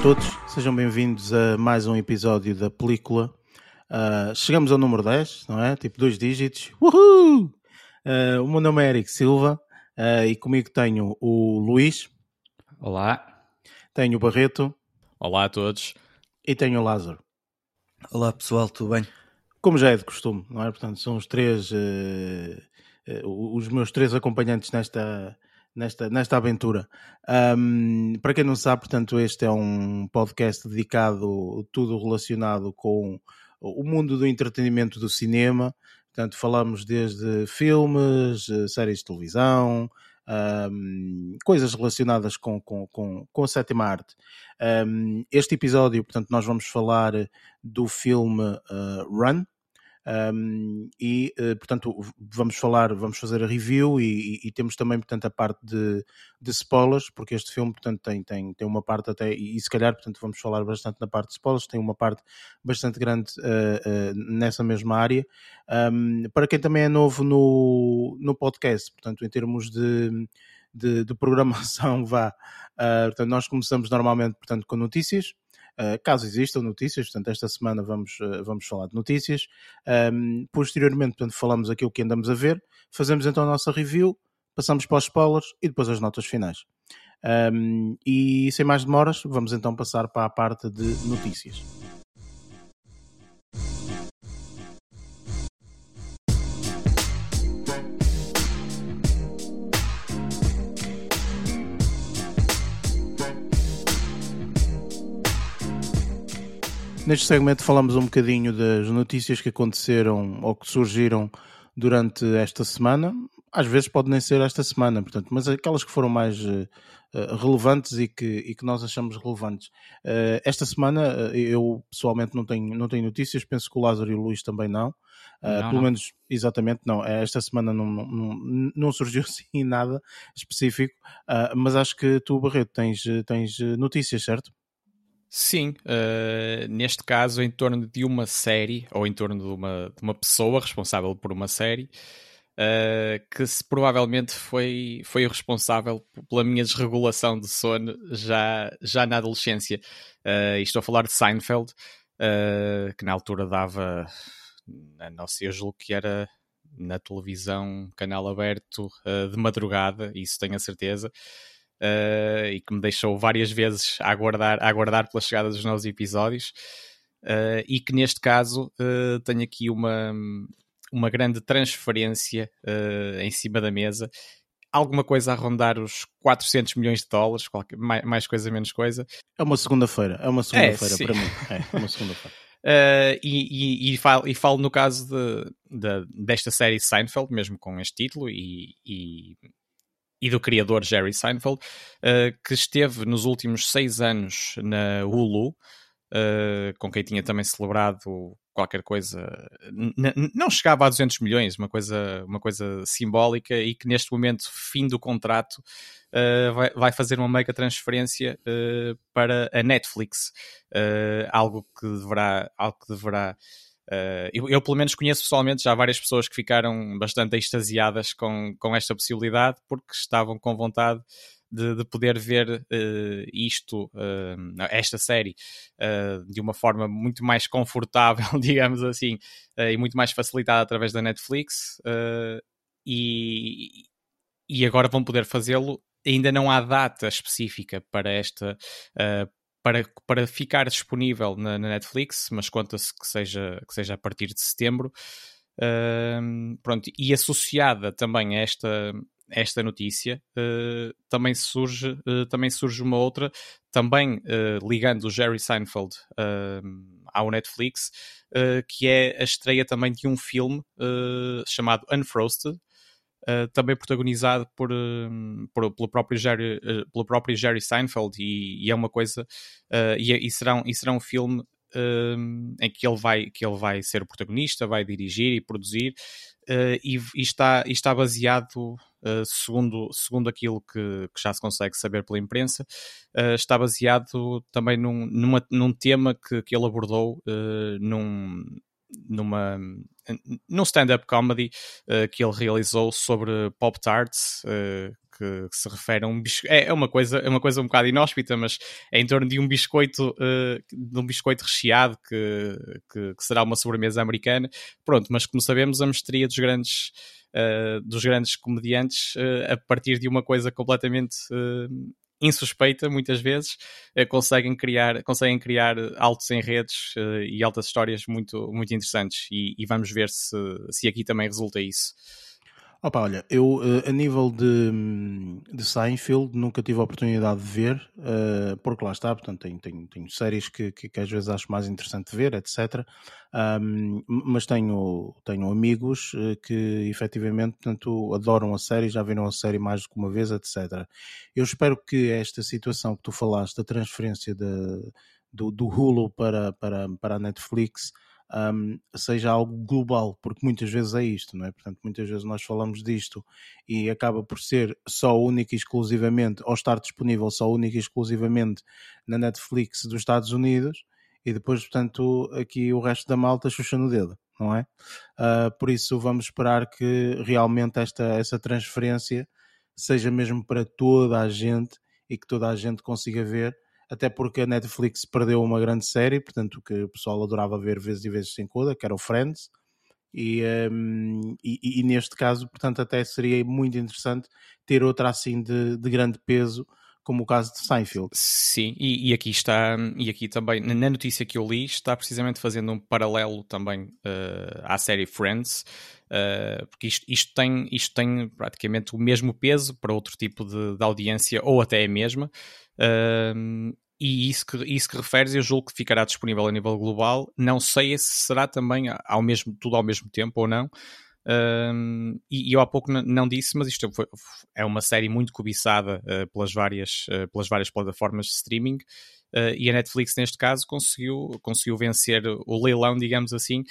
Olá a todos, sejam bem-vindos a mais um episódio da película. Uh, chegamos ao número 10, não é? Tipo dois dígitos. Uhul! Uh, o meu nome é Eric Silva uh, e comigo tenho o Luís. Olá. Tenho o Barreto. Olá a todos. E tenho o Lázaro. Olá pessoal, tudo bem? Como já é de costume, não é? Portanto, são os três, os meus três acompanhantes nesta, nesta, nesta aventura. Um, para quem não sabe, portanto, este é um podcast dedicado tudo relacionado com o mundo do entretenimento do cinema. Portanto, falamos desde filmes, eh, séries de televisão, um, coisas relacionadas com, com, com, com a sétima arte. Um, este episódio, portanto, nós vamos falar do filme uh, Run, um, e, uh, portanto, vamos falar, vamos fazer a review e, e, e, temos também, portanto, a parte de, de spoilers, porque este filme, portanto, tem, tem, tem uma parte até, e se calhar, portanto, vamos falar bastante na parte de spoilers, tem uma parte bastante grande uh, uh, nessa mesma área. Um, para quem também é novo no, no podcast, portanto, em termos de, de, de programação, vá, portanto, nós começamos normalmente, portanto, com notícias, caso existam notícias, portanto, esta semana vamos, uh, vamos falar de notícias. Um, posteriormente, portanto, falamos aquilo que andamos a ver, fazemos então a nossa review, passamos para os spoilers e depois as notas finais. Um, e sem mais demoras, vamos então passar para a parte de notícias. Neste segmento falamos um bocadinho das notícias que aconteceram ou que surgiram durante esta semana. Às vezes pode nem ser esta semana, portanto, mas aquelas que foram mais uh, relevantes e que, e que nós achamos relevantes. Uh, esta semana eu pessoalmente não tenho, não tenho notícias, penso que o Lázaro e o Luís também não. Uh, não pelo menos, exatamente, não. Esta semana não, não, não surgiu assim nada específico, mas acho que tu, Barreto, tens, tens notícias, certo? Sim, uh, neste caso em torno de uma série, ou em torno de uma, de uma pessoa responsável por uma série, uh, que se, provavelmente foi, foi responsável pela minha desregulação de sono já, já na adolescência. Uh, estou a falar de Seinfeld, que na altura dava, não sei, eu julgo que era na televisão, canal aberto, de madrugada, isso tenho a certeza uh, e que me deixou várias vezes a aguardar, a aguardar pela chegada dos novos episódios. Uh, e que neste caso uh, tenho aqui uma, uma grande transferência em cima da mesa alguma coisa a rondar os 400 milhões de dólares, qualquer, mais, mais coisa, menos coisa. É uma segunda-feira, é uma segunda-feira é, para mim. É, uma segunda-feira. Uh, e, e, e, falo, e falo no caso de, de, desta série Seinfeld, mesmo com este título, e, e, e do criador Jerry Seinfeld, uh, que esteve nos últimos seis anos na Hulu, uh, com quem tinha também celebrado qualquer coisa, não chegava a 200 milhões, uma coisa, uma coisa simbólica, e que neste momento, fim do contrato, uh, vai, vai, fazer uma mega transferência para a Netflix, algo que deverá, algo que deverá Uh, eu, eu, pelo menos, conheço pessoalmente já várias pessoas que ficaram bastante extasiadas com, com esta possibilidade porque estavam com vontade de, de poder ver uh, isto, uh, esta série, de uma forma muito mais confortável, digamos assim, e muito mais facilitada através da Netflix. e, e agora vão poder fazê-lo ainda não há data específica para esta uh, para, para ficar disponível na, na Netflix, mas conta-se que seja, que seja a partir de setembro. Uh, pronto, e associada também a esta, esta notícia, uh, também, surge, uh, também surge uma outra, também eh, ligando o Jerry Seinfeld ao Netflix, que é a estreia também de um filme chamado Unfrosted, Uh, também protagonizado por, uh, por, pelo, próprio Jerry, uh, pelo próprio Jerry Seinfeld e, e é uma coisa e, e, será um, e será um filme em que ele, vai, que ele vai ser o protagonista, vai dirigir e produzir e, e, está, e está baseado segundo, segundo aquilo que, que, já se consegue saber pela imprensa está baseado também num, numa, num tema que, que ele abordou num, numa num stand-up comedy uh, que ele realizou sobre Pop Tarts, uh, que, que se refere a um biscoito. É, é, uma coisa, é uma coisa um bocado inóspita, mas é em torno de um biscoito, uh, de um biscoito recheado que, que, que, será uma sobremesa americana. Pronto, mas como sabemos, a mestria dos grandes, uh, dos grandes comediantes uh, a partir de uma coisa completamente insuspeita muitas vezes, uh, conseguem, criar, conseguem criar altos enredos uh, e altas histórias muito, muito interessantes e, e, vamos ver se, se aqui também resulta isso. Opa, olha, eu eh, a nível de, de Seinfeld nunca tive a oportunidade de ver, uh, porque lá está, portanto, tenho, tenho, tenho séries que, que, que, às vezes acho mais interessante ver, etc. Um, mas tenho, tenho amigos uh, que efetivamente portanto, adoram a série, já viram a série mais do que uma vez, etc. Eu espero que esta situação que tu falaste, da transferência de, do, do Hulu para, para, para a Netflix, um, seja algo global, porque muitas vezes é isto, não é? Portanto, muitas vezes nós falamos disto e acaba por ser só única e exclusivamente, ou estar disponível só única e exclusivamente na Netflix dos Estados Unidos e depois, portanto, aqui o resto da malta xuxa no dedo, não é? Uh, por isso vamos esperar que realmente esta, essa transferência seja mesmo para toda a gente e que toda a gente consiga ver até porque a Netflix perdeu uma grande série, portanto, que o pessoal adorava ver vezes e vezes sem coda, que era o Friends. E, um, e, e, neste caso, portanto, até seria muito interessante ter outra assim de, de grande peso, como o caso de Seinfeld. Sim, e, e, aqui está, e aqui também, na notícia que eu li, está precisamente fazendo um paralelo também uh, à série Friends, uh, porque isto, isto, tem, isto tem praticamente o mesmo peso para outro tipo de, de audiência, ou até a mesma. Uh, e isso que, isso que referes, eu julgo que ficará disponível a nível global. Não sei se será também ao mesmo, tudo ao mesmo tempo ou não. Um, e, e, eu há pouco não disse, mas isto foi, é uma série muito cobiçada uh, pelas, várias, uh, pelas várias plataformas de streaming. Uh, e a Netflix, neste caso, conseguiu, conseguiu vencer o leilão, digamos assim,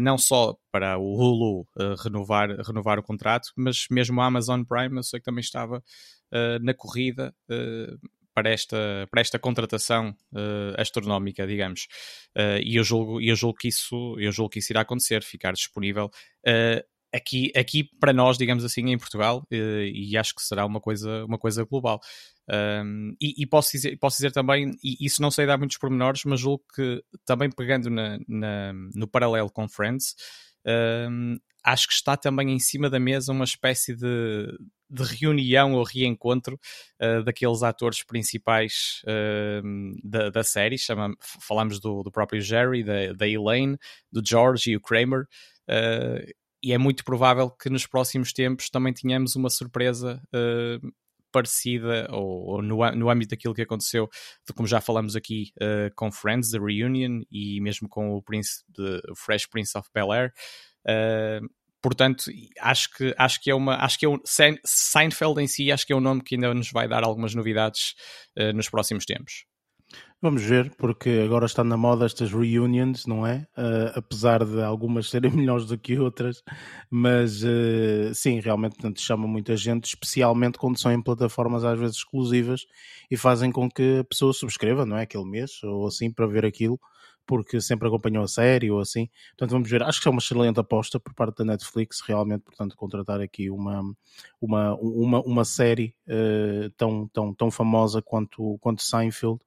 não só para o Hulu renovar, renovar o contrato, mas mesmo a Amazon Prime, eu sei que também estava na corrida para esta, para esta contratação uh, astronómica, digamos. Uh, e eu julgo, eu, julgo que isso, eu julgo que isso irá acontecer, ficar disponível uh, aqui, aqui para nós, digamos assim, em Portugal, e acho que será uma coisa, uma coisa global. Um, e, e, posso, dizer, posso dizer também, e isso não sei dar muitos pormenores, mas julgo que também pegando na, na no paralelo com Friends, um, acho que está também em cima da mesa uma espécie de, de reunião ou reencontro uh, daqueles atores principais uh, da, da, série. Chama, falamos do, do próprio Jerry, da, da, Elaine, do George e o Kramer. Uh, e é muito provável que nos próximos tempos também tenhamos uma surpresa parecida ou, ou, no, no âmbito daquilo que aconteceu, de, como já falamos aqui uh, com Friends, The Reunion e mesmo com o Prince de Fresh Prince of Bel Air. Uh, portanto, acho que, acho que é uma. Acho que é um, Seinfeld em si, acho que é um nome que ainda nos vai dar algumas novidades uh, nos próximos tempos. Vamos ver, porque agora está na moda estas reunions, não é? Uh, apesar de algumas serem melhores do que outras, mas uh, sim, realmente portanto, chama muita gente, especialmente quando são em plataformas às vezes exclusivas e fazem com que a pessoa subscreva, não é? Aquele mês ou assim para ver aquilo porque sempre acompanhou a série ou assim. Portanto, vamos ver. Acho que é uma excelente aposta por parte da Netflix, realmente, portanto, contratar aqui uma, uma, uma, uma série uh, tão, tão, tão famosa quanto, quanto Seinfeld.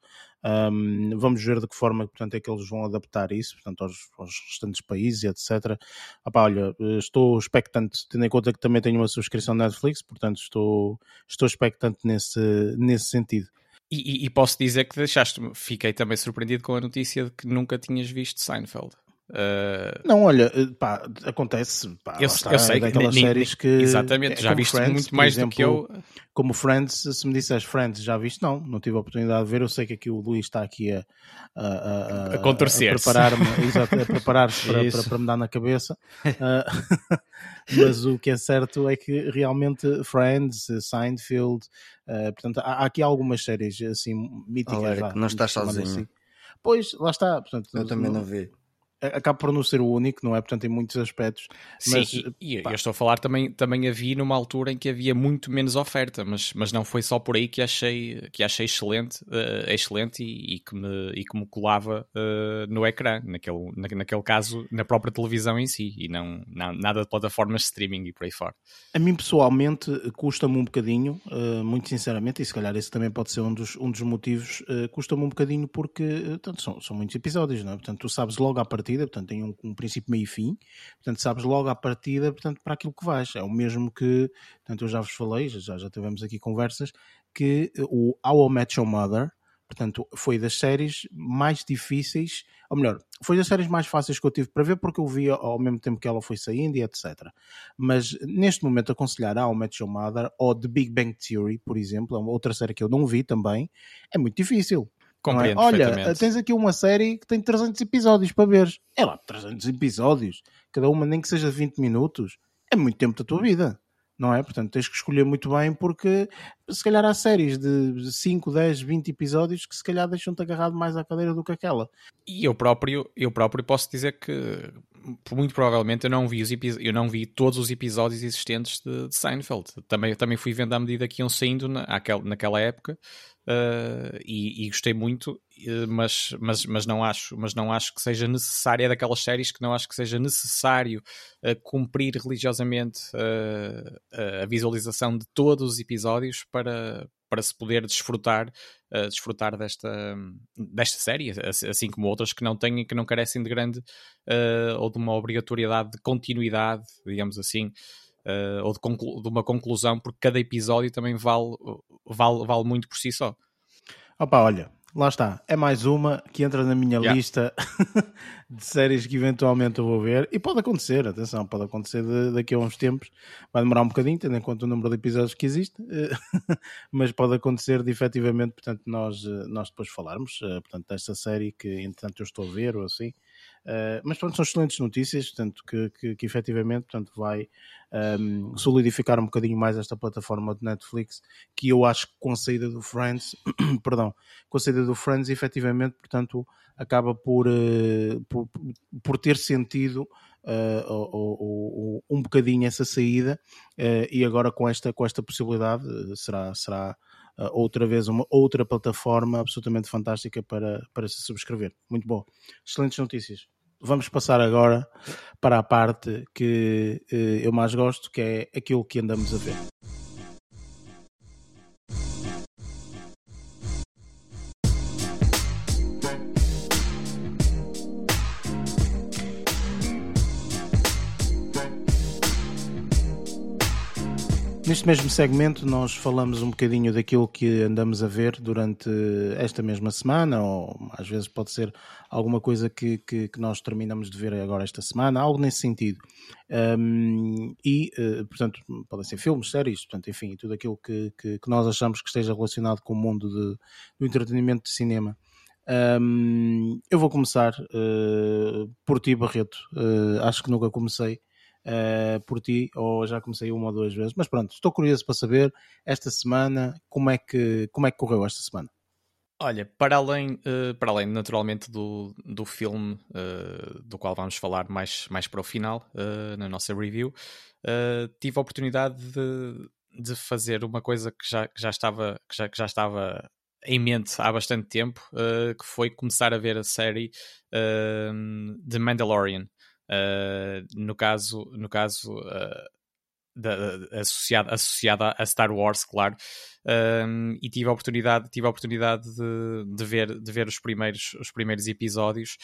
Um, vamos ver de que forma portanto, é que eles vão adaptar isso portanto, aos, aos restantes países, etc. Opa, olha, eh, estou expectante, tendo em conta que também tenho uma subscrição Netflix, portanto estou, estou expectante nesse, nesse sentido. E, e, e, posso dizer que deixaste fiquei também surpreendido com a notícia de que nunca tinhas visto Seinfeld. Uh... Não, olha, eh, pá, acontece. Pá, eu, está, eu sei daquelas séries que. Exatamente, é, já viste Friends, muito mais exemplo, do que eu. Como Friends, se me disseres Friends, já viste? Não, não tive a oportunidade de ver. Eu sei que aqui o Luís está aqui a, a, a, a, a preparar-me a preparar-se para, para, para, me dar na cabeça. Uh, mas o que é certo é que realmente Friends, Seinfeld, uh, portanto, há, há, aqui algumas séries assim míticas. Olha, não estás sozinho. Assim. Pois, lá está. Portanto, eu também não vi. Acaba por não ser o único, não é? Portanto, em muitos aspectos. Mas, Sim, e, eu estou a falar também, também havia numa altura em que havia muito menos oferta, mas, mas não foi só por aí que achei, que achei excelente, uh, excelente e, e, que me, e que me colava uh, no ecrã, naquele, na, naquele caso, na própria televisão em si, e não, não nada de plataformas de streaming e por aí fora. A mim, pessoalmente, custa-me um bocadinho, uh, muito sinceramente, e se calhar esse também pode ser um dos, um dos motivos, custa-me um bocadinho porque portanto, são, são muitos episódios, não é? Portanto, tu sabes logo à partida, portanto tem um, um, princípio, meio e fim, portanto sabes logo à partida, portanto para aquilo que vais. É o mesmo que, portanto eu já vos falei, já, já tivemos aqui conversas, que o How I Met Your Mother, portanto foi das séries mais difíceis, ou melhor, foi das séries mais fáceis que eu tive para ver porque eu via ao mesmo tempo que ela foi saindo e etc. Mas neste momento aconselhar I Met Your Mother ou The Big Bang Theory, por exemplo, é outra série que eu não vi também, é muito difícil Compreendo é? Olha, tens aqui uma série que tem 300 episódios para ver. É lá, 300 episódios, cada uma nem que seja 20 minutos, é muito tempo da tua vida, não é? Portanto, tens que escolher muito bem porque se calhar há séries de 5, 10, 20 episódios que se calhar deixam-te agarrado mais à cadeira do que aquela. E eu próprio, eu próprio posso dizer que muito provavelmente eu não vi, os eu não vi todos os episódios existentes de, de Seinfeld. Também, também fui vendo à medida que iam saindo na, naquela época uh, e, e, gostei muito, mas, mas, mas, não acho, mas não acho que seja necessário, é daquelas séries que não acho que seja necessário uh, cumprir religiosamente a visualização de todos os episódios para, para se poder desfrutar, uh, desfrutar desta, desta série, assim como outras que não têm, que não carecem de grande uh, ou de uma obrigatoriedade de continuidade, digamos assim, uh, ou de, de, uma conclusão, porque cada episódio também vale, vale, vale muito por si só. Opa, olha, lá está. É mais uma que entra na minha yeah. lista de séries que eventualmente eu vou ver. E pode acontecer, atenção, pode acontecer de, daqui a uns tempos. Vai demorar um bocadinho, tendo em conta o número de episódios que existe. mas pode acontecer de efetivamente, portanto, nós, nós depois falarmos, eh, portanto, desta série que, entretanto, eu estou a ver ou assim. Uh, mas pronto, são excelentes notícias, portanto, que, que, que efetivamente portanto, vai um, ehm, solidificar um bocadinho mais esta plataforma de Netflix, que eu acho que com a saída do Friends, perdão, com a saída do Friends, efetivamente, portanto, acaba por, uh, por, por, ter sentido uh, um bocadinho essa saída, e agora com esta, com esta possibilidade será, será outra vez uma outra plataforma absolutamente fantástica para, para se subscrever. Muito bom. Excelentes notícias vamos passar agora para a parte que eh, eu mais gosto, que é aquilo que andamos a ver. Neste mesmo segmento, nós falamos um bocadinho daquilo que andamos a ver durante esta mesma semana, ou às vezes pode ser alguma coisa que, que, que nós terminamos de ver agora esta semana, algo nesse sentido. Um, e, uh, portanto, podem ser filmes, séries, portanto, enfim, tudo aquilo que, que, que, nós achamos que esteja relacionado com o mundo de, do entretenimento de cinema. Um, eu vou começar uh, por ti, Barreto. Uh, acho que nunca comecei uh, por ti, ou já comecei uma ou duas vezes, mas pronto, estou curioso para saber esta semana como é que, como é que correu esta semana. Olha, para além, uh, para além naturalmente do, do filme uh, do qual vamos falar mais, mais para o final, uh, na nossa review, tive a oportunidade de, de fazer uma coisa que já, que já, estava, que já, que já estava em mente há bastante tempo, que foi começar a ver a série The Mandalorian. Uh, no caso, no caso uh, da, associada, associada a Star Wars, claro. Um, e tive a oportunidade, tive a oportunidade de, de, ver, de ver os primeiros, os primeiros episódios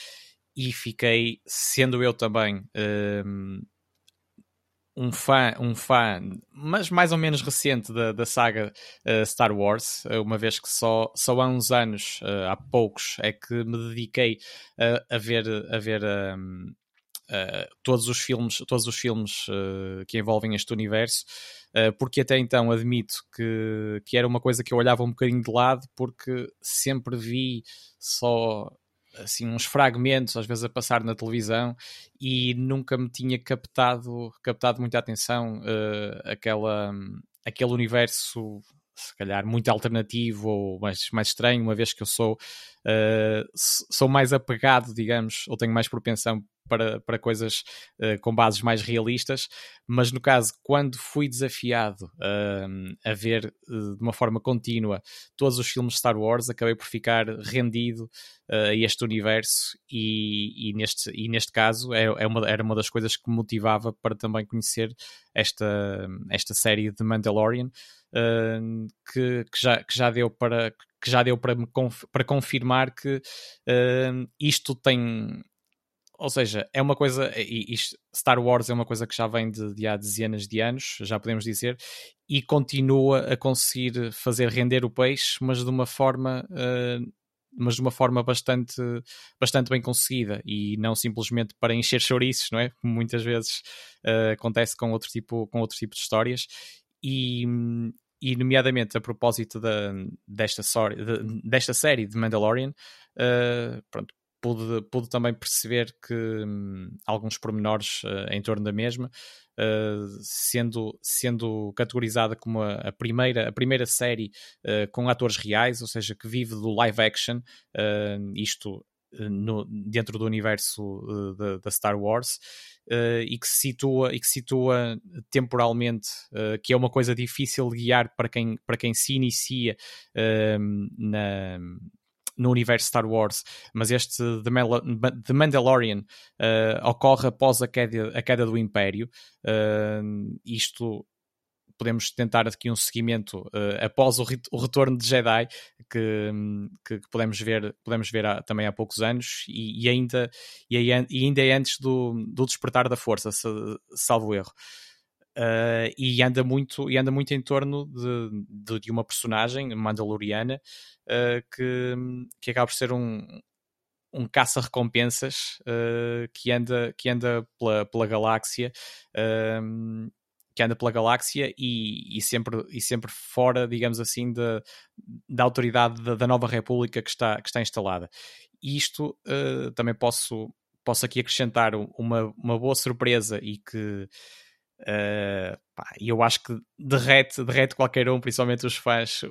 e fiquei, sendo eu também um, um fã, um fã, mas mais ou menos recente da, da saga uh, Star Wars, uma vez que só, só há uns anos, uh, há poucos, é que me dediquei a ver, a ver uh, todos os filmes, todos os filmes uh, que envolvem este universo, uh, porque até então admito que, que era uma coisa que eu olhava um bocadinho de lado, porque sempre vi só assim uns fragmentos às vezes a passar na televisão e nunca me tinha captado captado muita atenção aquela aquele universo se calhar muito alternativo ou mais, mais estranho, uma vez que eu sou, uh, sou mais apegado, digamos, ou tenho mais propensão para, para coisas uh, com bases mais realistas, mas no caso, quando fui desafiado uh, a ver uh, de uma forma contínua todos os filmes de Star Wars, acabei por ficar rendido a este universo e, e, neste, e neste caso é, é uma, era uma das coisas que me motivava para também conhecer esta, esta série de Mandalorian. Uh, que, que, já, que já deu para que já deu para, me para confirmar que uh, isto tem ou seja, é uma coisa, e, Star Wars é uma coisa que já vem de, de há dezenas de anos, já podemos dizer, e continua a conseguir fazer render o peixe, mas de uma forma, uh, mas de uma forma bastante, bastante bem conseguida e não simplesmente para encher chouriços, não é? Como muitas vezes uh, acontece com outro tipo, com outro tipo de histórias. E, e nomeadamente a propósito da, desta, de, desta série de Mandalorian, uh, pronto, pude, pude também perceber que hum, alguns pormenores uh, em torno da mesma, uh, sendo, sendo categorizada como a, a, primeira, a primeira série uh, com atores reais, ou seja, que vive do live action, isto no, dentro do universo da Star Wars. Uh, e que se situa e que situa temporalmente uh, que é uma coisa difícil de guiar para quem para quem se inicia uh, na no universo Star Wars, mas este The, Mandalorian uh, ocorre após a queda, a queda do Império. Uh, isto podemos tentar aqui um seguimento uh, após o, o, retorno de Jedi que, que, que, podemos ver, podemos ver há, também há poucos anos e, e ainda, e, e, ainda é antes do, do despertar da força, salvo erro. Uh, e anda muito e anda muito em torno de, de, de uma personagem mandaloriana uh, que, que acaba por ser um, um caça-recompensas uh, que anda, que anda pela, pela galáxia que anda pela galáxia e, e, sempre, e sempre fora, digamos assim, da, da autoridade da, da, nova república que está, que está instalada. E isto também posso, posso aqui acrescentar uma, uma boa surpresa e que Uh, e eu acho que derrete, derrete qualquer um, principalmente os fãs,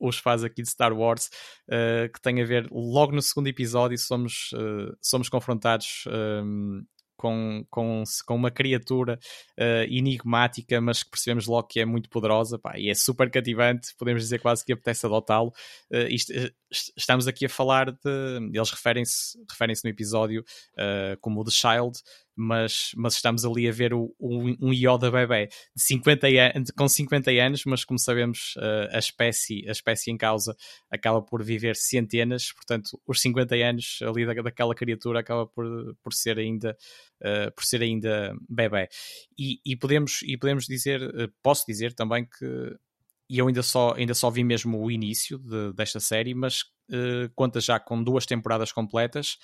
os fãs aqui de Star Wars, uh, que tem a ver logo no segundo episódio somos, uh, somos confrontados um, com, com, com uma criatura enigmática, mas que percebemos logo que é muito poderosa pá, e é super cativante. Podemos dizer quase que apetece adotá-lo. Estamos aqui a falar de. Eles referem-se referem no episódio como The Child, mas, mas estamos ali a ver o, um, um Yoda bebê de 50 an com 50 anos, mas como sabemos, uh, a, espécie, a espécie em causa acaba por viver centenas, portanto, os 50 anos ali da, daquela criatura acaba por, por ser ainda uh, por ser ainda bebê. E, e, podemos, e podemos dizer, uh, posso dizer também que e eu ainda só, ainda só vi mesmo o início de, desta série, mas uh, conta já com duas temporadas completas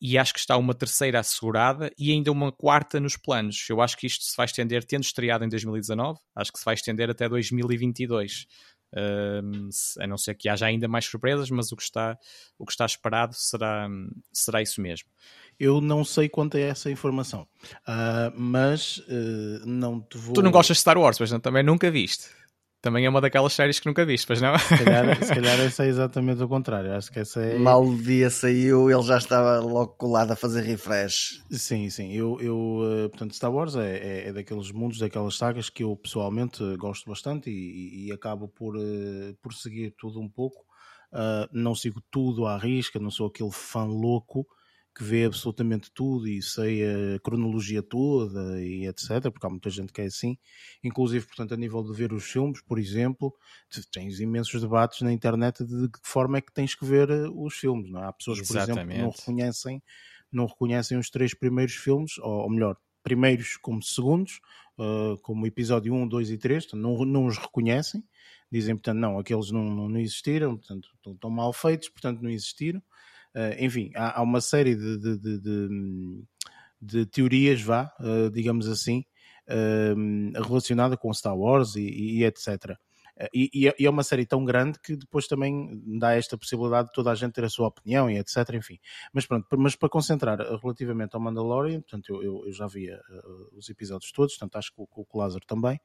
e acho que está uma terceira assegurada e ainda uma quarta nos planos. Eu acho que isto se vai estender, tendo estreado em 2019, acho que se vai estender até 2022. Um, a não ser que haja ainda mais surpresas, mas o que está, o que está esperado será, será isso mesmo. Eu não sei quanto é essa informação, uh, mas uh, não te vou. Tu não gostas de Star Wars, mas não, também nunca viste. Também é uma daquelas séries que nunca viste, pois não? Se calhar, se calhar essa é exatamente o contrário. Acho que essa é... Mal o dia saiu, ele já estava logo colado a fazer refresh. Sim, sim. Eu, eu eh, portanto, Star Wars é, é, é daqueles mundos, daquelas sagas que eu pessoalmente gosto bastante e, e acabo por, eh, por seguir tudo um pouco. Uh, não sigo tudo à risca, não sou aquele fã louco que vê absolutamente tudo e sei a cronologia toda e etc, porque há muita gente que é assim, inclusive, portanto, a nível de ver os filmes, por exemplo, tens imensos debates na internet de que forma é que tens que ver eh, os filmes, não é? Há pessoas, por exemplo, que não reconhecem, não reconhecem os três primeiros filmes, ou, melhor, primeiros como segundos, uh, como episódio 1, 2 e 3, não, não os reconhecem, dizem, portanto, não, aqueles não, não, não existiram, portanto, estão mal feitos, portanto, não existiram. Uh, enfim, há, há, uma série de, de, de, de teorias, vá, uh, digamos assim, uh, relacionada com Star Wars e, e etc. e, e, é uma série tão grande que depois também dá esta possibilidade de toda a gente ter a sua opinião e etc, enfim. Mas pronto, mas para concentrar relativamente ao Mandalorian, portanto, eu, eu, eu já via uh, os episódios todos, portanto, acho que o, o Lázaro também.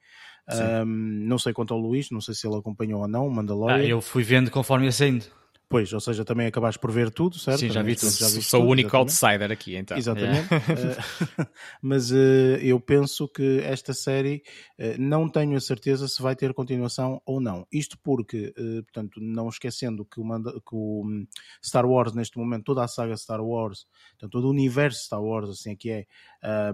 Um, não sei quanto ao Luís, não sei se ele acompanhou ou não o Mandalorian. Ah, eu fui vendo conforme ia saindo. Pois, ou seja, também acabaste por ver tudo, certo? Sim, já vi tudo. Já Sou o único exatamente. outsider aqui, então. Exatamente. uh, mas uh, eu penso que esta série uh, não tenho a certeza se vai ter continuação ou não. Isto porque, portanto, não esquecendo que o, que o um, Star Wars, neste momento, toda a saga Star Wars, portanto, todo o universo Star Wars, assim é que é,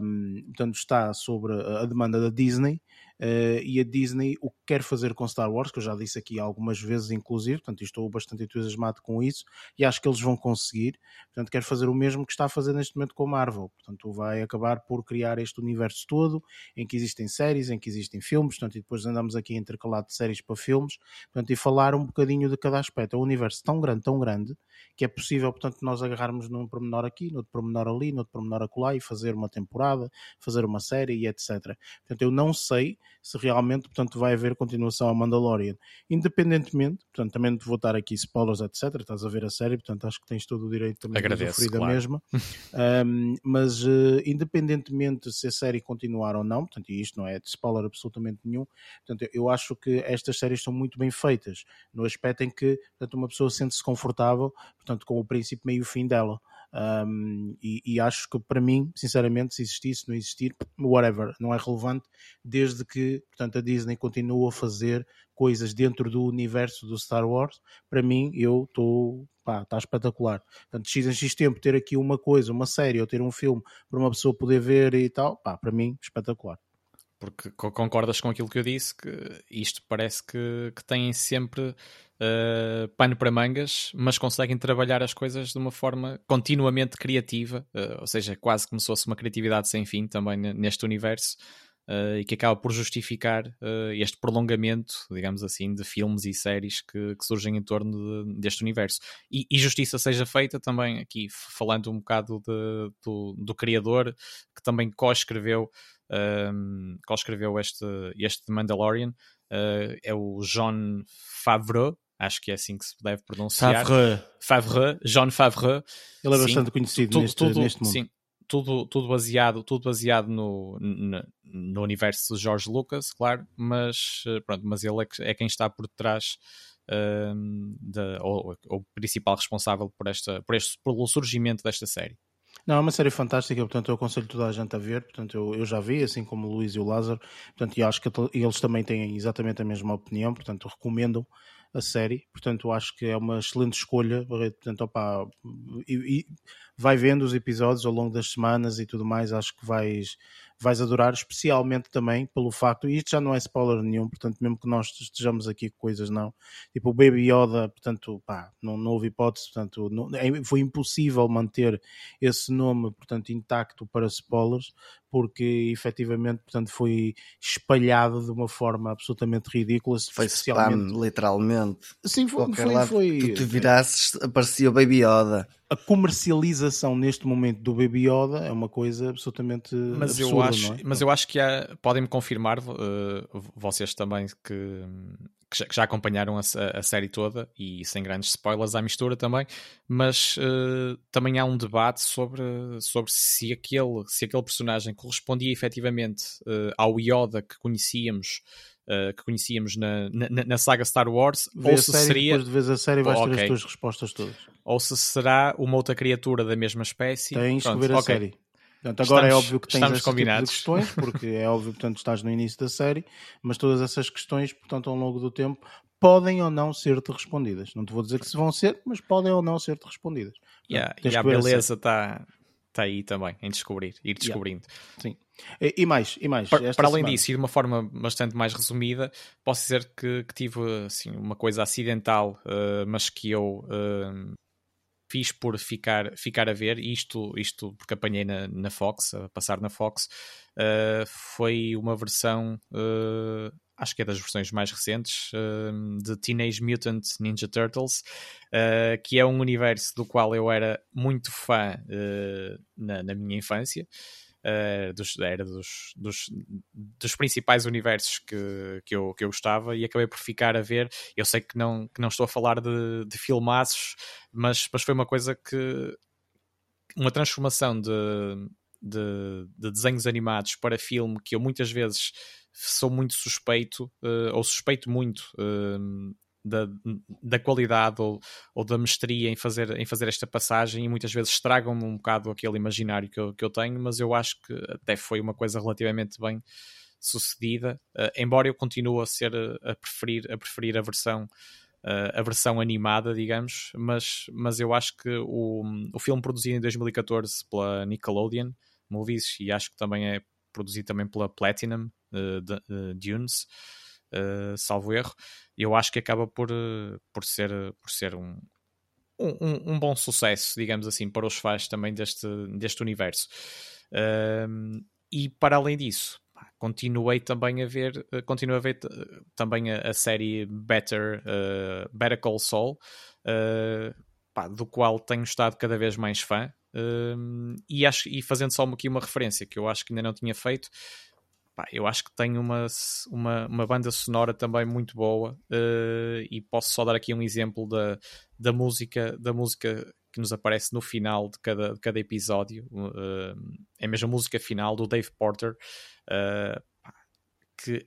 um, portanto, está sobre a demanda da Disney. Uh, e a Disney o que quer fazer com Star Wars, que eu já disse aqui algumas vezes, inclusive, portanto, estou bastante entusiasmado com isso e acho que eles vão conseguir. Portanto, quer fazer o mesmo que está a fazer neste momento com a Marvel. Portanto, vai acabar por criar este universo todo em que existem séries, em que existem filmes, portanto, e depois andamos aqui intercalado de séries para filmes, portanto, e falar um bocadinho de cada aspecto. É um universo tão grande, tão grande, que é possível, portanto, nós agarrarmos num pormenor aqui, no outro pormenor ali, no outro pormenor acolá e fazer uma temporada, fazer uma série e etc. Portanto, eu não sei se realmente, portanto, vai haver continuação a Mandalorian. Independentemente, portanto, também vou dar aqui spoilers, etc. Estás a ver a série, portanto, acho que tens todo o direito também Agradeço, de claro. da mesma. um, mas, uh, independentemente se a série continuar ou não, portanto, e isto não é de spoiler absolutamente nenhum, portanto, eu acho que estas séries são muito bem feitas, no aspecto em que, portanto, uma pessoa sente-se confortável, portanto, com o princípio, meio e o fim dela. Um, e, e, acho que para mim, sinceramente, se existir, se não existir, whatever, não é relevante, desde que portanto, a Disney continua a fazer coisas dentro do universo do Star Wars. Para mim, eu estou. está espetacular. Portanto, X em X tempo, ter aqui uma coisa, uma série ou ter um filme para uma pessoa poder ver e tal, pá, para mim, espetacular porque concordas com aquilo que eu disse, que isto parece que, que têm sempre uh, pano para mangas, mas conseguem trabalhar as coisas de uma forma continuamente criativa, uh, ou seja, quase como se fosse uma criatividade sem fim também neste universo. Uh, e que acaba por justificar uh, este prolongamento, digamos assim, de filmes e séries que, que surgem em torno de, deste universo. E, e, justiça seja feita também, aqui falando um bocado de, do, do criador, que também co-escreveu um, co-escreveu este, este Mandalorian, uh, é o John Favreau, acho que é assim que se deve pronunciar. Favre. Favre, John Favre. Ele é sim, bastante conhecido tudo, neste, tudo, neste mundo. Sim, tudo, tudo baseado, tudo baseado no, no, no, universo de George Lucas, claro, mas, eh, pronto, mas ele é, é quem está por trás um, de, ou, ou principal responsável por, esta, por este, pelo surgimento desta série. Não, é uma série fantástica, portanto eu aconselho toda a gente a ver, portanto eu, eu já vi, assim como o Luís e o Lázaro, portanto e acho que eles também têm exatamente a mesma opinião, portanto recomendam a série, portanto acho que é uma excelente escolha, portanto opa, e, e vai vendo os episódios ao longo das semanas e tudo mais, acho que vais, vais adorar, especialmente também pelo facto, e isto já não é spoiler nenhum, portanto, mesmo que nós estejamos aqui com coisas não, tipo o Baby Yoda, portanto, pá, não, não houve hipótese, portanto, não, é, foi impossível manter esse nome, portanto, intacto para spoilers, porque efetivamente, portanto, foi espalhado de uma forma absolutamente ridícula. Foi especialmente... spam, literalmente. Sim, foi. foi, foi... Tu te virasses, aparecia o Baby Yoda a comercialização neste momento do Baby Yoda é uma coisa absolutamente mas absurda, eu acho, é? Mas eu acho que há, podem-me confirmar, uh, vocês também que, que, já, que já, acompanharam a, a, série toda e sem grandes spoilers à mistura também, mas uh, também há um debate sobre, sobre se, aquele, se aquele personagem correspondia efetivamente uh, ao Yoda que conhecíamos uh, que conhecíamos na, na, na, saga Star Wars, Vê ou se série, seria. Depois de vez a série vais oh, ter okay. as tuas respostas todas. Ou se será uma outra criatura da mesma espécie. Tens Pronto, que ver a okay. série. Portanto, agora é estamos, é óbvio que tens esse tipo de questões, porque é óbvio, portanto, estás no início da série, mas todas essas questões, portanto, ao longo do tempo, podem ou não ser-te respondidas. Não te vou dizer que se vão ser, mas podem ou não ser-te respondidas. Yeah, e a beleza está tá aí também, em descobrir, ir descobrindo. Yeah. Sim. E, e mais, e mais. Para, para além semana. disso, e de uma forma bastante mais resumida, posso dizer que, que tive assim, uma coisa acidental, uh, mas que eu uh, fiz por ficar, ficar a ver, isto, isto porque apanhei na, na Fox, a passar na Fox, uh, foi uma versão, acho que é das versões mais recentes, de Teenage Mutant Ninja Turtles, que é um universo do qual eu era muito fã na, na minha infância. Uh, dos, era dos, dos, dos, principais universos que, que, eu, que eu gostava e acabei por ficar a ver. Eu sei que não, que não estou a falar de, de filmaços, mas, mas foi uma coisa que. Uma transformação de, de, de, desenhos animados para filme que eu muitas vezes sou muito suspeito, uh, ou suspeito muito uh, da, da qualidade ou, ou da mestria em fazer, em fazer esta passagem e muitas vezes estragam-me um bocado aquele imaginário que eu, que eu tenho, mas eu acho que até foi uma coisa relativamente bem sucedida, uh, embora eu continue a ser a preferir a, preferir a versão uh, a versão animada, digamos, mas, mas eu acho que o, o filme produzido em 2014 pela Nickelodeon Movies e acho que também é produzido também pela Platinum uh, de, Dunes uh, salvo erro, eu acho que acaba por, uh, por ser, por ser um, um, um, bom sucesso, digamos assim, para os fãs também deste, deste universo. Uh, e para além disso, continuei também a ver, uh, continuo a ver também a, a, série Better, uh, Better Call Saul, pá, do qual tenho estado cada vez mais fã. e, acho, e fazendo só aqui uma referência que eu acho que ainda não tinha feito, pá, eu acho que tem uma, uma, uma banda sonora também muito boa uh, e posso só dar aqui um exemplo da, da música da música que nos aparece no final de cada, de cada episódio uh, é mesmo a música final do Dave Porter uh, que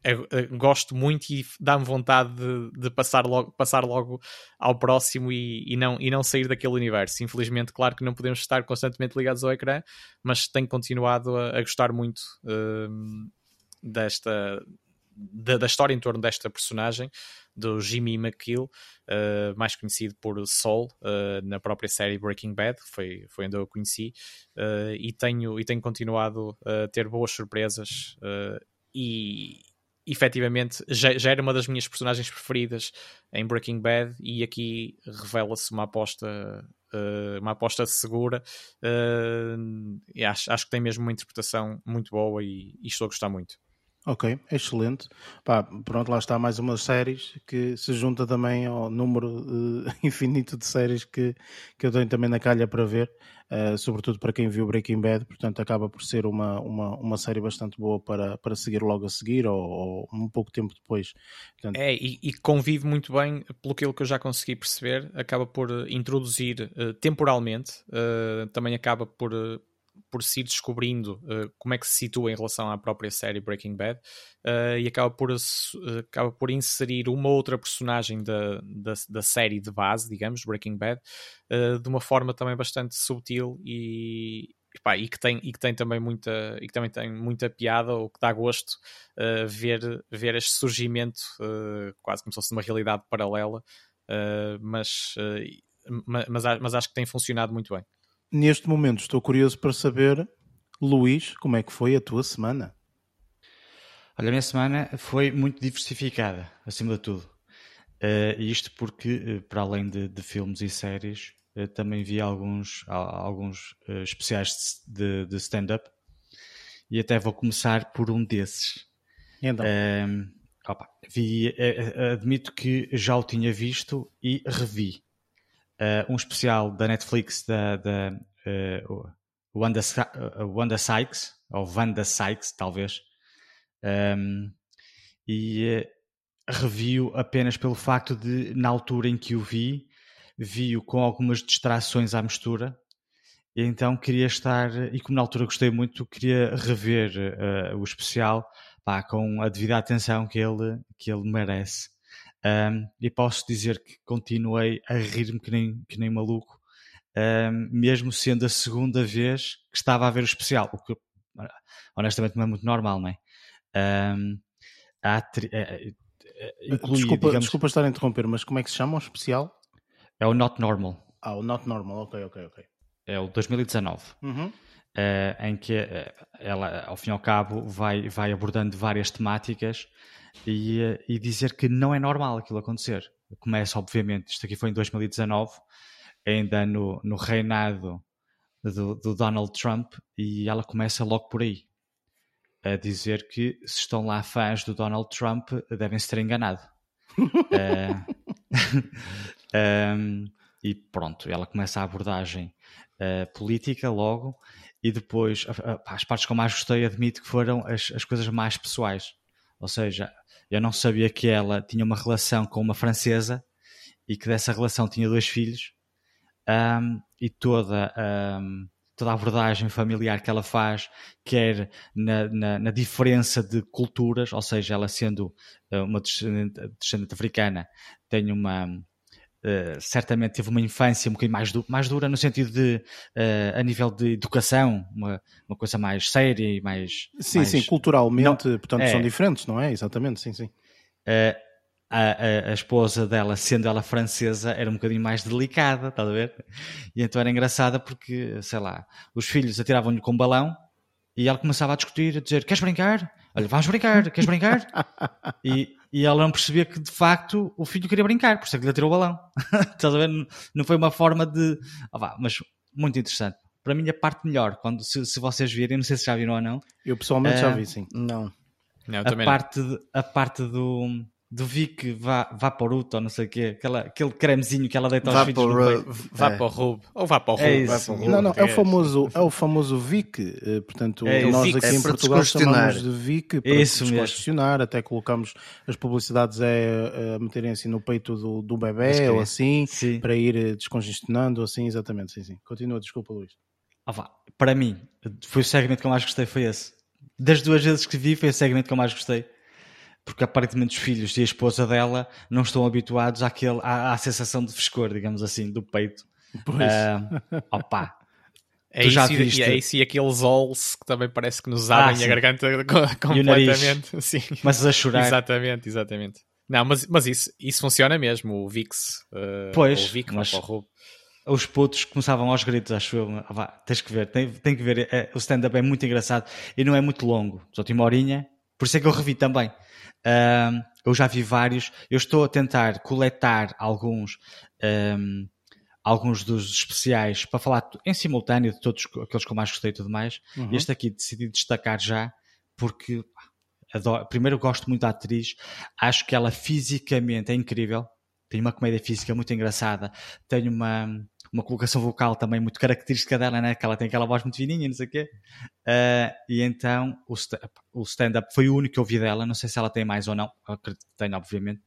gosto muito e dá-me vontade de, de, passar, logo, passar logo ao próximo e, e, não, e não sair daquele universo. Infelizmente, claro que não podemos estar constantemente ligados ao ecrã, mas tenho continuado a, a gostar muito uh, desta da, da, história em torno desta personagem do Jimmy McGill, uh, mais conhecido por Saul uh, na própria série Breaking Bad, foi, foi onde eu o conheci, uh, e, tenho, e tenho continuado a ter boas surpresas e efetivamente já, já, era uma das minhas personagens preferidas em Breaking Bad e aqui revela-se uma aposta uma aposta segura acho, acho que tem mesmo uma interpretação muito boa e, e estou a gostar muito. Ok, excelente. Pá, pronto, lá está mais uma séries que se junta também ao número uh, infinito de séries que, que eu tenho também na calha para ver, uh, sobretudo para quem viu Breaking Bad, portanto acaba por ser uma, uma, uma série bastante boa para, para seguir logo a seguir ou, ou um pouco tempo depois. Portanto... É, e, e, convive muito bem, pelo que eu já consegui perceber, acaba por introduzir uh, temporalmente, também acaba por por se ir descobrindo uh, como é que se situa em relação à própria série Breaking Bad uh, e acaba por, uh, acaba por inserir uma outra personagem da, da, da série de base, digamos, Breaking Bad, de uma forma também bastante subtil e, Epá, e que tem e que tem também muita e que também tem muita piada ou que dá gosto uh, ver ver este surgimento uh, quase como se fosse uma realidade paralela uh, mas, mas mas acho que tem funcionado muito bem neste momento estou curioso para saber, Luís, como é que foi a tua semana? Olha, a minha semana foi muito diversificada, acima de tudo. Uh, isto porque, uh, para além de, de, filmes e séries, uh, também vi alguns, alguns especiais de, de stand-up e até vou começar por um desses. Então. Ehm, opa, vi, admito que já o tinha visto e revi uh, um especial da Netflix da, da uh, Wanda, uh, Wanda Sykes, ou Wanda Sykes, talvez, um, e uh, review apenas pelo facto de, na altura em que o vi, vi-o com algumas distrações à mistura, e então queria estar, e como na altura gostei muito, queria rever uh, o especial pá, com a devida atenção que ele, que ele merece. Um, e posso dizer que continuei a rir-me que nem, que nem maluco, um, mesmo sendo a segunda vez que estava a ver o especial, o que honestamente não é muito normal, não é? Um, tri... inclui, desculpa, digamos... desculpa estar a interromper, mas como é que se chama o especial? É o Not Normal. Ah, o Not Normal, ok, ok, ok. É o 2019. Uhum. Uh, em que uh, ela, ao fim e ao cabo, vai, vai abordando várias temáticas e, eh, e dizer que não é normal aquilo acontecer. Começa, obviamente, isto aqui foi em 2019, ainda no, no reinado do, do, Donald Trump, e ela começa logo por aí, a dizer que se estão lá fãs do Donald Trump, devem se ter enganado. uh, um, e pronto, ela começa a abordagem uh, política logo, e depois a- as partes que eu mais gostei, admito que foram as, as coisas mais pessoais. Ou seja, eu não sabia que ela tinha uma relação com uma francesa e que dessa relação tinha dois filhos Ahm, e toda, ahm, toda a abordagem familiar que ela faz, quer na, na, na diferença de culturas, ou seja, ela sendo eh, uma descendente, descendente africana, tem uma. Eh, certamente teve uma infância um bocadinho mais, du mais dura, no sentido de, eh, a nível de educação, uma, uma coisa mais séria e mais. Sim, mais- sim, culturalmente, portanto, é. são diferentes, não é? Exatamente, sim, sim. Eh, a, a- a esposa dela, sendo ela francesa, era um bocadinho mais delicada, estás a ver? E então era engraçada porque, sei lá, os filhos atiravam-lhe com um balão e ela começava a discutir, a dizer: Queres brincar? Olha, vamos brincar, queres brincar? e, e ela não percebia que de facto o filho queria brincar, por isso é que lhe atirou o balão. estás a ver? Não- Não foi uma forma de. Ah, vá, mas muito interessante. Para mim, a parte melhor, quando, se, se vocês virem, não sei se já viram ou não, Eu pessoalmente já Eh, vi, sim. Não. Não, eu a também não. parte, de- a parte do, do Vic vá, Vaporuto, ou não sei o quê, aquela, aquele cremezinho que ela deita aos filhos no peito. Vá é. para o Rub. Ou vá para o Rub. É vá isso. para o Rub. Não, não, é o É. famoso, é o famoso VIC, eh, portanto, É nós isso. aqui É em para Portugal chamamos de VIC para Isso mesmo. descongestionar, até colocamos as publicidades é, a meterem assim no peito do, do bebê ou assim, Sim. para ir eh, descongestionando, assim, exatamente, sim, sim. Continua, desculpa, Luís. Ah, vá, para mim, foi o segmento que eu mais gostei, foi esse. Das duas vezes que vi, foi o segmento que eu mais gostei. Porque aparentemente os filhos e a esposa dela não estão habituados àquele, à, à sensação de frescor, digamos assim, do peito. Pois. Ah, opá, É isso, e- viste? e é isso e aqueles olls que também parece que nos Ah, abrem sim. a garganta completamente. Sim. começas a chorar. Exatamente, exatamente. Não, mas, mas isso, isso funciona mesmo, o VIX. eh, Pois, o VIC, mas- o os putos começavam aos gritos, acho eu. Ah, vá, tens que ver, tem, tem que ver. É, o stand-up é muito engraçado e não é muito longo, só tem uma horinha, por isso é que eu revi também. Ahm, eu já vi vários, eu estou a tentar coletar alguns, ahm, alguns dos especiais para falar em simultâneo de todos aqueles que eu mais gostei e tudo mais. Uhum. Este aqui decidi destacar já porque adoro- primeiro gosto muito da atriz, acho que ela fisicamente é incrível, tem uma comédia física muito engraçada, tem uma, uma colocação vocal também muito característica dela, né? que ela tem aquela voz muito fininha, não sei o quê. Ah, e então o o stand-up foi o único que eu vi dela, não sei se ela tem mais ou não, acredito que tem, obviamente,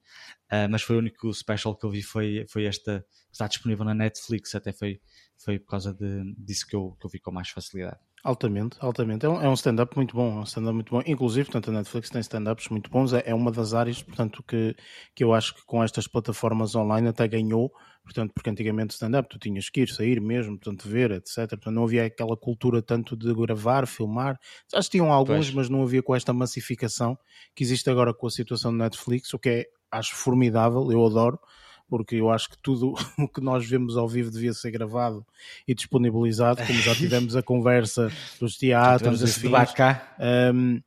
Ah, mas foi o único special que eu vi, foi, foi esta, está disponível na Netflix, até foi, foi por causa de, disso que eu, que eu vi com mais facilidade. Altamente, altamente. É um, é um stand-up muito bom, é um stand-up muito bom. Inclusive, portanto, a Netflix tem stand-ups muito bons. É, é uma das áreas, portanto, que, que eu acho que com estas plataformas online até ganhou. Portanto, porque antigamente stand-up tu tinhas que ir, sair mesmo, portanto, ver, etc. Portanto, não havia aquela cultura tanto de gravar, filmar. Acho que tinham alguns, Pois. mas não havia com esta massificação que existe agora com a situação do Netflix, o que é, acho, formidável. Eu adoro porque eu acho que tudo o que nós vemos ao vivo devia ser gravado e disponibilizado, como já tivemos a conversa dos teatros, Tivemos esse debate cá. Um,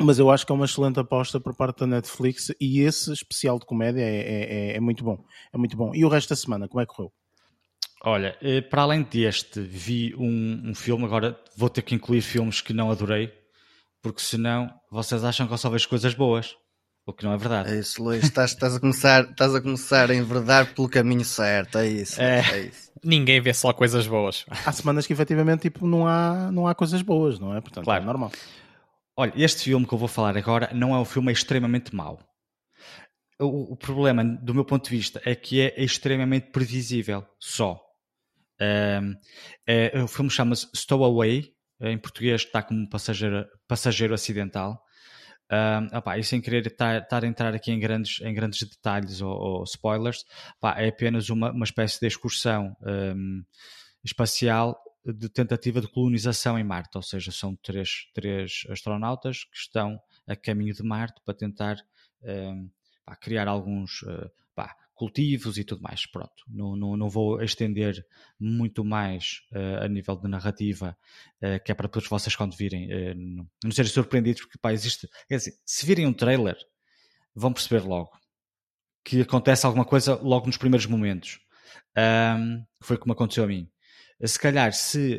mas eu acho que é uma excelente aposta por parte da Netflix e esse especial de comédia é, é- é- é muito bom. É muito bom. E o resto da semana, como é que correu? Olha, eh, para além deste, vi um, um filme, agora vou ter que incluir filmes que não adorei, porque senão vocês acham que eu só vejo coisas boas, o que não é verdade. É isso, Luís. Estás, estás a começar, estás a começar a enverdar pelo caminho certo. É isso. É. É, isso. Ninguém vê só coisas boas. Há semanas que efetivamente tipo, não, há, não há coisas boas, não é? Portanto, Claro. é normal. Olha, este filme que eu vou falar agora não é um filme extremamente mau. O, o problema, do meu ponto de vista, é que é extremamente previsível, só. Ahm, é- o filme chama-se Stowaway, em português está como passageiro, passageiro acidental. Um, opá, e sem querer estar, a entrar aqui em grandes, em grandes detalhes ou, ou spoilers, pá, é apenas uma, uma espécie de excursão um, espacial de tentativa de colonização em Marte, ou seja, são três, três astronautas que estão a caminho de Marte para tentar um, criar alguns uh, cultivos e tudo mais. Pronto, não, não, não vou estender muito mais uh, a nível de narrativa, uh, que é para todos vocês quando virem, uh, não, serem surpreendidos, porque pá, existe. Quer dizer, se virem um trailer, vão perceber logo que acontece alguma coisa logo nos primeiros momentos. Um, foi como aconteceu a mim. Se calhar, se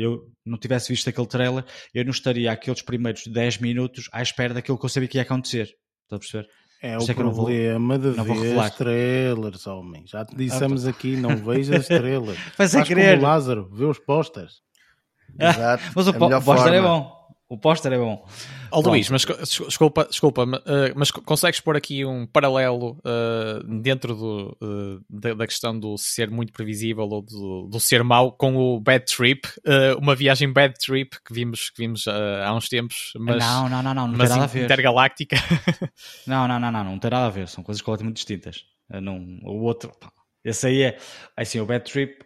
eu não tivesse visto aquele trailer, eu não estaria aqueles primeiros 10 minutos à espera daquilo que eu sabia que ia acontecer. Estão a perceber? É Por isso o é não vou- problema de não ver revelar. trailers, homem. Já te dissemos aqui, não vejas trailers. Faz como querer. o Lázaro, vê os posters. Exato. Mas o, o póster é bom. O póster é bom. Ó Luís, mas desculpa, desculpa eh, mas co- consegues pôr aqui um paralelo eh, dentro do, eh, da, da questão do ser muito previsível ou do, do ser mau com o Bad Trip, eh, uma viagem Bad Trip que vimos, que vimos há uns tempos, mas, não, não, não, não, não tem nada a ver. intergaláctica. Não, não, não, não, não tem nada a ver. São coisas completamente distintas. Não, o outro, pá, esse aí é, assim, o Bad Trip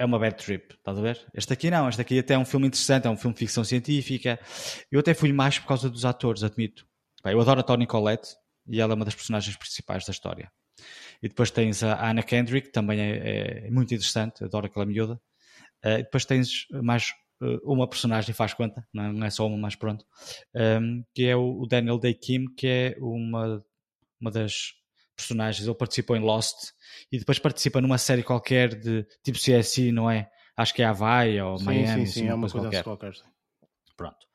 é uma bad trip, estás a ver? Este aqui não, este aqui até é um filme interessante, é um filme de ficção científica. Eu até fui mais por causa dos atores, admito. Pá, eu adoro a Toni Collette e ela é uma das personagens principais da história. E depois tens a Anna Kendrick, também é, é muito interessante, adoro aquela miúda. Eh, e depois tens mais eh, uma personagem, faz conta, não é, é só uma, mas pronto, ehm, que é o, Daniel Day Kim, que é uma, uma das personagens. Ele participou em Lost e depois participa numa série qualquer de tipo CSI, não é? Acho que é Hawaii ou Sim, Miami, sim, assim, sim, é uma coisa qualquer. qualquer. sim. Pronto.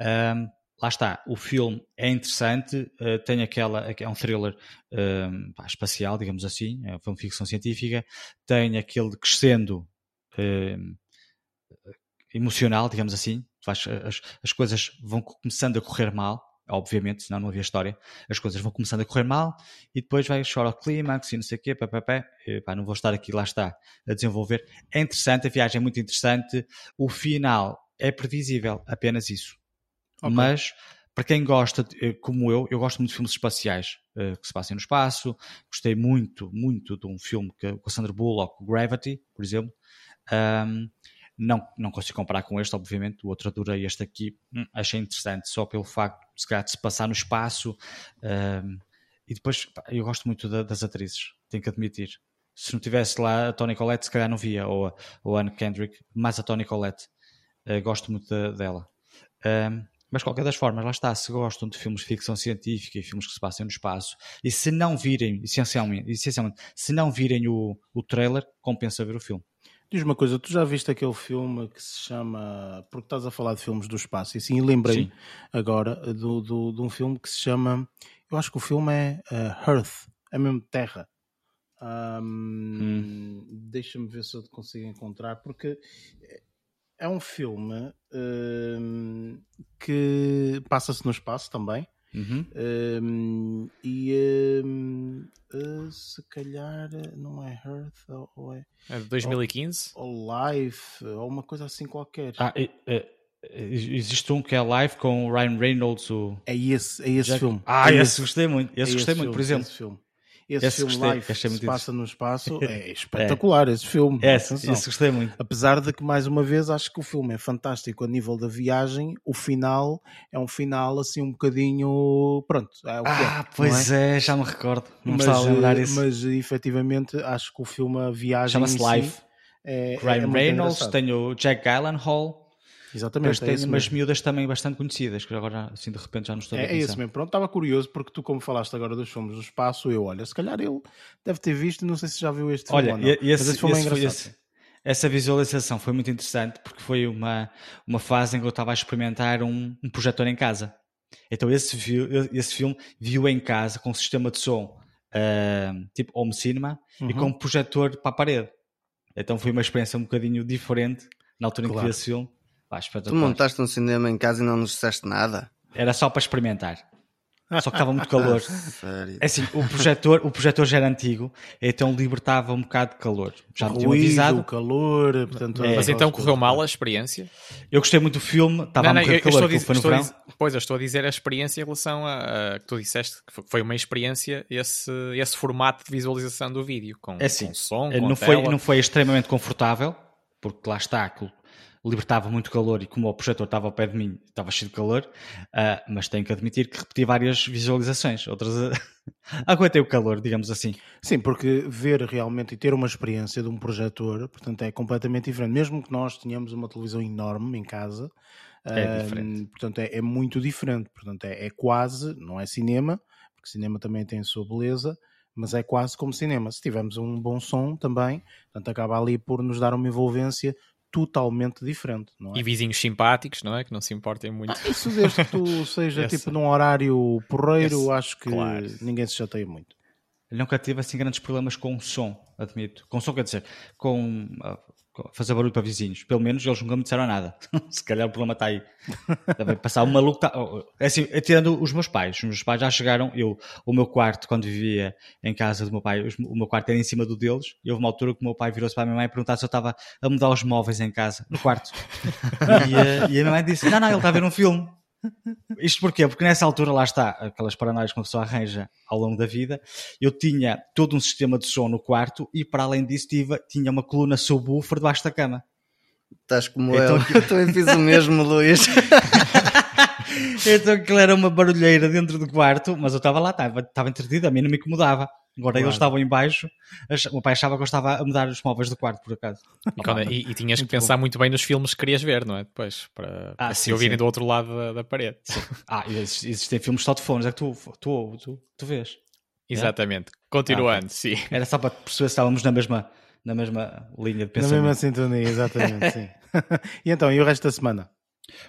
Ahm, lá está, o filme é interessante, eh, tem aquela, é um thriller ahm, pá, espacial, digamos assim, é um filme de ficção científica, tem aquele crescendo ahm, emocional, digamos assim, faz, as, as coisas vão começando a correr mal, obviamente, senão não havia história, as coisas vão começando a correr mal e depois vai chorar o clímax e não sei o quê, pá, pá, pá. E, pá, não vou estar aqui, lá está, a desenvolver. É interessante, a viagem é muito interessante, o final é previsível, apenas isso. Ok. Mas, para quem gosta, eh, como eu, eu gosto muito de filmes espaciais eh, que se passem no espaço. Gostei muito, muito de um filme que, com a Sandra Bullock, Gravity, por exemplo. Ahm, não, não consigo comparar com este, obviamente. O outro adorei este aqui. Hum, achei interessante só pelo facto de se, calhar, de se passar no espaço. ahm, e depois, eu gosto muito da- das atrizes, tenho que admitir. Se não tivesse lá a Toni Collette, se calhar não via, ou a, ou a Anne Kendrick, mais a Toni Collette. Eh, gosto muito dela. Ahm, mas, qualquer das formas, lá está. Se gostam de filmes de ficção científica e filmes que se passem no espaço, e se não virem, essencialmente, essencialmente se não virem o, o trailer, compensa ver o filme. Diz uma coisa, tu já viste aquele filme que se chama. Porque estás a falar de filmes do espaço, e assim lembrei Sim. agora do, do- de um filme que se chama. Eu acho que o filme é uh, Earth, é mesmo Terra. Ahm, Deixa-me ver se eu consigo encontrar, porque é um filme ahm, que passa-se no espaço também. Uhum. Ahm, e ahm, ah, se calhar não é Earth ou- ou é É de 2015. ou Life ou uma coisa assim qualquer. Ah, e- eh, existe um que é live com o Ryan Reynolds. O... É esse, é esse Jack- filme. Ah, é esse gostei muito. Esse é gostei esse muito, por filme, exemplo. Esse filme, esse Esse filme gostei, Life muito se passa no espaço é espetacular esse filme. Esse, Atenção. esse gostei muito. Apesar de que, mais uma vez, acho que o filme é fantástico a nível da viagem. O final é um final assim um bocadinho. Pronto, é o que é, Ah, não pois é? é? já me recordo. Não mas, estava a lembrar eh, isso. mas efetivamente acho que o filme, a viagem. Chama-se em si. É, é Ryan Reynolds, tem o Jack Gyllenhaal, Exatamente, depois é tem umas miúdas também bastante conhecidas, que agora assim de repente já não estou a ver É, é são. mesmo. Pronto, estava curioso porque tu, como falaste agora dos filmes do espaço, eu, olha, se calhar ele deve ter visto, não sei se já viu este filme. Olha, ou não. e- e Mas esse, esse filme é engraçado. esse- essa visualização foi muito interessante porque foi uma, uma fase em que eu estava a experimentar um, um projetor em casa. Então esse, esse filme viu em casa com um sistema de som ah, tipo home cinema e Uhum. com um projetor para a parede. Então foi uma experiência um bocadinho diferente na altura em que Claro. vi esse filme. Pá, Tu montaste um cinema em casa e não nos disseste nada. Era só para experimentar. Só que estava muito calor. Sério. É assim, o projetor, o projetor já era antigo, então libertava um bocado de calor. Já me tinham Ruído, avisado. calor, portanto... É. Mas então correu mal a experiência? Eu gostei muito do filme, estava a não, morrer eu, de calor, estou a aquilo dizer, foi no verão. dizer- pois, eu estou a dizer a experiência em relação a, a que tu disseste que foi- uma experiência esse, esse formato de visualização do vídeo com, É assim, com som, Eh, com não, foi, tela. não foi extremamente confortável, porque lá está, aquilo libertava muito calor e como o projetor estava ao pé de mim, estava cheio de calor, ah, mas tenho que admitir que repeti várias visualizações, outras aguentei o calor, digamos assim. Sim, porque ver realmente e ter uma experiência de um projetor, portanto, é completamente diferente. Mesmo que nós tenhamos uma televisão enorme em casa, É hum, diferente. portanto, é, é muito diferente. Portanto, é, é quase, não é cinema, porque cinema também tem a sua beleza, mas é quase como cinema. Se tivermos um bom som também, portanto, acaba ali por nos dar uma envolvência totalmente diferente, não é? E vizinhos simpáticos, não é? Que não se importem muito. Isso desde que tu seja tipo num horário porreiro, Esse- acho que claro. ninguém se chateia muito. Eu nunca tive assim grandes problemas com o som, admito. Com o som, quer dizer, com ah, fazer barulho para vizinhos. Pelo menos eles nunca me disseram nada. Se calhar o problema está aí. Também passar um maluco. Tá... É assim, tirando os meus pais. Os meus pais já chegaram. Eu, o meu quarto, quando vivia em casa do meu pai, o meu quarto era em cima do deles. E houve uma altura que o meu pai virou-se para a minha mãe e perguntar se eu estava a mudar os móveis em casa, no quarto. e, a, e a minha mãe disse: Não, não, ele está a ver um filme. Isto porquê? Porque nessa altura, lá está, aquelas paranoias que uma pessoa arranja ao longo da vida, eu tinha todo um sistema de som no quarto e, para além disso, tive, tinha uma coluna subwoofer debaixo da cama. Estás como então, eu. Eu também fiz o mesmo, Luís. então aquilo era uma barulheira dentro do quarto, mas eu estava lá, estava, estava entretido, a mim não me incomodava. Agora claro. eles estavam em baixo, o meu pai achava que eu estava a mudar os móveis do quarto, por acaso. E, quando, e, e tinhas muito que pensar bom. muito bem nos filmes que querias ver, não é? Depois, para, ah, para sim, se ouvirem sim. do outro lado da, da parede. Ah, existem filmes só de fones, é que tu, tu, tu, tu vês. Exatamente. É? Continuando, ah, sim. Era só para perceber se estávamos na mesma, na mesma linha de pensamento. Na mesma sintonia, exatamente, sim. e então, e o resto da semana?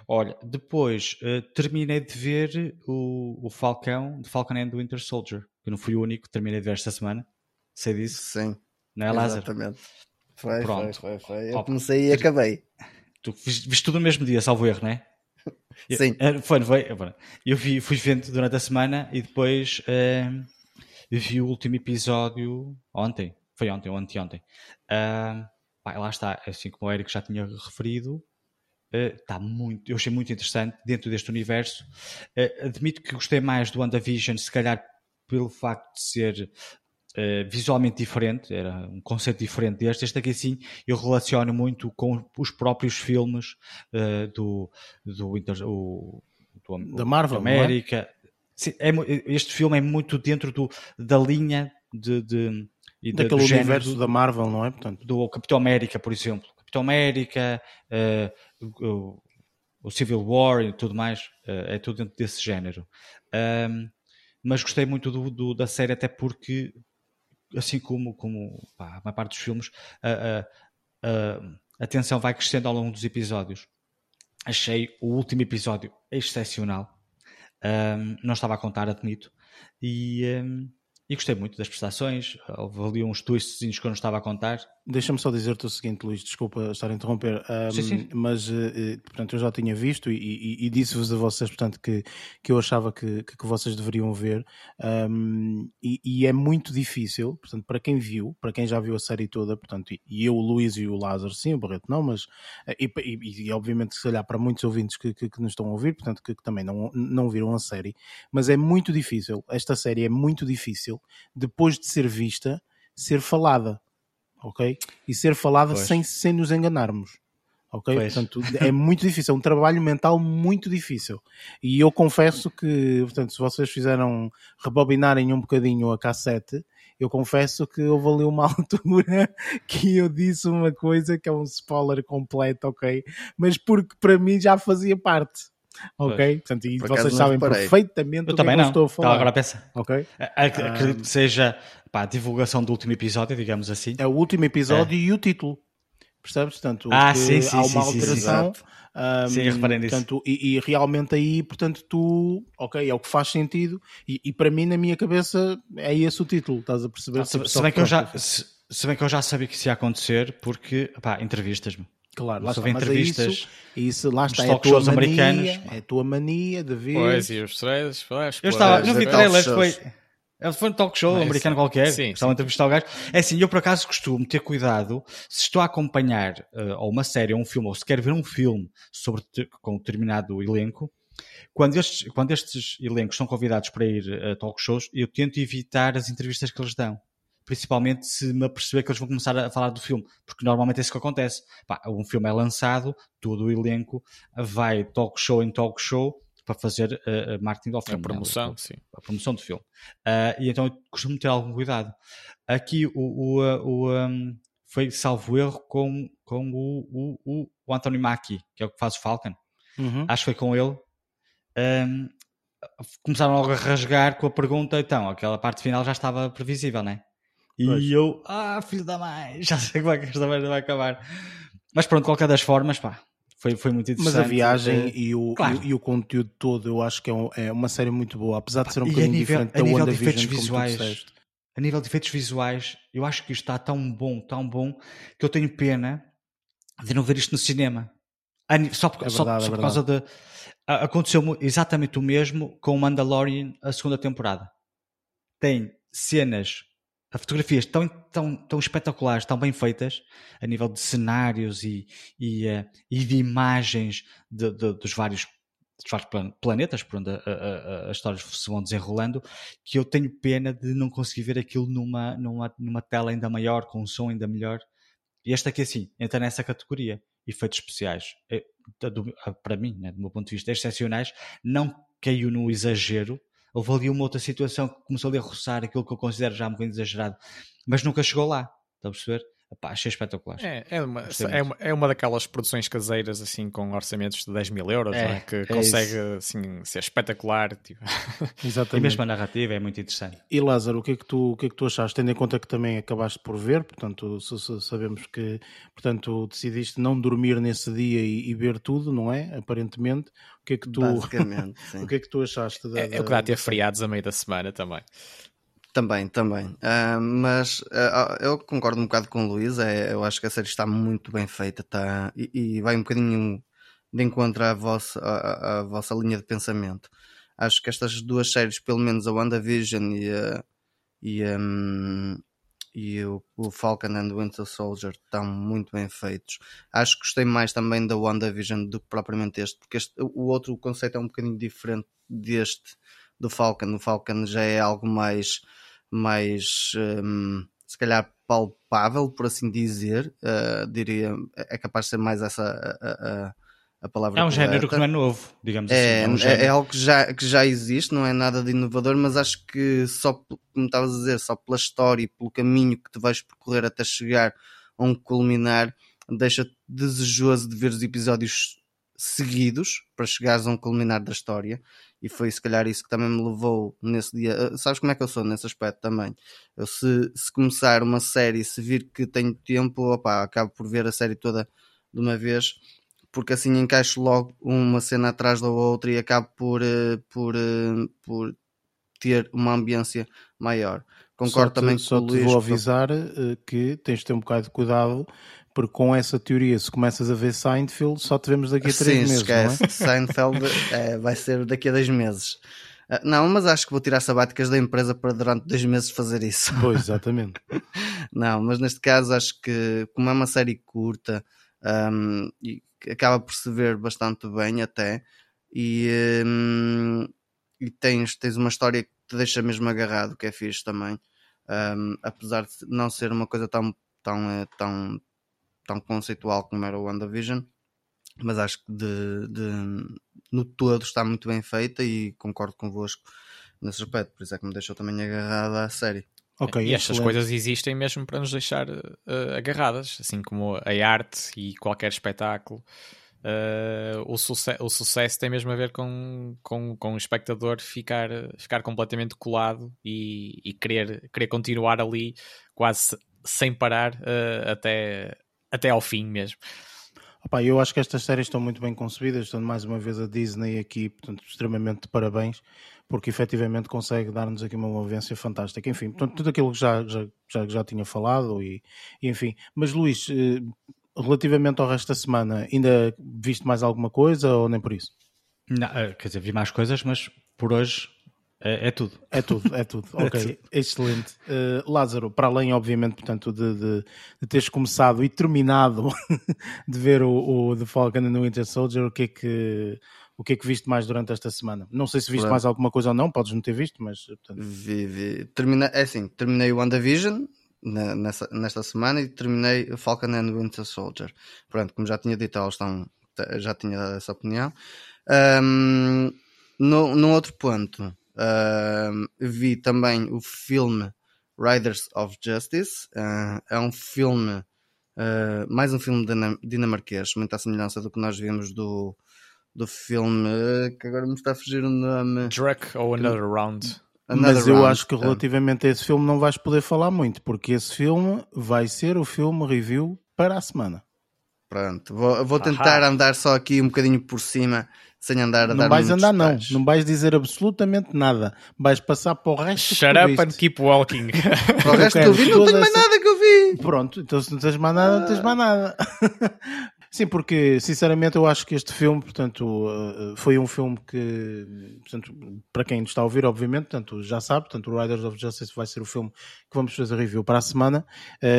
Olha, depois uh, terminei de ver o, o Falcão, de Falcon and Winter Soldier. Eu não fui o único terminei de ver esta semana. Sei disso? Sim. Não é, Lázaro? Exatamente. Foi, Pronto. foi, foi, foi. Eu Opa, comecei e acabei. Tu viste, viste tudo no mesmo dia, salvo erro, não é? Sim. Eu, foi, foi. Eu vi, fui vendo durante a semana e depois uh, vi o último episódio ontem. Foi ontem ou anteontem. Uh, pá, lá está, assim como o Eric já tinha referido, está uh, muito, eu achei muito interessante dentro deste universo. Uh, admito que gostei mais do WandaVision, se calhar pelo facto de ser uh, visualmente diferente, era um conceito diferente deste. Este aqui, sim, eu relaciono muito com os próprios filmes uh, do, do, Inter, o, do, da Marvel, é? América. É? Sim, é, este filme é muito dentro do, da linha de, de e daquele universo do, da Marvel, não é? Portanto. Do Capitão América, por exemplo. Capitão América, uh, o, o, Civil War e tudo mais, uh, é tudo dentro desse género. Um, mas gostei muito do, do, da série até porque, assim como, como pá, a maior parte dos filmes, a, a, a, tensão vai crescendo ao longo dos episódios. Achei o último episódio excepcional. Um, não estava a contar, admito. E, um, e gostei muito das prestações. Houve ali uns twists que eu não estava a contar. Deixa-me só dizer-te o seguinte, Luís, desculpa estar a interromper, um, sim, sim. mas uh, portanto, eu já tinha visto e, e, e disse-vos a vocês portanto, que, que eu achava que, que, que vocês deveriam ver um, e, e, é muito difícil, portanto, para quem viu, para quem já viu a série toda, portanto, e eu, o Luís e o Lázaro, sim, o Barreto não, mas eh, e, e, obviamente se calhar para muitos ouvintes que, que, que nos estão a ouvir, portanto, que, que também não, não viram a série, mas é muito difícil, esta série é muito difícil, depois de ser vista, ser falada ok? E ser falada sem, sem nos enganarmos. Ok? Pois. Portanto, é muito difícil, é um trabalho mental muito difícil. E eu confesso que, portanto, se vocês fizeram rebobinarem um bocadinho a cassete, eu confesso que houve ali uma altura que eu disse uma coisa que é um spoiler completo, ok? Mas porque para mim já fazia parte. Ok? Pois. Portanto, e vocês sabem perfeitamente eu o que, é que eu estou a falar. Estava agora a pensar. Ok? Acredito que seja pá, a divulgação do último episódio, digamos assim. É o último episódio é. e o título. Percebes? Portanto, ah, sim, sim, há uma sim, alteração. Sim, um, sim reparem portanto, e, e, realmente aí, portanto, tu, ok, é o que faz sentido. E, e, para mim, na minha cabeça, é esse o título, estás a perceber? Ah, se, se, bem que eu já, se, se, bem que eu já sabia que isso ia acontecer, porque, pá, entrevistas-me. Claro, lá está, entrevistas. Isso, isso, lá está, é a tua mania, americanos. é a tua mania de ver. Pois, e os trailers, Eu estava, não vi trailers, foi... Ele foi um talk show é, americano sim. qualquer, sim, estava a entrevistar o gajo. É assim, eu por acaso costumo ter cuidado, se estou a acompanhar uh, ou uma série ou um filme, ou se quero ver um filme sobre com determinado elenco, quando estes, quando estes elencos são convidados para ir a talk shows, eu tento evitar as entrevistas que eles dão. Principalmente se me aperceber que eles vão começar a falar do filme, porque normalmente é isso que acontece. Pá, um filme é lançado, todo o elenco vai talk show em talk show, para fazer uh, marketing do filme. A promoção, né? sim. A promoção do filme. Uh, e então eu costumo ter algum cuidado. Aqui o, o, o um, foi salvo erro com, com o, o, o, Anthony Mackie, que é o que faz o Falcon. Uhum. Acho que foi com ele. Um, começaram logo a rasgar com a pergunta, então, aquela parte final já estava previsível, né? E pois. eu, ah, filho da mãe, já sei como é que esta merda vai acabar. Mas pronto, de qualquer das formas, pá, foi, foi muito interessante. Mas a viagem e, o, claro. e, e, o conteúdo todo eu acho que é, um, é, uma série muito boa, apesar de ser um bocadinho nível, diferente da WandaVision, como visuais, A nível de efeitos visuais, eu acho que isto está tão bom, tão bom, que eu tenho pena de não ver isto no cinema. Só por, É só- verdade, só é por causa de. Aconteceu exatamente o mesmo com o Mandalorian, a segunda temporada. Tem cenas, a fotografias tão, tão, tão espetaculares, tão bem feitas, a nível de cenários e, e, eh, e de imagens de- de- dos vários, dos vários plan- planetas por onde as histórias se vão desenrolando, que eu tenho pena de não conseguir ver aquilo numa, numa, numa tela ainda maior, com um som ainda melhor. E este aqui, assim, entra nessa categoria. Efeitos especiais, É, do- ah, para mim, né, do meu ponto de vista, excepcionais. Não caiu no exagero. Houve ali uma outra situação que começou ali a roçar aquilo que eu considero já um bocadinho exagerado, mas nunca chegou lá. Estão a perceber? Epá, achei espetacular. É, é, uma, é, uma, é uma daquelas produções caseiras assim com orçamentos de 10 mil euros É, não é? que é consegue assim, ser espetacular. Tipo. E Exatamente. mesmo a narrativa é muito interessante. E Lázaro, o que, é que tu, o que é que tu achaste? Tendo em conta que também acabaste por ver, portanto, se- se- sabemos que portanto, decidiste não dormir nesse dia e, e ver tudo, não é? Aparentemente. O que é que tu, o que é que tu achaste da, É, é o que dá a ter feriados a meio da semana também. Também, também. Ah, mas ah, eu concordo um bocado com o Luís. É, eu acho que a série está muito bem feita tá, e, e vai um bocadinho de encontro à vossa, à, à- vossa linha de pensamento. Acho que estas duas séries, pelo menos a WandaVision e, a, e, hum, e o, o Falcon and Winter Soldier, estão muito bem feitos. Acho que gostei mais também da WandaVision do que propriamente este, porque este, o outro conceito é um bocadinho diferente deste do Falcon. O Falcon já é algo mais mais hum, se calhar palpável, por assim dizer, uh, diria, é capaz de ser mais essa a, a- a palavra É um género que correta. não é novo, digamos É, assim. um é, é algo que já, que já existe, não é nada de inovador, mas acho que só, como estavas a dizer, só pela história e pelo caminho que tu vais percorrer até chegar a um culminar, deixa-te desejoso de ver os episódios seguidos para chegares a um culminar da história. E foi se calhar isso que também me levou nesse dia. Ah, Sabes como é que eu sou nesse aspecto também? Eu se, se começar uma série, se vir que tenho tempo, opá, acabo por ver a série toda de uma vez porque assim encaixo logo uma cena atrás da outra e acabo por, eh, por, eh, por ter uma ambiência maior. Concordo só te, também só com o te Luís. vou porque- avisar eh, que tens de ter um bocado de cuidado, porque com essa teoria, se começas a ver Seinfeld, só te vemos daqui a três Sim, meses, esquece. não é? Seinfeld eh, vai ser daqui a dois meses. Ah, não, mas acho que vou tirar sabáticas da empresa para durante dois meses fazer isso. Pois, exatamente. Não, mas neste caso acho que como é uma série curta hum, e que acaba por se ver bastante bem até e, hum, e tens, tens uma história que te deixa mesmo agarrado, que é fixe também. Hum, apesar de não ser uma coisa tão, tão, eh, tão, tão conceitual como era o WandaVision, mas acho que de, de- no todo está muito bem feita e concordo convosco nesse aspecto, por isso é que me deixou também agarrado à série. Ok, e estas excelente. coisas existem mesmo para nos deixar eh, agarradas, assim como a arte e qualquer espetáculo. Eh, o, suce- o sucesso tem mesmo a ver com, com, com o espectador ficar, ficar completamente colado e, e querer, querer continuar ali quase sem parar eh, até, até ao fim mesmo. Opa, eu acho que estas séries estão muito bem concebidas, estão mais uma vez a Disney aqui, portanto, extremamente de parabéns, porque efetivamente consegue dar-nos aqui uma movência fantástica. Enfim, portanto, tudo aquilo que já, já, já, já tinha falado, e, e enfim. Mas Luís, eh, relativamente ao resto da semana, ainda viste mais alguma coisa ou nem por isso? Não, eh, quer dizer, vi mais coisas, mas por hoje é, é tudo. É tudo, é tudo. Ok, excelente. Eh, Lázaro, para além, obviamente, portanto, de, de, de teres começado e terminado de ver o, o The Falcon and the Winter Soldier, o que é que o que é que viste mais durante esta semana? Não sei se viste Pronto. mais alguma coisa ou não, podes não ter visto, mas portanto, Vi, vi. Termina, é assim, terminei o WandaVision na, nessa, nesta semana e terminei o Falcon and Winter Soldier. Pronto, como já tinha dito, elas estão, já tinha dado essa opinião. Um, no, no outro ponto, um, vi também o filme Riders of Justice. Uh, é um filme, uh, mais um filme dina- dinamarquês, muita semelhança do que nós vimos do, do filme, uh, que agora me está a fugir o nome. Druck ou Another Round. Another mas eu Round, acho que uh, relativamente a esse filme não vais poder falar muito, porque esse filme vai ser o filme review para a semana. Pronto, vou, vou tentar Ahá. andar só aqui um bocadinho por cima, sem andar a não dar vais andar, não. Não vais dizer absolutamente nada. Vais passar para o resto que Shut up and keep walking. Para o resto que eu vi, não tenho mais essa- nada que eu vi. Pronto, então se não tens mais nada, não tens mais nada. Sim, porque sinceramente eu acho que este filme, portanto, uh, foi um filme que, portanto, para quem nos está a ouvir, obviamente, portanto, já sabe, portanto, o Riders of Justice vai ser o filme que vamos fazer review para a semana,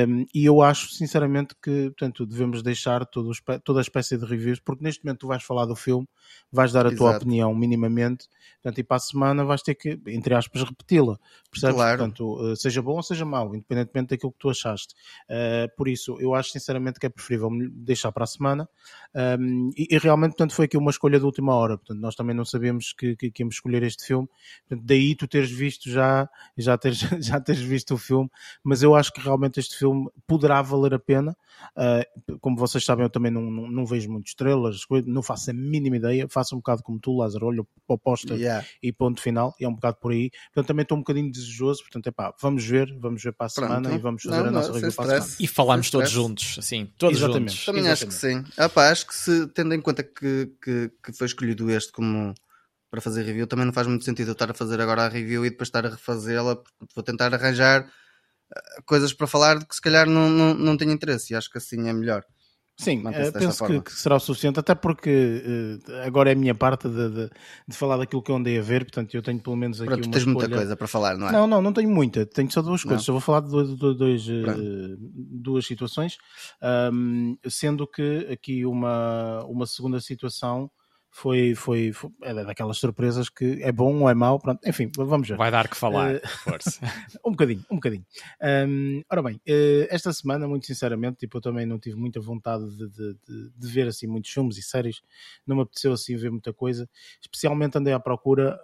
um, e eu acho sinceramente que, portanto, devemos deixar todo toda a espécie de reviews, porque neste momento tu vais falar do filme, vais dar a tua Exato. opinião minimamente, portanto, e para a semana vais ter que, entre aspas, repeti-la, percebes? Claro. Portanto, uh, seja bom ou seja mau, independentemente daquilo que tu achaste. Uh, por isso, eu acho sinceramente que é preferível deixar para a semana. Um, e, e realmente, portanto, foi aqui uma escolha de última hora. Portanto, nós também não sabíamos que, que, que íamos escolher este filme. Portanto, daí tu teres visto já, já teres, já teres visto o filme. Mas eu acho que realmente este filme poderá valer a pena. Uh, como vocês sabem, eu também não, não, não vejo muitas estrelas, não faço a mínima ideia. Faço um bocado como tu, Lázaro, olho para o póster Yeah. e ponto final. E é um bocado por aí. Portanto, também estou um bocadinho desejoso. Portanto, é pá, vamos ver, vamos ver para a Pronto. semana e vamos fazer Não, a nossa não, review para a semana. e falámos todos juntos, assim, todos Exatamente. juntos. Também acho que sim. Ah, pá, acho que se, tendo em conta que, que, que foi escolhido este como para fazer review, também não faz muito sentido eu estar a fazer agora a review e depois estar a refazê-la. Vou tentar arranjar ah, coisas para falar que se calhar não, não, não tenho interesse e acho que assim é melhor. Sim, desta penso que, que será o suficiente, até porque eh, agora é a minha parte de, de, de falar daquilo que eu andei a ver, portanto eu tenho pelo menos aqui Pronto, tu uma tens muita escolha- coisa para falar, não é? Não, não, não tenho muita, tenho só duas coisas, Não. só vou falar de dois, dois- Pronto. duas situações, Ahm, sendo que aqui uma, uma segunda situação foi, foi, foi é daquelas surpresas que é bom ou é mau, pronto, enfim, vamos ver. Vai dar que falar, Eh, força. Um bocadinho, um bocadinho. Hum, ora bem, eh, esta semana, muito sinceramente, tipo, eu também não tive muita vontade de, de- de- de ver assim muitos filmes e séries, não me apeteceu assim ver muita coisa, especialmente andei à procura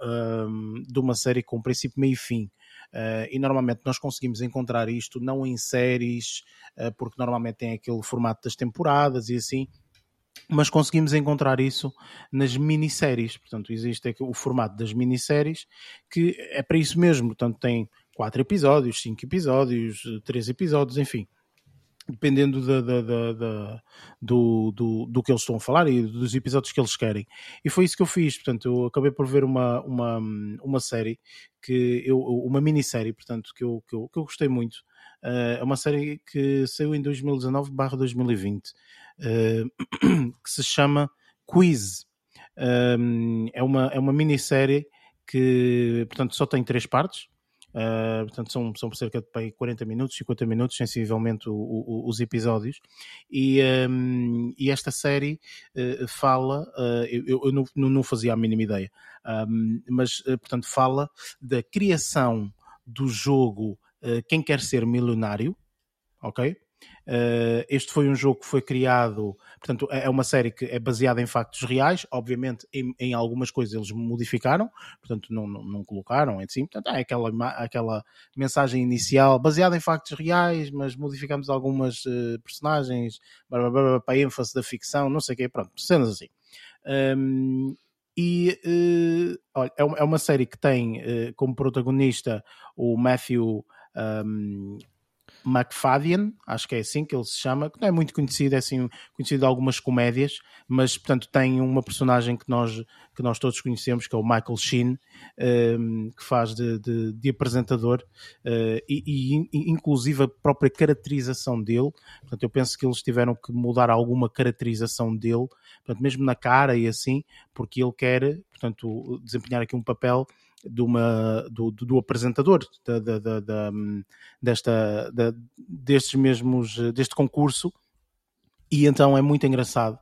hum, de uma série com princípio, meio e fim. Eh, e normalmente nós conseguimos encontrar isto não em séries, eh, porque normalmente tem aquele formato das temporadas e assim, mas conseguimos encontrar isso nas minisséries. Portanto, existe o formato das minisséries que é para isso mesmo. Portanto, tem quatro episódios, cinco episódios, três episódios, enfim. Dependendo da, do, do, do que eles estão a falar e dos episódios que eles querem. E foi isso que eu fiz. Portanto, eu acabei por ver uma, uma, uma série, que eu, uma minissérie, portanto, que eu, que eu, que eu gostei muito. Eh, É uma série que saiu em 2019-2020, eh, que se chama Quiz. Um, é, uma, é uma minissérie que, portanto, só tem três partes. Uh, portanto, são, são cerca de pá, aí 40 minutos, 50 minutos, sensivelmente, o- o- os episódios. E, um, e esta série uh, fala, uh, eu, eu não, não- fazia a mínima ideia, um, mas, portanto, fala da criação do jogo Quem Quer Ser Milionário, ok? Uh, este foi um jogo que foi criado, portanto, é é uma série que é baseada em factos reais, obviamente em, em algumas coisas eles modificaram, portanto não, não, não colocaram em si, portanto é aquela, aquela mensagem inicial baseada em factos reais, mas modificamos algumas eh, personagens blá, blá, blá, para ênfase da ficção, não sei o quê, pronto, cenas assim. Um, e eh, olha, é uma, é uma série que tem como protagonista o Matthew um, McFadden, acho que é assim que ele se chama, que não é muito conhecido, é assim conhecido de algumas comédias, mas portanto tem uma personagem que nós, que nós todos conhecemos, que é o Michael Sheen, um, que faz de, de, de apresentador uh, e, e, inclusive a própria caracterização dele, portanto eu penso que eles tiveram que mudar alguma caracterização dele, portanto mesmo na cara e assim, porque ele quer, portanto, desempenhar aqui um papel de uma, do, do, do apresentador da, da, da desta, destes mesmos, deste concurso, e então é muito engraçado,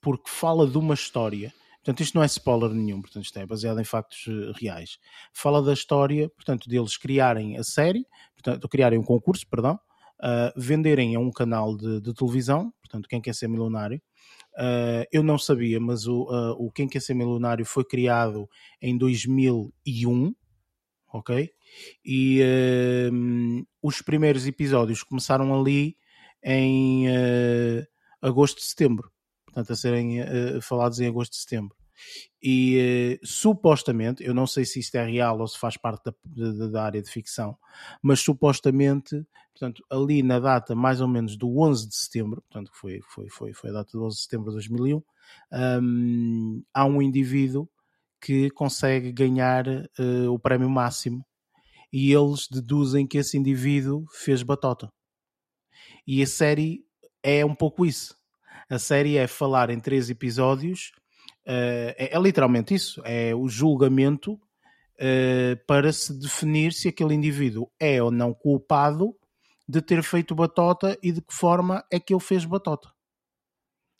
porque fala de uma história, portanto isto não é spoiler nenhum, portanto isto é baseado em factos uh, reais, fala da história, portanto deles criarem a série, portanto criarem um concurso, perdão, uh, venderem a um canal de, de, televisão, portanto quem quer ser milionário, Uh, eu não sabia, mas o, uh, o Quem Quer Ser Milionário foi criado em 2001, ok? E uh, os primeiros episódios começaram ali em agosto setembro, portanto, a serem falados em agosto setembro. E uh, supostamente, eu não sei se isto é real ou se faz parte da, da, da, área de ficção, mas supostamente, portanto, ali na data mais ou menos do 11 de setembro, portanto, foi, foi, foi, foi a data do 11 de setembro de 2001, um, há um indivíduo que consegue ganhar uh, o prémio máximo e eles deduzem que esse indivíduo fez batota. E a série é um pouco isso. A série é falar em três episódios, uh, é, é, literalmente isso: é o julgamento uh, para se definir se aquele indivíduo é ou não culpado de ter feito batota e de que forma é que ele fez batota.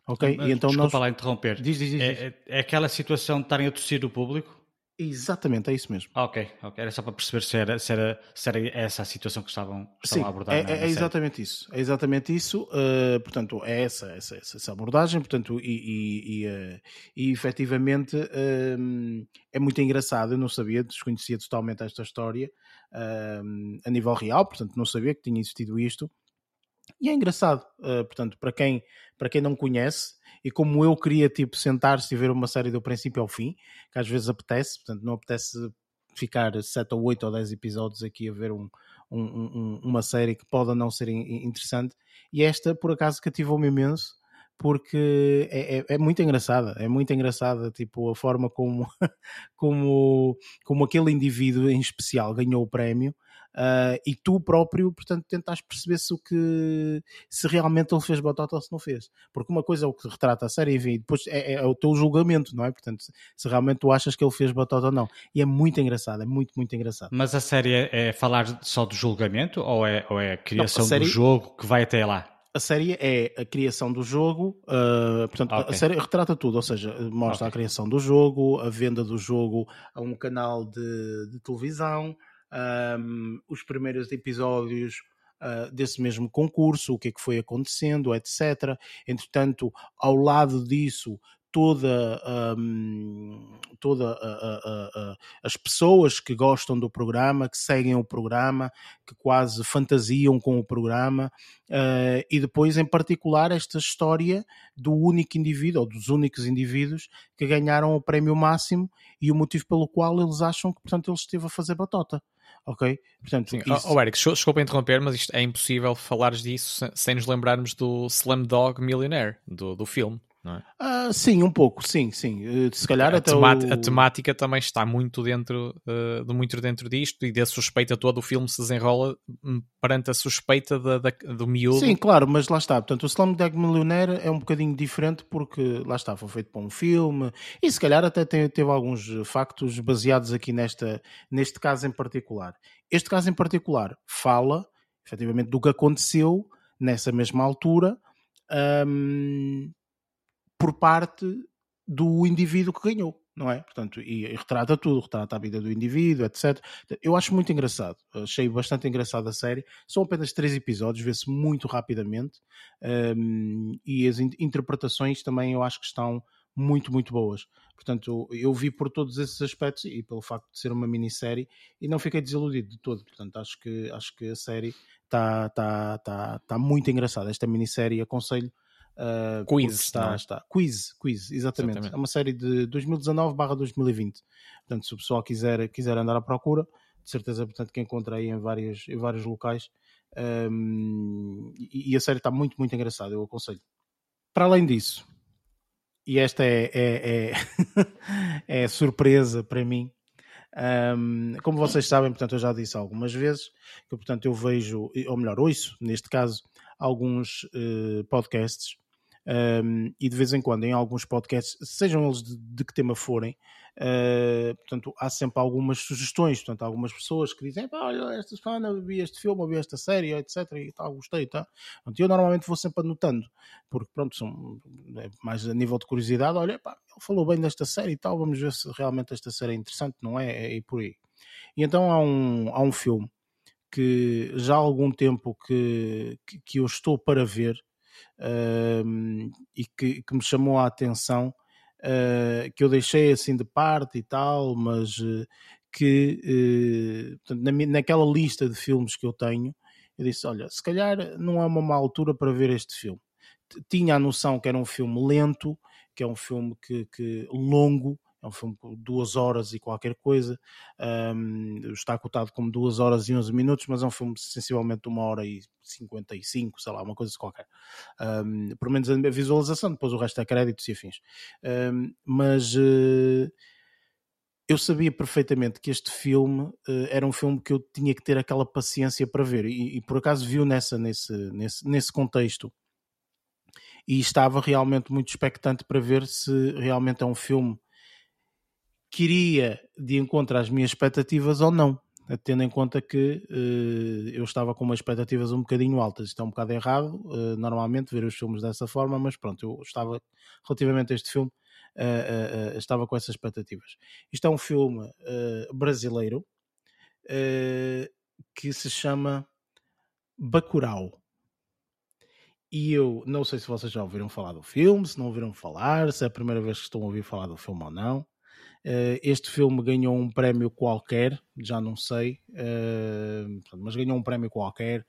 Ok? Mas, e então desculpa nós... lá interromper. Diz, diz, diz, é, é, é, aquela situação de estarem a tossir o público? Exatamente, é isso mesmo. Ah, ok, ok. Era só para perceber se era, se era, se era essa a situação que estavam, que estavam Sim, a abordar. É, é na exatamente isso. É exatamente isso. Uh, portanto, é essa, essa, essa, abordagem. Portanto, e, e, e, uh, e efetivamente uh, é muito engraçado. Eu não sabia, desconhecia totalmente esta história a nível real. Portanto, não sabia que tinha existido isto. E é engraçado. portanto, para quem, para quem não conhece, e como eu queria tipo sentar-se e ver uma série do princípio ao fim, que às vezes apetece, portanto não apetece ficar 7 ou 8 ou 10 episódios aqui a ver um, um, um, uma série que pode ou não ser interessante, e esta por acaso cativou-me imenso, porque é, é, é, muito engraçada, é muito engraçada, tipo, a forma como, como, como aquele indivíduo em especial ganhou o prémio uh, e tu próprio, portanto, tentas perceber se o que se realmente ele fez batota ou se não fez. Porque uma coisa é o que retrata a série, enfim, depois é, é, o teu julgamento, não é? Portanto, se realmente tu achas que ele fez batota ou não. E é muito engraçado, é muito, muito engraçado. Mas a série é, é falar só do julgamento ou é, ou é a criação não, a série... do jogo que vai até lá? a série é a criação do jogo, uh, portanto, okay. a série retrata tudo, ou seja, mostra okay. a criação do jogo, a venda do jogo a um canal de, de televisão, um, os primeiros episódios uh, desse mesmo concurso, o que é que foi acontecendo, etc. Entretanto, ao lado disso, toda, um, toda as pessoas que gostam do programa, que seguem o programa, que quase fantasiam com o programa, uh, e depois, em particular, esta história do único indivíduo, ou dos únicos indivíduos que ganharam o prémio máximo e o motivo pelo qual eles acham que, portanto, ele esteve a fazer batota ok? Portanto, Sim. Isso... Oh, Eric, desculpa interromper, mas isto é impossível falares disso sem nos lembrarmos do Slumdog Millionaire, do, do filme. É? Uh, sim, um pouco, sim, sim. Uh, se calhar a, até o... a temática também está muito dentro, uh, de, muito dentro disto e da suspeita toda o filme se desenrola hum, perante a suspeita da, da, do miúdo. Sim, claro, mas lá está. Portanto, o Slumdog Millionaire é um bocadinho diferente porque lá está, foi feito para um filme e se calhar até tem, teve alguns factos baseados aqui nesta, neste caso em particular. Este caso em particular fala efetivamente do que aconteceu nessa mesma altura. Um, por parte do indivíduo que ganhou, não é? Portanto, e, e, retrata tudo, retrata a vida do indivíduo, etc. Eu acho muito engraçado, achei bastante engraçado a série. São apenas três episódios, vê-se muito rapidamente um, e as in interpretações também eu acho que estão muito, muito boas. Portanto, eu vi por todos esses aspectos e pelo facto de ser uma minissérie e não fiquei desiludido de todo. Portanto, acho que, acho que a série está tá, tá, tá muito engraçada. Esta minissérie aconselho Uh, quiz, está, é? está. Quiz, quiz, exatamente. exatamente. É uma série de 2019/2020. Portanto, se o pessoal quiser, quiser andar à procura, de certeza, portanto, que encontra aí em vários, em vários locais. Um, e, e, a série está muito, muito engraçada, eu aconselho. Para além disso, e esta é, é, é, é surpresa para mim, um, como vocês sabem, portanto, eu já disse algumas vezes que, portanto, eu vejo, ou melhor, ouço, neste caso, alguns uh, podcasts um, e de vez em quando em alguns podcasts, sejam eles de, de que tema forem, uh, portanto, há sempre algumas sugestões, portanto, algumas pessoas que dizem, olha, esta semana vi este filme, vi esta série, etc, e tal, gostei, tá? Portanto, eu normalmente vou sempre anotando, porque pronto, são é mais a nível de curiosidade, olha, pá, ele falou bem desta série e tal, vamos ver se realmente esta série é interessante, não é? É, é por aí. E então há um, há um filme que já há algum tempo que, que, que eu estou para ver, uh, e que, que, me chamou a atenção, uh, que eu deixei assim de parte e tal, mas uh, que portanto, na, naquela lista de filmes que eu tenho, eu disse: Olha, se calhar não é uma má altura para ver este filme. Tinha a noção que era um filme lento, que é um filme que, que longo, é um filme com duas horas e qualquer coisa, um, está cotado como duas horas e 11 minutos, mas é um filme sensivelmente de uma hora e 55, sei lá, uma coisa qualquer. Um, pelo menos a visualização, depois o resto é créditos e afins. Um, mas uh, eu sabia perfeitamente que este filme uh, era um filme que eu tinha que ter aquela paciência para ver, e, e por acaso viu nessa, nesse, nesse, nesse contexto. E estava realmente muito expectante para ver se realmente é um filme que iria de encontro às minhas expectativas ou não, tendo em conta que uh, eu estava com umas expectativas um bocadinho altas. Isto é um bocado errado, uh, normalmente, ver os filmes dessa forma, mas pronto, eu estava, relativamente a este filme, uh, estava com essas expectativas. Isto é um filme brasileiro que se chama Bacurau. E eu não sei se vocês já ouviram falar do filme, se não ouviram falar, se é a primeira vez que estão a ouvir falar do filme ou não. Uh, este filme ganhou um prémio qualquer, já não sei, uh, mas ganhou um prémio qualquer.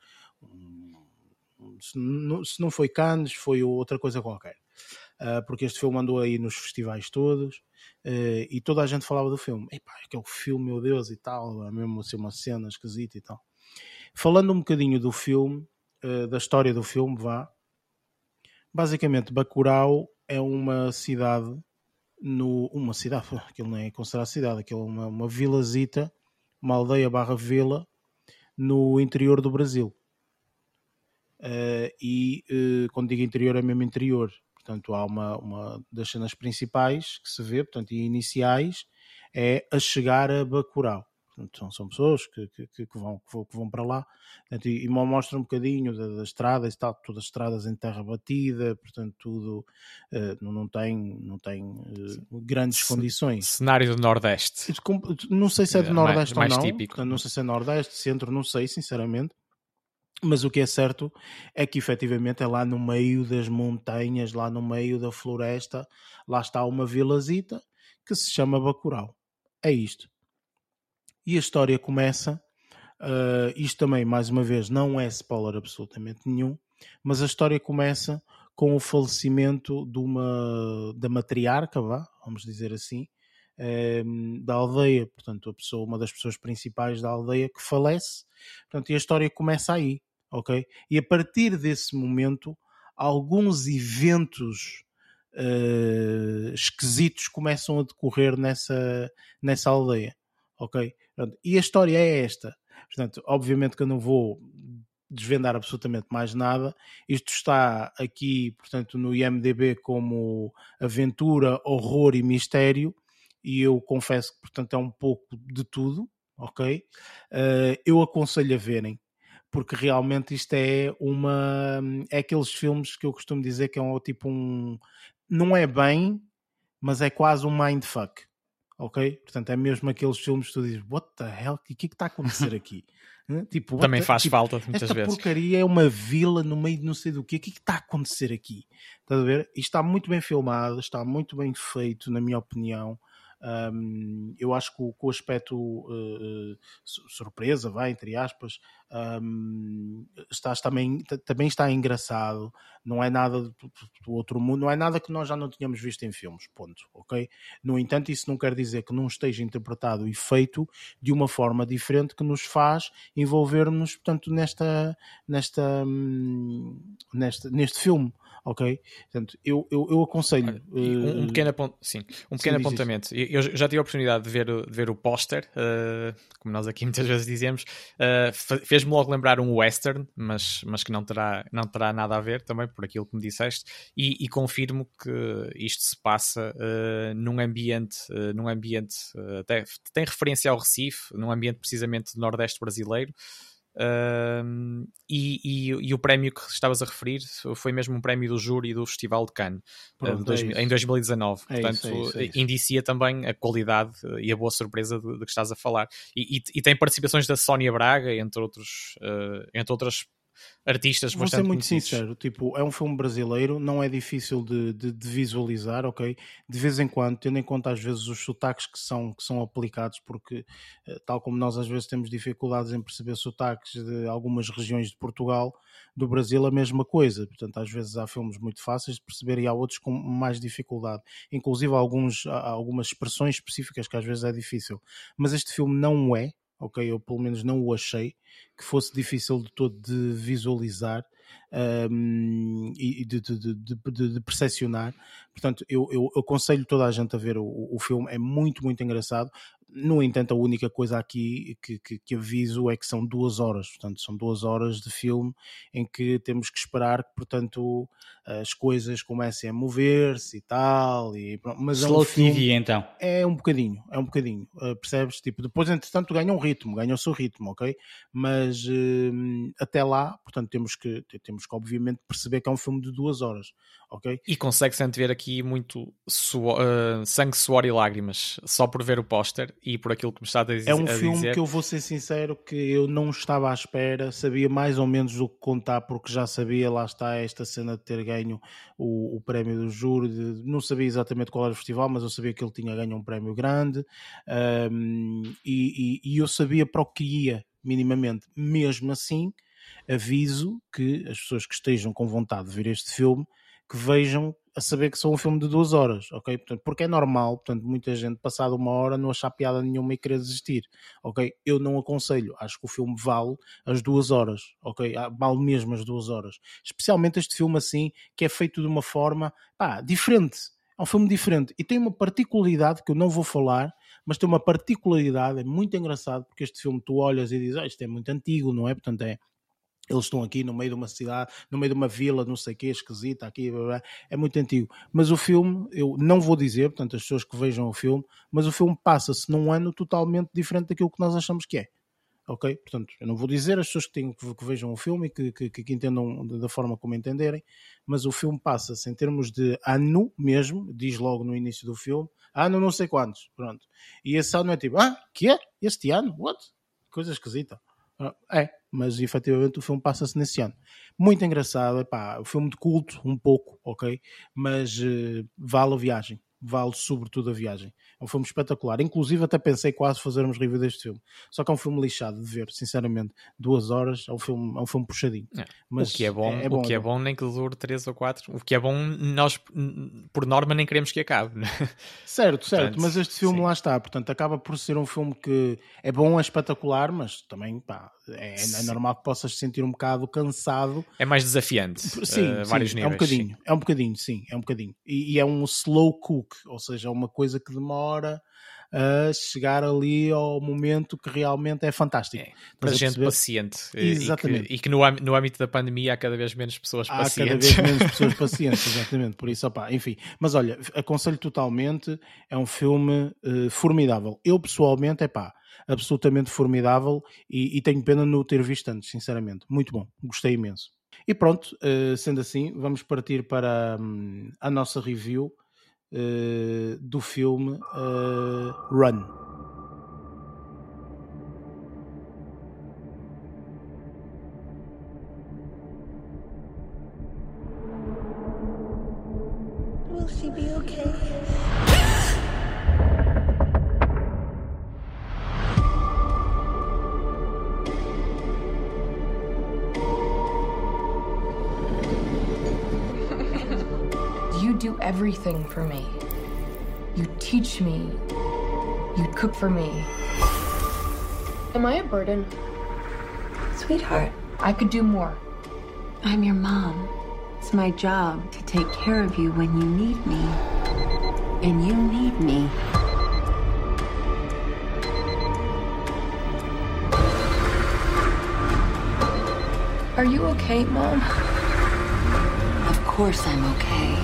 Se, não, foi Cannes, foi outra coisa qualquer. Uh, porque este filme andou aí nos festivais todos e toda a gente falava do filme. Epá, aquele filme, meu Deus, e tal, é mesmo assim uma cena esquisita e tal. Falando um bocadinho do filme, da história do filme, vá. Basicamente, Bacurau é uma cidade no, uma cidade, aquilo não é considerado cidade, aquilo é uma, uma vilazita, uma aldeia barra vila no interior do Brasil. Uh, e uh, quando digo interior é mesmo interior, portanto há uma, uma das cenas principais que se vê, portanto, e iniciais, é a chegar a Bacurau. São, pessoas que, que, que, vão, que, vão, para lá portanto, e, e mostra um bocadinho das da estradas e tal, todas as estradas em terra batida, portanto, tudo uh, não, não tem, não tem uh, grandes C condições. Cenário do Nordeste. Não sei se é do é, Nordeste mais, ou não. Típico. Portanto, não sei se é Nordeste, Centro, não sei, sinceramente. Mas o que é certo é que efetivamente é lá no meio das montanhas, lá no meio da floresta, lá está uma vilazita que se chama Bacurau. É isto. E a história começa. Uh, isto também, mais uma vez, não é spoiler absolutamente nenhum, mas a história começa com o falecimento de uma da matriarca, vá, vamos dizer assim, um, da aldeia, portanto, a pessoa, uma das pessoas principais da aldeia que falece, portanto, e a história começa aí, ok? E a partir desse momento, alguns eventos uh, esquisitos começam a decorrer nessa, nessa aldeia, ok? Portanto, e a história é esta. Portanto, obviamente que eu não vou desvendar absolutamente mais nada. Isto está aqui, portanto, no IMDB como aventura, horror e mistério. E eu confesso que, portanto, é um pouco de tudo, ok? Uh, eu aconselho a verem, porque realmente isto é uma. É aqueles filmes que eu costumo dizer que é um tipo um. Não é bem, mas é quase um mindfuck ok? Portanto, é mesmo aqueles filmes que tu dizes, what the hell, o que é que está a acontecer aqui? tipo, Também the, faz tipo, falta muitas esta vezes. Esta porcaria é uma vila no meio de não sei do quê, o que é que está a acontecer aqui? Estás a ver? E está muito bem filmado, está muito bem feito, na minha opinião. Um, eu acho que o, o aspecto uh, surpresa, vai, entre aspas, um, está, também, também está engraçado, não é nada do, do, outro mundo, não é nada que nós já não tínhamos visto em filmes, ponto, ok? No entanto, isso não quer dizer que não esteja interpretado e feito de uma forma diferente que nos faz envolver-nos, portanto, nesta, nesta, hum, nesta, neste filme ok? Portanto, eu, eu, eu aconselho. um, um, pequeno, apont... Sim, um pequeno sim, apontamento. Eu já tive a oportunidade de ver, de ver o póster, uh, como nós aqui muitas vezes dizemos, uh, fez-me logo lembrar um western, mas, mas que não terá, não terá nada a ver também, por aquilo que me disseste, e, e confirmo que isto se passa uh, num ambiente, num ambiente até tem referência ao Recife, num ambiente precisamente do Nordeste brasileiro. Uh, e, e, e, o prémio que estavas a referir foi mesmo um prémio do júri do Festival de Cannes Pronto, uh, dois, é em 2019. É Portanto, isso, é isso, é isso. indicia também a qualidade e a boa surpresa de, de que estás a falar. E, e, tem participações da Sónia Braga, entre, outros, uh, entre outras artistas Vou ser muito conhecidos. sincero, tipo, é um filme brasileiro, não é difícil de, de- de visualizar, ok? De vez em quando, tendo em conta às vezes os sotaques que são, que são aplicados, porque eh, tal como nós às vezes temos dificuldades em perceber sotaques de algumas regiões de Portugal, do Brasil a mesma coisa. Portanto, às vezes há filmes muito fáceis de perceber e há outros com mais dificuldade. Inclusive há alguns, há algumas expressões específicas que às vezes é difícil. Mas este filme não é, ok? Eu pelo menos não o achei que fosse difícil de todo de visualizar um, e de, de, de, de, de percepcionar. Portanto, eu, eu aconselho toda a gente a ver o, o filme, é muito, muito engraçado. No entanto, a única coisa aqui que, que, que, aviso é que são duas horas, portanto, são duas horas de filme em que temos que esperar que, portanto, as coisas comecem a mover-se e tal. E, mas Slow é um filme, TV, então. É um bocadinho, é um bocadinho, uh, percebes? Tipo, depois, entretanto, ganha um ritmo, ganha o seu ritmo, ok? Mas uh, até lá, portanto, temos que, temos que, obviamente, perceber que é um filme de duas horas, ok? E consegue-se antever aqui muito suor, uh, sangue, suor e lágrimas, só por ver o póster e por aquilo que me está a dizer. É um filme que eu vou ser sincero que eu não estava à espera, sabia mais ou menos o que contar, porque já sabia, lá está esta cena de ter ganho o, o prémio do júri, de, não sabia exatamente qual era o festival, mas eu sabia que ele tinha ganho um prémio grande um, e, e, e eu sabia para o que ia, minimamente. Mesmo assim, aviso que as pessoas que estejam com vontade de ver este filme, que vejam a saber que são um filme de duas horas, ok? Portanto, porque é normal, portanto, muita gente passada uma hora não achar piada nenhuma e querer desistir, ok? Eu não aconselho, acho que o filme vale as duas horas, ok? Vale mesmo as duas horas. Especialmente este filme assim, que é feito de uma forma, pá, diferente. É um filme diferente e tem uma particularidade que eu não vou falar, mas tem uma particularidade, é muito engraçado, porque este filme tu olhas e dizes, ah, isto é muito antigo, não é? Portanto, é eles estão aqui no meio de uma cidade, no meio de uma vila, não sei o que, esquisita, aqui, blá, blá. é muito antigo. Mas o filme, eu não vou dizer, portanto, as pessoas que vejam o filme, mas o filme passa-se num ano totalmente diferente daquilo que nós achamos que é. Ok? Portanto, eu não vou dizer as pessoas que, têm, que, vejam o filme e que, que, que entendam da forma como entenderem, mas o filme passa-se em termos de ano mesmo, diz logo no início do filme, ano não sei quantos, pronto. E esse ano é tipo, ah, que é? Este ano? What? Coisa esquisita. É, mas efetivamente o filme passa-se nesse ano. Muito engraçado, epá, o filme de culto, um pouco, ok? Mas uh, vale a viagem, vale sobretudo a viagem. É um filme espetacular. Inclusive, até pensei quase fazermos review deste filme. Só que é um filme lixado de ver, sinceramente. Duas horas, é um filme, é um filme puxadinho. É. Mas o que é bom, é, é bom, o que é bom. nem que dure três ou quatro. O que é bom, nós, por norma, nem queremos que acabe. Né? Certo, certo. Portanto, mas este filme sim. lá está. Portanto, acaba por ser um filme que é bom, é espetacular, mas também, pá, é, é, normal que possas sentir um bocado cansado. É mais desafiante. Sim, uh, vários sim níveis, é um bocadinho, sim. é um bocadinho, sim, é um bocadinho. E, e, é um slow cook, ou seja, é uma coisa que demora a chegar ali ao momento que realmente é fantástico. É, para gente perceber? paciente. Exatamente. E que, e que no, no, âmbito da pandemia há cada vez menos pessoas há pacientes. Há cada vez menos pessoas pacientes, exatamente. Por isso, opá, enfim. Mas olha, aconselho totalmente, é um filme uh, formidável. Eu pessoalmente, é pá, absolutamente formidável e, e, tenho pena no ter visto antes, sinceramente. Muito bom, gostei imenso. E pronto, sendo assim, vamos partir para um, a nossa review do filme uh, Run. You do everything for me. You teach me. You cook for me. Am I a burden? Sweetheart, I could do more. I'm your mom. It's my job to take care of you when you need me. And you need me. Are you okay, Mom? Of course I'm okay.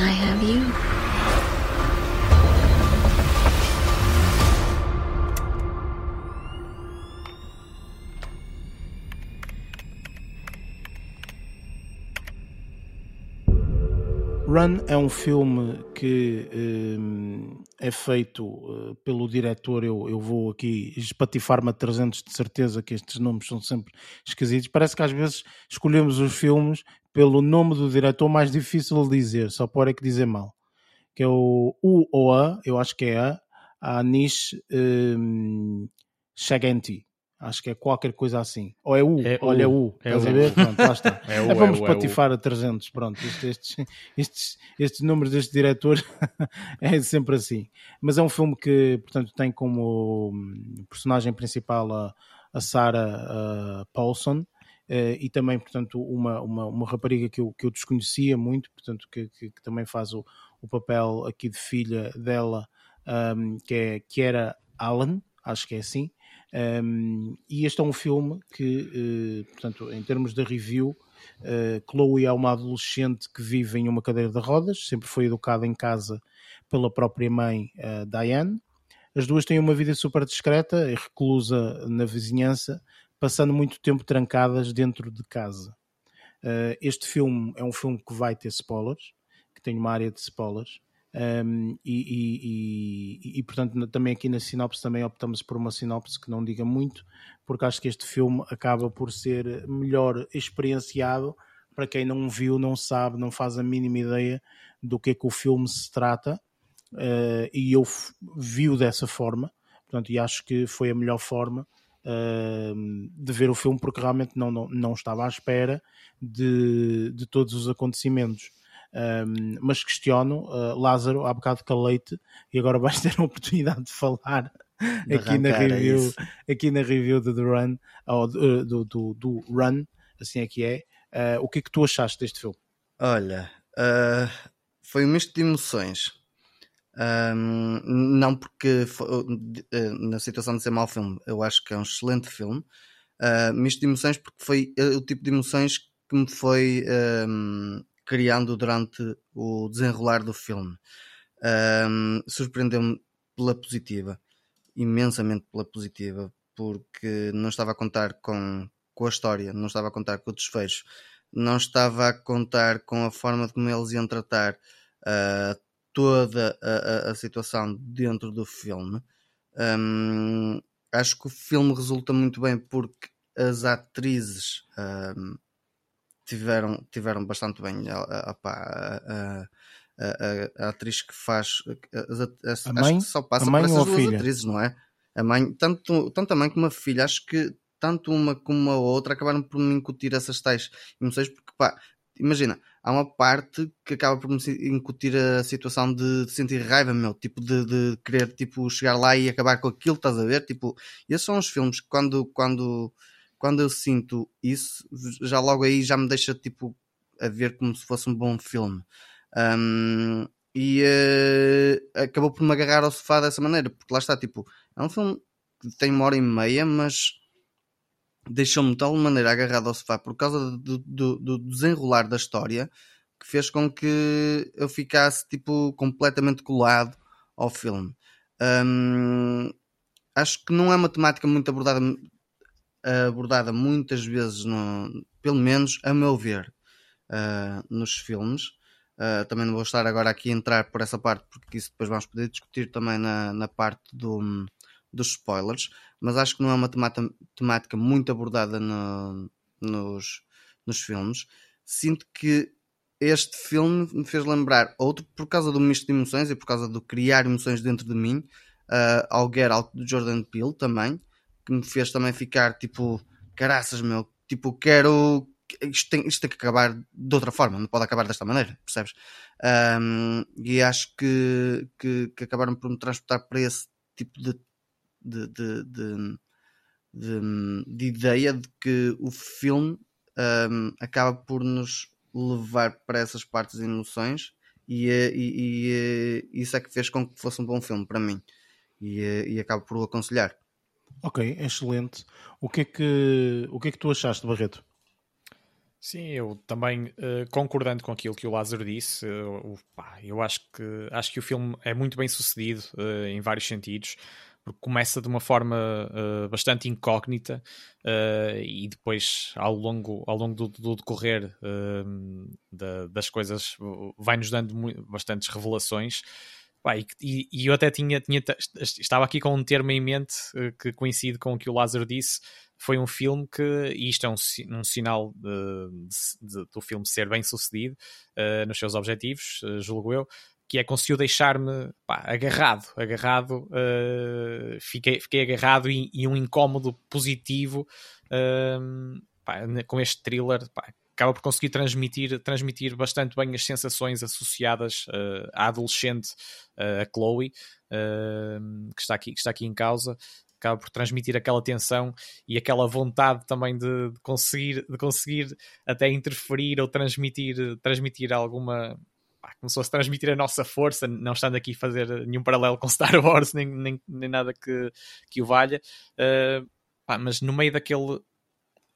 I have you. Run é um filme que um, é feito uh, pelo diretor. Eu, eu vou aqui espatifar-me a 300 de certeza que estes nomes são sempre esquisitos. Parece que às vezes escolhemos os filmes pelo nome do diretor mais difícil de dizer, só pode é que dizer mal. Que é o U ou A, eu acho que é A, Anish um, Shagenti. Acho que é qualquer coisa assim. Ou é U, É olha, é U. U. É Estás a U. ver? Pronto, lá está. É o, É, vamos é é o. patifar a 300, pronto. Estes, estes, estes, números deste diretor é sempre assim. Mas é um filme que, portanto, tem como hum, personagem principal a, a Sarah uh, Paulson e também, portanto, uma, uma, uma rapariga que eu, que eu desconhecia muito, portanto, que, que, que também faz o, o papel aqui de filha dela, um, que, é, que era Alan, acho que é assim. Um, e este é um filme que, eh, portanto, em termos de review, eh, Chloe é uma adolescente que vive em uma cadeira de rodas, sempre foi educada em casa pela própria mãe, eh, Diane. As duas têm uma vida super discreta e reclusa na vizinhança, passando muito tempo trancadas dentro de casa. Eh, este filme é um filme que vai ter spoilers, que tem uma área de spoilers. Um, e, e- e- e, portanto também aqui na sinopse também optamos por uma sinopse que não diga muito porque acho que este filme acaba por ser melhor experienciado para quem não viu, não sabe, não faz a mínima ideia do que é que o filme se trata eh, e eu vi-o dessa forma portanto, e acho que foi a melhor forma de ver o filme porque realmente não, não, não estava à espera de, de todos os acontecimentos um, mas questiono, uh, Lázaro, há bocado calei-te e agora vais ter a oportunidade de falar De aqui na é review, aqui na review do The Run, ou do, do, do, do Run, assim é que é. Uh, o que é que tu achaste deste filme? Olha, ah, foi um misto de emoções. Ahm, não porque fo- eh, na situação de ser mau filme, eu acho que é um excelente filme. Ah, misto de emoções porque foi eh, o tipo de emoções que me foi ahm, criando durante o desenrolar do filme. Ahm, Surpreendeu-me pela positiva, imensamente pela positiva, porque não estava a contar com, com a história, não estava a contar com o desfecho, não estava a contar com a forma como eles iam tratar ah, toda a, a- a situação dentro do filme. Hum, acho que o filme resulta muito bem porque as atrizes hum, tiveram, tiveram bastante bem. A, a- a- atriz que faz. as A acho mãe? que só passa por essas duas filha? atrizes, não é? A mãe, tanto, tanto a mãe como a filha, acho que tanto uma como a outra acabaram por me incutir essas tais emoções, porque pá, imagina, há uma parte que acaba por me incutir a situação de, de sentir raiva, meu, tipo de, de querer tipo, chegar lá e acabar com aquilo, estás a ver? Tipo, esses são os filmes que quando, quando, quando eu sinto isso, já logo aí já me deixa tipo a ver como se fosse um bom filme. Um, e eh, acabou por me agarrar ao sofá dessa maneira, porque lá está, tipo, é um filme que tem uma hora e meia, mas deixou-me de tal maneira agarrado ao sofá por causa do, do, do desenrolar da história que fez com que eu ficasse tipo completamente colado ao filme. Hum, acho que não é uma temática muito abordada abordada muitas vezes no, pelo menos a meu ver uh, nos filmes Uh, também não vou estar agora aqui a entrar por essa parte porque isso depois vamos poder discutir também na, na parte do, dos spoilers mas acho que não é uma temática, temática muito abordada no, nos, nos filmes. Sinto que este filme me fez lembrar outro por causa do misto de emoções e por causa do criar emoções dentro de mim, uh, ao Get Out do Jordan Peele também, que me fez também ficar tipo, caraças, meu, tipo, quero. Isto tem, isto tem que acabar de outra forma, não pode acabar desta maneira, percebes? Um, e acho que, que, que acabaram por me transportar para esse tipo de de, de, de, de, de ideia de que o filme um, acaba por nos levar para essas partes de emoções e, e, e, isso é que fez com que fosse um bom filme para mim e, e acabo por o aconselhar. Ok, excelente. O que é que, o que, é que tu achaste, Barreto? Sim, eu também uh, concordando com aquilo que o Lázaro disse, pá, eu acho que, acho que o filme é muito bem sucedido uh, em vários sentidos porque começa de uma forma uh, bastante incógnita uh, e depois ao longo, ao longo do, do decorrer da, das coisas vai-nos dando bastantes revelações. e, e, eu até tinha, tinha, estava aqui com um termo em mente que coincide com o que o Lázaro disse, foi um filme que, e isto é um, um sinal de, de, de, do filme ser bem sucedido uh, nos seus objetivos, uh, julgo eu, que é conseguiu deixar-me agarrado, agarrado, uh, fiquei, fiquei agarrado e, um incómodo positivo pá, com este thriller. Pá, acaba por conseguir transmitir, transmitir bastante bem as sensações associadas à adolescente, a Chloe, que, está aqui, que está aqui em causa acaba por transmitir aquela tensão e aquela vontade também de, de, conseguir, de conseguir até interferir ou transmitir, transmitir alguma. Pá, como se fosse transmitir a nossa força, não estando aqui a fazer nenhum paralelo com Star Wars, nem, nem, nem nada que, que o valha, uh, pá, mas no meio daquele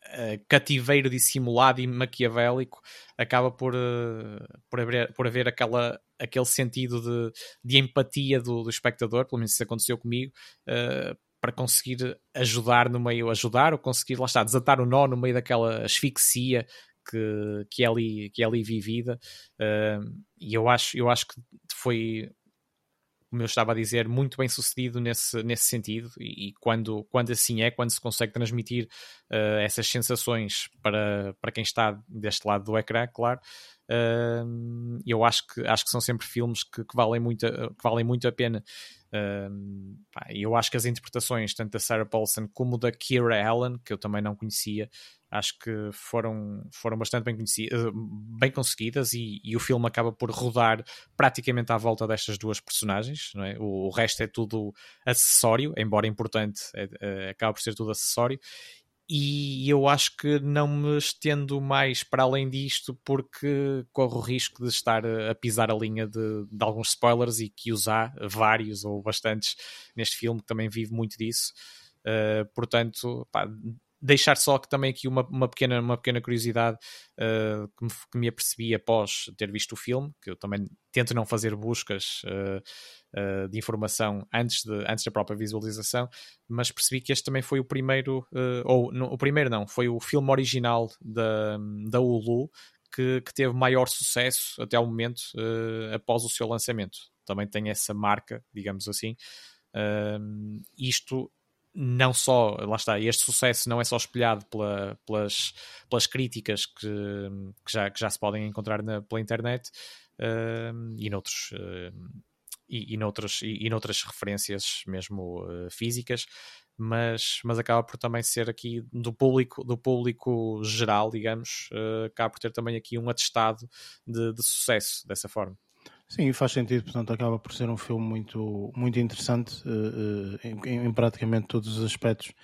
Uh, cativeiro dissimulado e maquiavélico acaba por, uh, por, haver, por haver aquela, aquele sentido de, de empatia do, do espectador, pelo menos isso aconteceu comigo, para conseguir ajudar no meio, ajudar ou conseguir, lá está, desatar o nó no meio daquela asfixia que, que, é, ali, que é ali vivida. Uh, e eu acho, eu acho que foi, como eu estava a dizer, muito bem sucedido nesse, nesse sentido. E, e quando, quando assim é, quando se consegue transmitir uh, essas sensações para, para quem está deste lado do ecrã, claro. Uh, eu acho que, acho que são sempre filmes que, que valem, muito, que valem muito a pena pá, eu acho que as interpretações, tanto da Sarah Paulson como da Kira Allen, que eu também não conhecia, acho que foram, foram bastante bem, conhecidas, bem conseguidas e, e, o filme acaba por rodar praticamente à volta destas duas personagens. É? O, o, resto é tudo acessório, embora importante, é, é, acaba por ser tudo acessório e eu acho que não me estendo mais para além disto porque corro o risco de estar a pisar a linha de, de alguns spoilers e que usar vários ou bastantes neste filme que também vive muito disso. Uh, portanto, pá, deixar só que também aqui uma, uma, pequena, uma pequena curiosidade uh, que, me, que, me, apercebi após ter visto o filme, que eu também tento não fazer buscas uh, uh, de informação antes, de, antes da própria visualização, mas percebi que este também foi o primeiro, ou não, o primeiro não, foi o filme original da, da Hulu que, que teve maior sucesso até ao momento após o seu lançamento. Também tem essa marca, digamos assim. isto não só, lá está, este sucesso não é só espelhado pela, pelas, pelas críticas que, que, já, que já se podem encontrar na, pela internet uh, e, noutros, uh, e, e, noutros, e, e noutras referências mesmo uh, físicas, mas, mas acaba por também ser aqui do público, do público geral, digamos, acaba por ter também aqui um atestado de, de sucesso dessa forma. Sim, faz sentido, portanto acaba por ser um filme muito, muito interessante uh, em, em, praticamente todos os aspectos.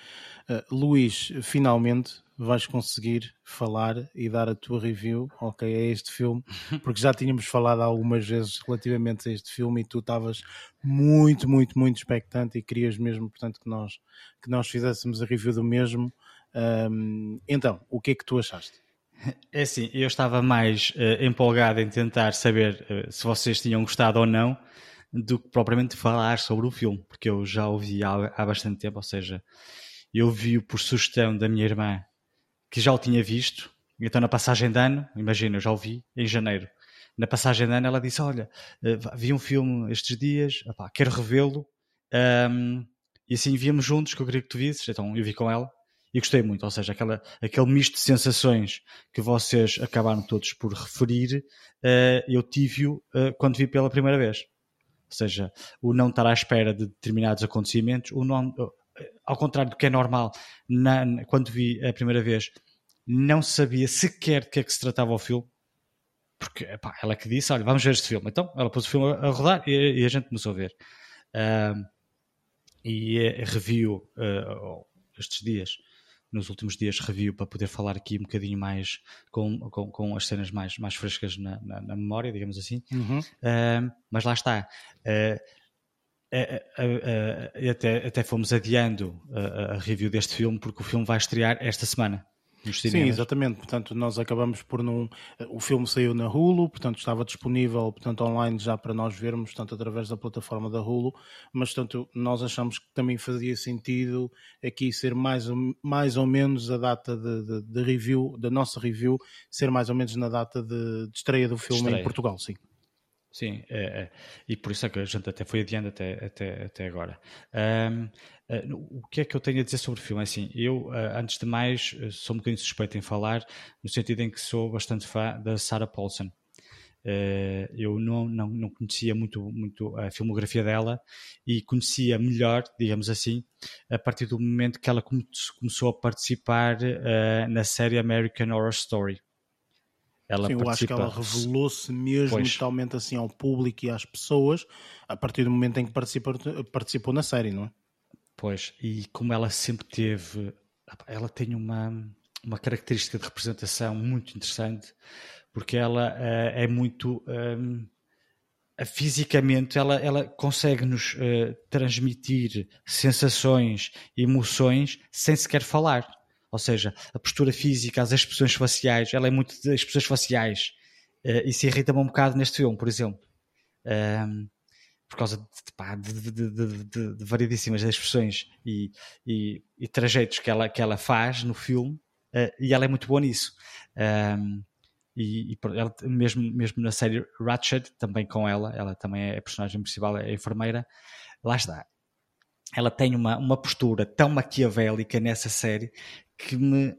Uh, Luís, finalmente vais conseguir falar e dar a tua review, ok, a este filme, porque já tínhamos falado algumas vezes relativamente a este filme e tu estavas muito, muito, muito expectante e querias mesmo, portanto, que nós, que nós fizéssemos a review do mesmo. Um, então, o que é que tu achaste? É assim, eu estava mais uh, empolgado em tentar saber uh, se vocês tinham gostado ou não do que propriamente falar sobre o filme, porque eu já ouvi há, há bastante tempo, ou seja, eu vi por sugestão da minha irmã que já o tinha visto, então na passagem de ano, imagina, eu já o vi em janeiro. Na passagem de ano ela disse: Olha, uh, vi um filme estes dias, opá, quero revê-lo. Um, e assim víamos juntos, que eu queria que tu visses. Então eu vi com ela e gostei muito, ou seja, aquela, aquele misto de sensações que vocês acabaram todos por referir, uh, eu tive-o uh, quando vi pela primeira vez. Ou seja, o não estar à espera de determinados acontecimentos, o não, uh, ao contrário do que é normal, na, quando vi a primeira vez, não sabia sequer de que é que se tratava o filme, porque epá, ela que disse: Olha, vamos ver este filme. Então ela pôs o filme a rodar e, e a gente começou a ver. e reviu estes dias nos últimos dias review para poder falar aqui um bocadinho mais com, com, com as cenas mais, mais frescas na, na, na memória, digamos assim. Uhum. Uh, mas lá está. Uh, uh, até, até fomos adiando a, a, review deste filme porque o filme vai estrear esta semana. Nos Sim, cinemas. exatamente. Portanto, nós acabamos por não. O filme saiu na Hulu, portanto, estava disponível portanto, online já para nós vermos, portanto, através da plataforma da Hulu, mas, portanto, nós achamos que também fazia sentido aqui ser mais ou, mais ou menos a data de, de, de review, da nossa review, ser mais ou menos na data de, de estreia do filme Estreia. em Portugal, sim. Sim, é, é. e por isso é que a gente até foi adiando até, até, até agora. Ahm, ah, no- o que é que eu tenho a dizer sobre o filme? É Assim, eu, ah, antes de mais, ah, sou um bocadinho suspeito em falar, no sentido em que sou bastante fã da Sarah Paulson. Ah, eu não, não, não conhecia muito, muito a filmografia dela e conhecia melhor, digamos assim, a partir do momento que ela come- começou a participar ah, na série American Horror Story. Ela Sim, eu acho que ela participa- revelou-se mesmo Pois. totalmente assim ao público e às pessoas a partir do momento em que participou, participou na série, não é? Pois, e como ela sempre teve, ela tem uma, uma característica de representação muito interessante, porque ela eh, é muito hum, eh, fisicamente, ela, ela consegue nos eh, transmitir sensações, emoções sem sequer falar. Ou seja, a postura física, as expressões faciais, ela é muito de expressões faciais. Eh, isso irrita-me um bocado neste filme, por exemplo. Hum, por causa de, de, de, de, variedíssimas expressões e, e, e que ela, que ela faz no filme, eh, e ela é muito boa nisso. Um, e, e ela, mesmo, mesmo na série Ratchet, também com ela, ela também é a personagem principal, é a enfermeira, lá está. Ela tem uma, uma postura tão maquiavélica nessa série que me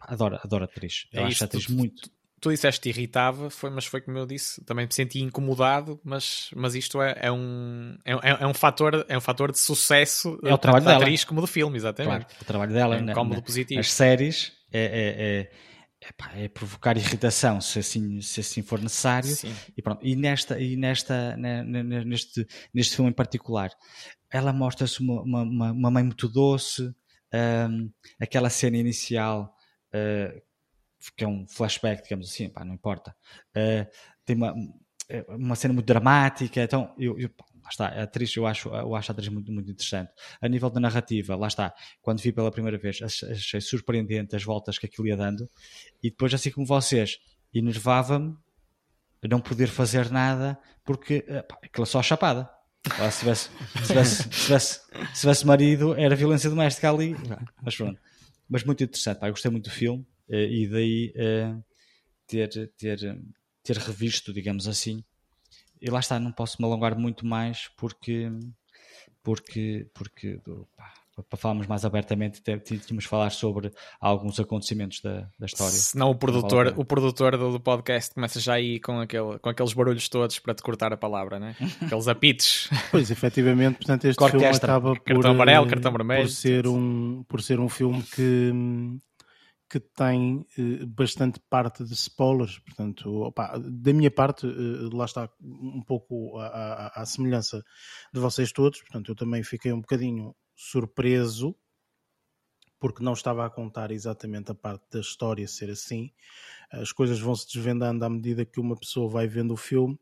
adoro, adoro a atriz. Eu É acho a atriz tu- muito. Tu disseste que irritava, foi, mas foi como eu disse, também me senti incomodado, mas, mas isto é, é um, é, é- é um fator, é um fator de sucesso É o trabalho da dela. atriz como do filme, exatamente. Claro, o trabalho dela É um positivo. nas séries é, é, é, é, pá, é provocar irritação se assim, se assim for necessário. Sim. E, pronto, e, nesta, e nesta, ne- ne- neste, neste filme em particular, ela mostra-se uma, uma, uma- mãe muito doce, hum, aquela cena inicial, uh, que é um flashback, digamos assim, pá, não importa, uh, tem uma, uma cena muito dramática, então eu, eu- lá está, a atriz, eu acho, eu acho a atriz muito, muito interessante. A nível da narrativa, lá está, quando vi pela primeira vez, ach- achei surpreendente as voltas que aquilo ia dando, e depois, assim como vocês, enervava-me não poder fazer nada porque eh, pá, aquilo é só chapada. Lá, se, tivesse, se, tivesse, se, tivesse, se tivesse marido, era violência doméstica ali. Mas pronto. Mas muito interessante, pá, eu gostei muito do filme eh, e daí eh, ter, ter, ter revisto, digamos assim. E lá está, não posso me alongar muito mais porque, porque, porque pá, para falarmos mais abertamente, tínhamos de falar sobre alguns acontecimentos da, da história. Senão o produtor, o produtor do, do podcast começa já aí com, aquele, com aqueles barulhos todos para te cortar a palavra, né? Aqueles apitos. Pois, efetivamente, portanto, este filme acaba por, Cartão amarelo, eh, cartão vermelho. por ser um por ser um filme que que tem eh, bastante parte de spoilers, portanto, opá, da minha parte, eh, lá está um pouco à, à- à semelhança de vocês todos, portanto, eu também fiquei um bocadinho surpreso porque não estava a contar exatamente a parte da história ser assim. As coisas vão se desvendando à medida que uma pessoa vai vendo o filme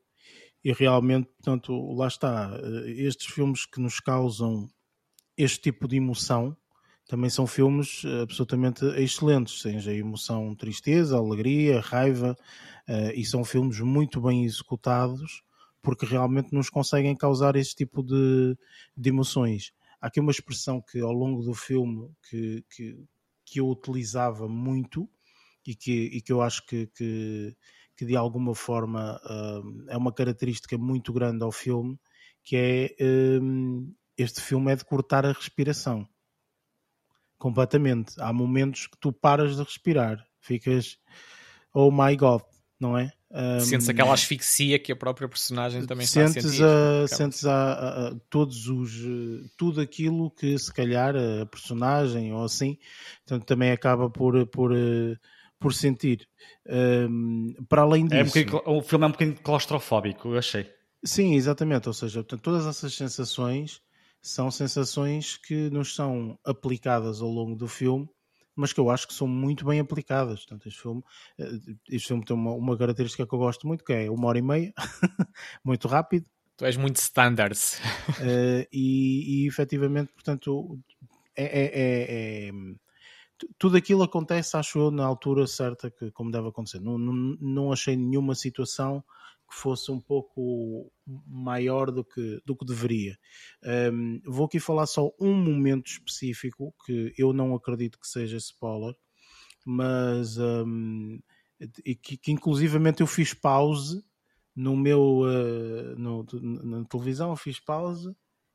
e realmente, portanto, lá está. eh, Estes filmes que nos causam este tipo de emoção também são filmes absolutamente excelentes, seja emoção, tristeza, alegria, raiva, eh, e são filmes muito bem executados porque realmente nos conseguem causar esse tipo de, de emoções. Há aqui uma expressão que ao longo do filme que, que, que eu utilizava muito e que, e que eu acho que, que, que de alguma forma hum, é uma característica muito grande ao filme, que é hum, este filme é de cortar a respiração. Completamente. Há momentos que tu paras de respirar, ficas oh my god, não é? Hum, Sentes aquela asfixia que a própria personagem também está a sentes, sentir. a, Aquela- sentes a, a- a- todos os eh, tudo aquilo que se calhar a personagem ou assim portanto, também acaba por por, eh, por sentir Hum, para além disso É um bocadinho- o filme é um bocadinho claustrofóbico, eu achei. Sim, exatamente. Ou seja, portanto, todas essas sensações são sensações que nos são aplicadas ao longo do filme, mas que eu acho que são muito bem aplicadas. Portanto, este filme, eh, este filme tem uma, uma característica que eu gosto muito, que é uma hora e meia, muito rápido, Tu és muito standards. eh, e, e efetivamente, portanto, é, é- é- é- tudo aquilo acontece, acho eu, na altura certa, que, como deve acontecer. Não, não, não achei nenhuma situação que fosse um pouco maior do que, do que deveria. Um, vou aqui falar só um momento específico que eu não acredito que seja spoiler, mas um, que, que inclusivamente eu fiz pause no meu uh, no, na televisão, fiz pause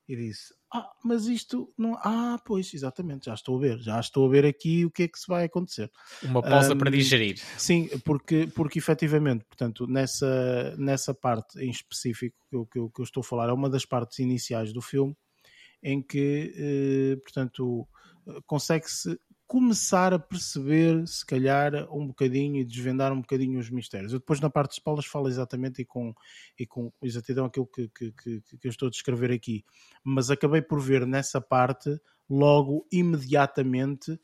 e disse: Ah, mas isto não. Ah, pois, exatamente, já estou a ver, já estou a ver aqui o que é que se vai acontecer. Uma pausa um, para digerir. Sim, porque, porque efetivamente, portanto, nessa, nessa parte em específico que eu, que, eu, que eu estou a falar, é uma das partes iniciais do filme em que, eh, portanto, consegue-se começar a perceber, se calhar, um bocadinho e desvendar um bocadinho os mistérios. Eu depois, na parte de spoilers, falo exatamente e com, e com exatidão aquilo que, que, que, que eu estou a descrever aqui. Mas acabei por ver nessa parte logo, imediatamente,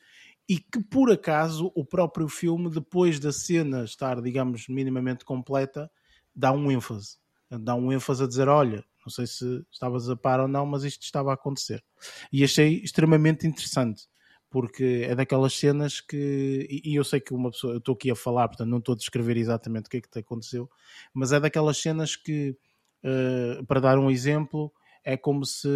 e que por acaso o próprio filme, depois da cena estar, digamos, minimamente completa, dá um ênfase. Dá um ênfase a dizer: olha, não sei se estavas a par ou não, mas isto estava a acontecer. E achei extremamente interessante porque é daquelas cenas que. E eu sei que uma pessoa. Eu estou aqui a falar, portanto não estou a descrever exatamente o que é que te aconteceu, mas é daquelas cenas que, uh, para dar um exemplo, é como se.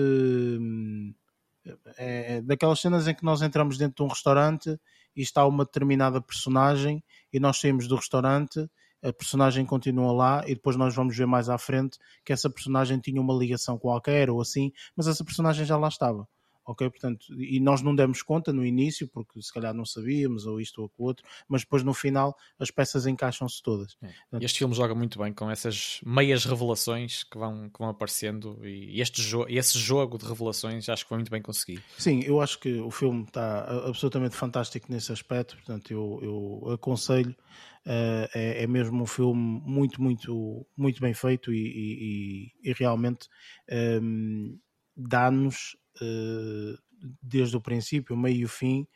É, é daquelas cenas em que nós entramos dentro de um restaurante e está uma determinada personagem e nós saímos do restaurante a personagem continua lá e depois nós vamos ver mais à frente que essa personagem tinha uma ligação qualquer ou assim, mas essa personagem já lá estava ok? Portanto, e nós não demos conta no início, porque se calhar não sabíamos, ou isto ou aquilo outro, mas depois no final as peças encaixam-se todas. É. Portanto, este filme joga muito bem com essas meias revelações que vão, que vão aparecendo, e este jo esse jogo de revelações acho que foi muito bem conseguido. Sim, eu acho que o filme está absolutamente fantástico nesse aspecto, portanto, eu, eu aconselho. Uh, é, é, mesmo um filme muito, muito, muito bem feito e, e, e realmente um, ehm, dá-nos desde o princípio, meio e fim,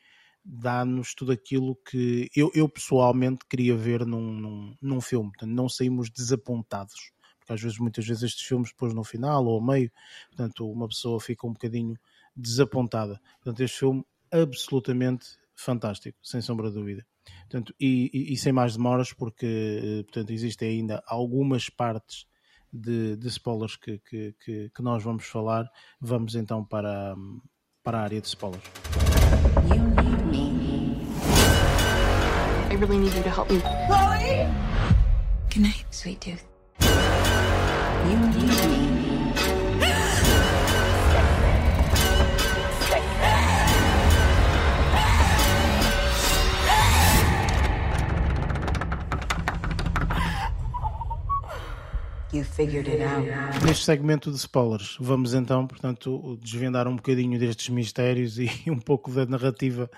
dá-nos tudo aquilo que eu, eu pessoalmente queria ver num, num, num, filme. Portanto, não saímos desapontados. Porque às vezes, muitas vezes, estes filmes, depois no final ou ao meio, portanto, uma pessoa fica um bocadinho desapontada. Portanto, este filme absolutamente fantástico, sem sombra de dúvida. Portanto, e, e, e sem mais demoras, porque eh, portanto, existem ainda algumas partes de, de spoilers que, que, que, que, nós vamos falar, vamos então para, para a área de spoilers. You need me. I really need you to help me. Chloe! Good night, sweet tooth. You need me. Neste segmento de spoilers, vamos então, portanto, desvendar um bocadinho destes mistérios e um pouco da narrativa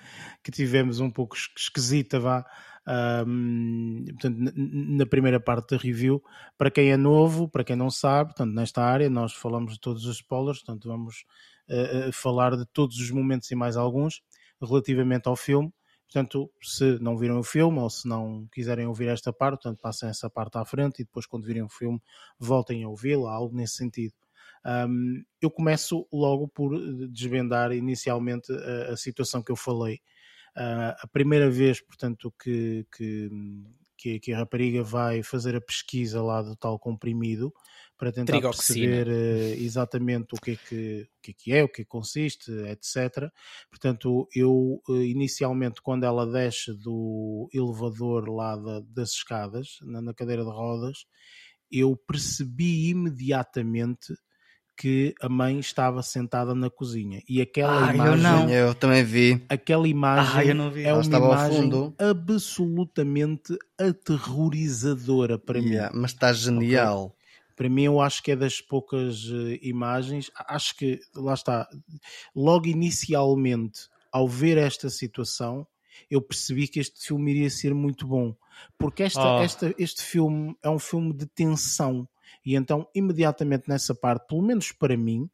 que tivemos um pouco esquisita, vá. Um, portanto, na primeira parte da review, para quem é novo, para quem não sabe, portanto, nesta área nós falamos de todos os spoilers, portanto, vamos uh, falar de todos os momentos e mais alguns relativamente ao filme. Portanto, se não viram o filme ou se não quiserem ouvir esta parte, portanto, passem essa parte à frente e depois, quando virem o filme, voltem a ouvi-la, algo nesse sentido. Um, eu começo logo por desvendar inicialmente a, a situação que eu falei. Uh, a primeira vez, portanto, que, que, que, que, a rapariga vai fazer a pesquisa lá do tal comprimido para tentar perceber uh, exatamente o que, é que, o que é que é, o que, é que consiste, etc. Portanto, eu uh, inicialmente, quando ela desce do elevador lá da, das escadas, na, na cadeira de rodas, eu percebi imediatamente que a mãe estava sentada na cozinha e aquela ah, imagem eu, não. eu também vi aquela imagem ah, é uma imagem absolutamente aterrorizadora para yeah, mim mas está genial okay? Para mim eu acho que é das poucas uh, imagens acho que lá está logo inicialmente ao ver esta situação eu percebi que este filme iria ser muito bom porque esta, oh. esta, este filme é um filme de tensão e então, imediatamente nessa parte, pelo menos para mim,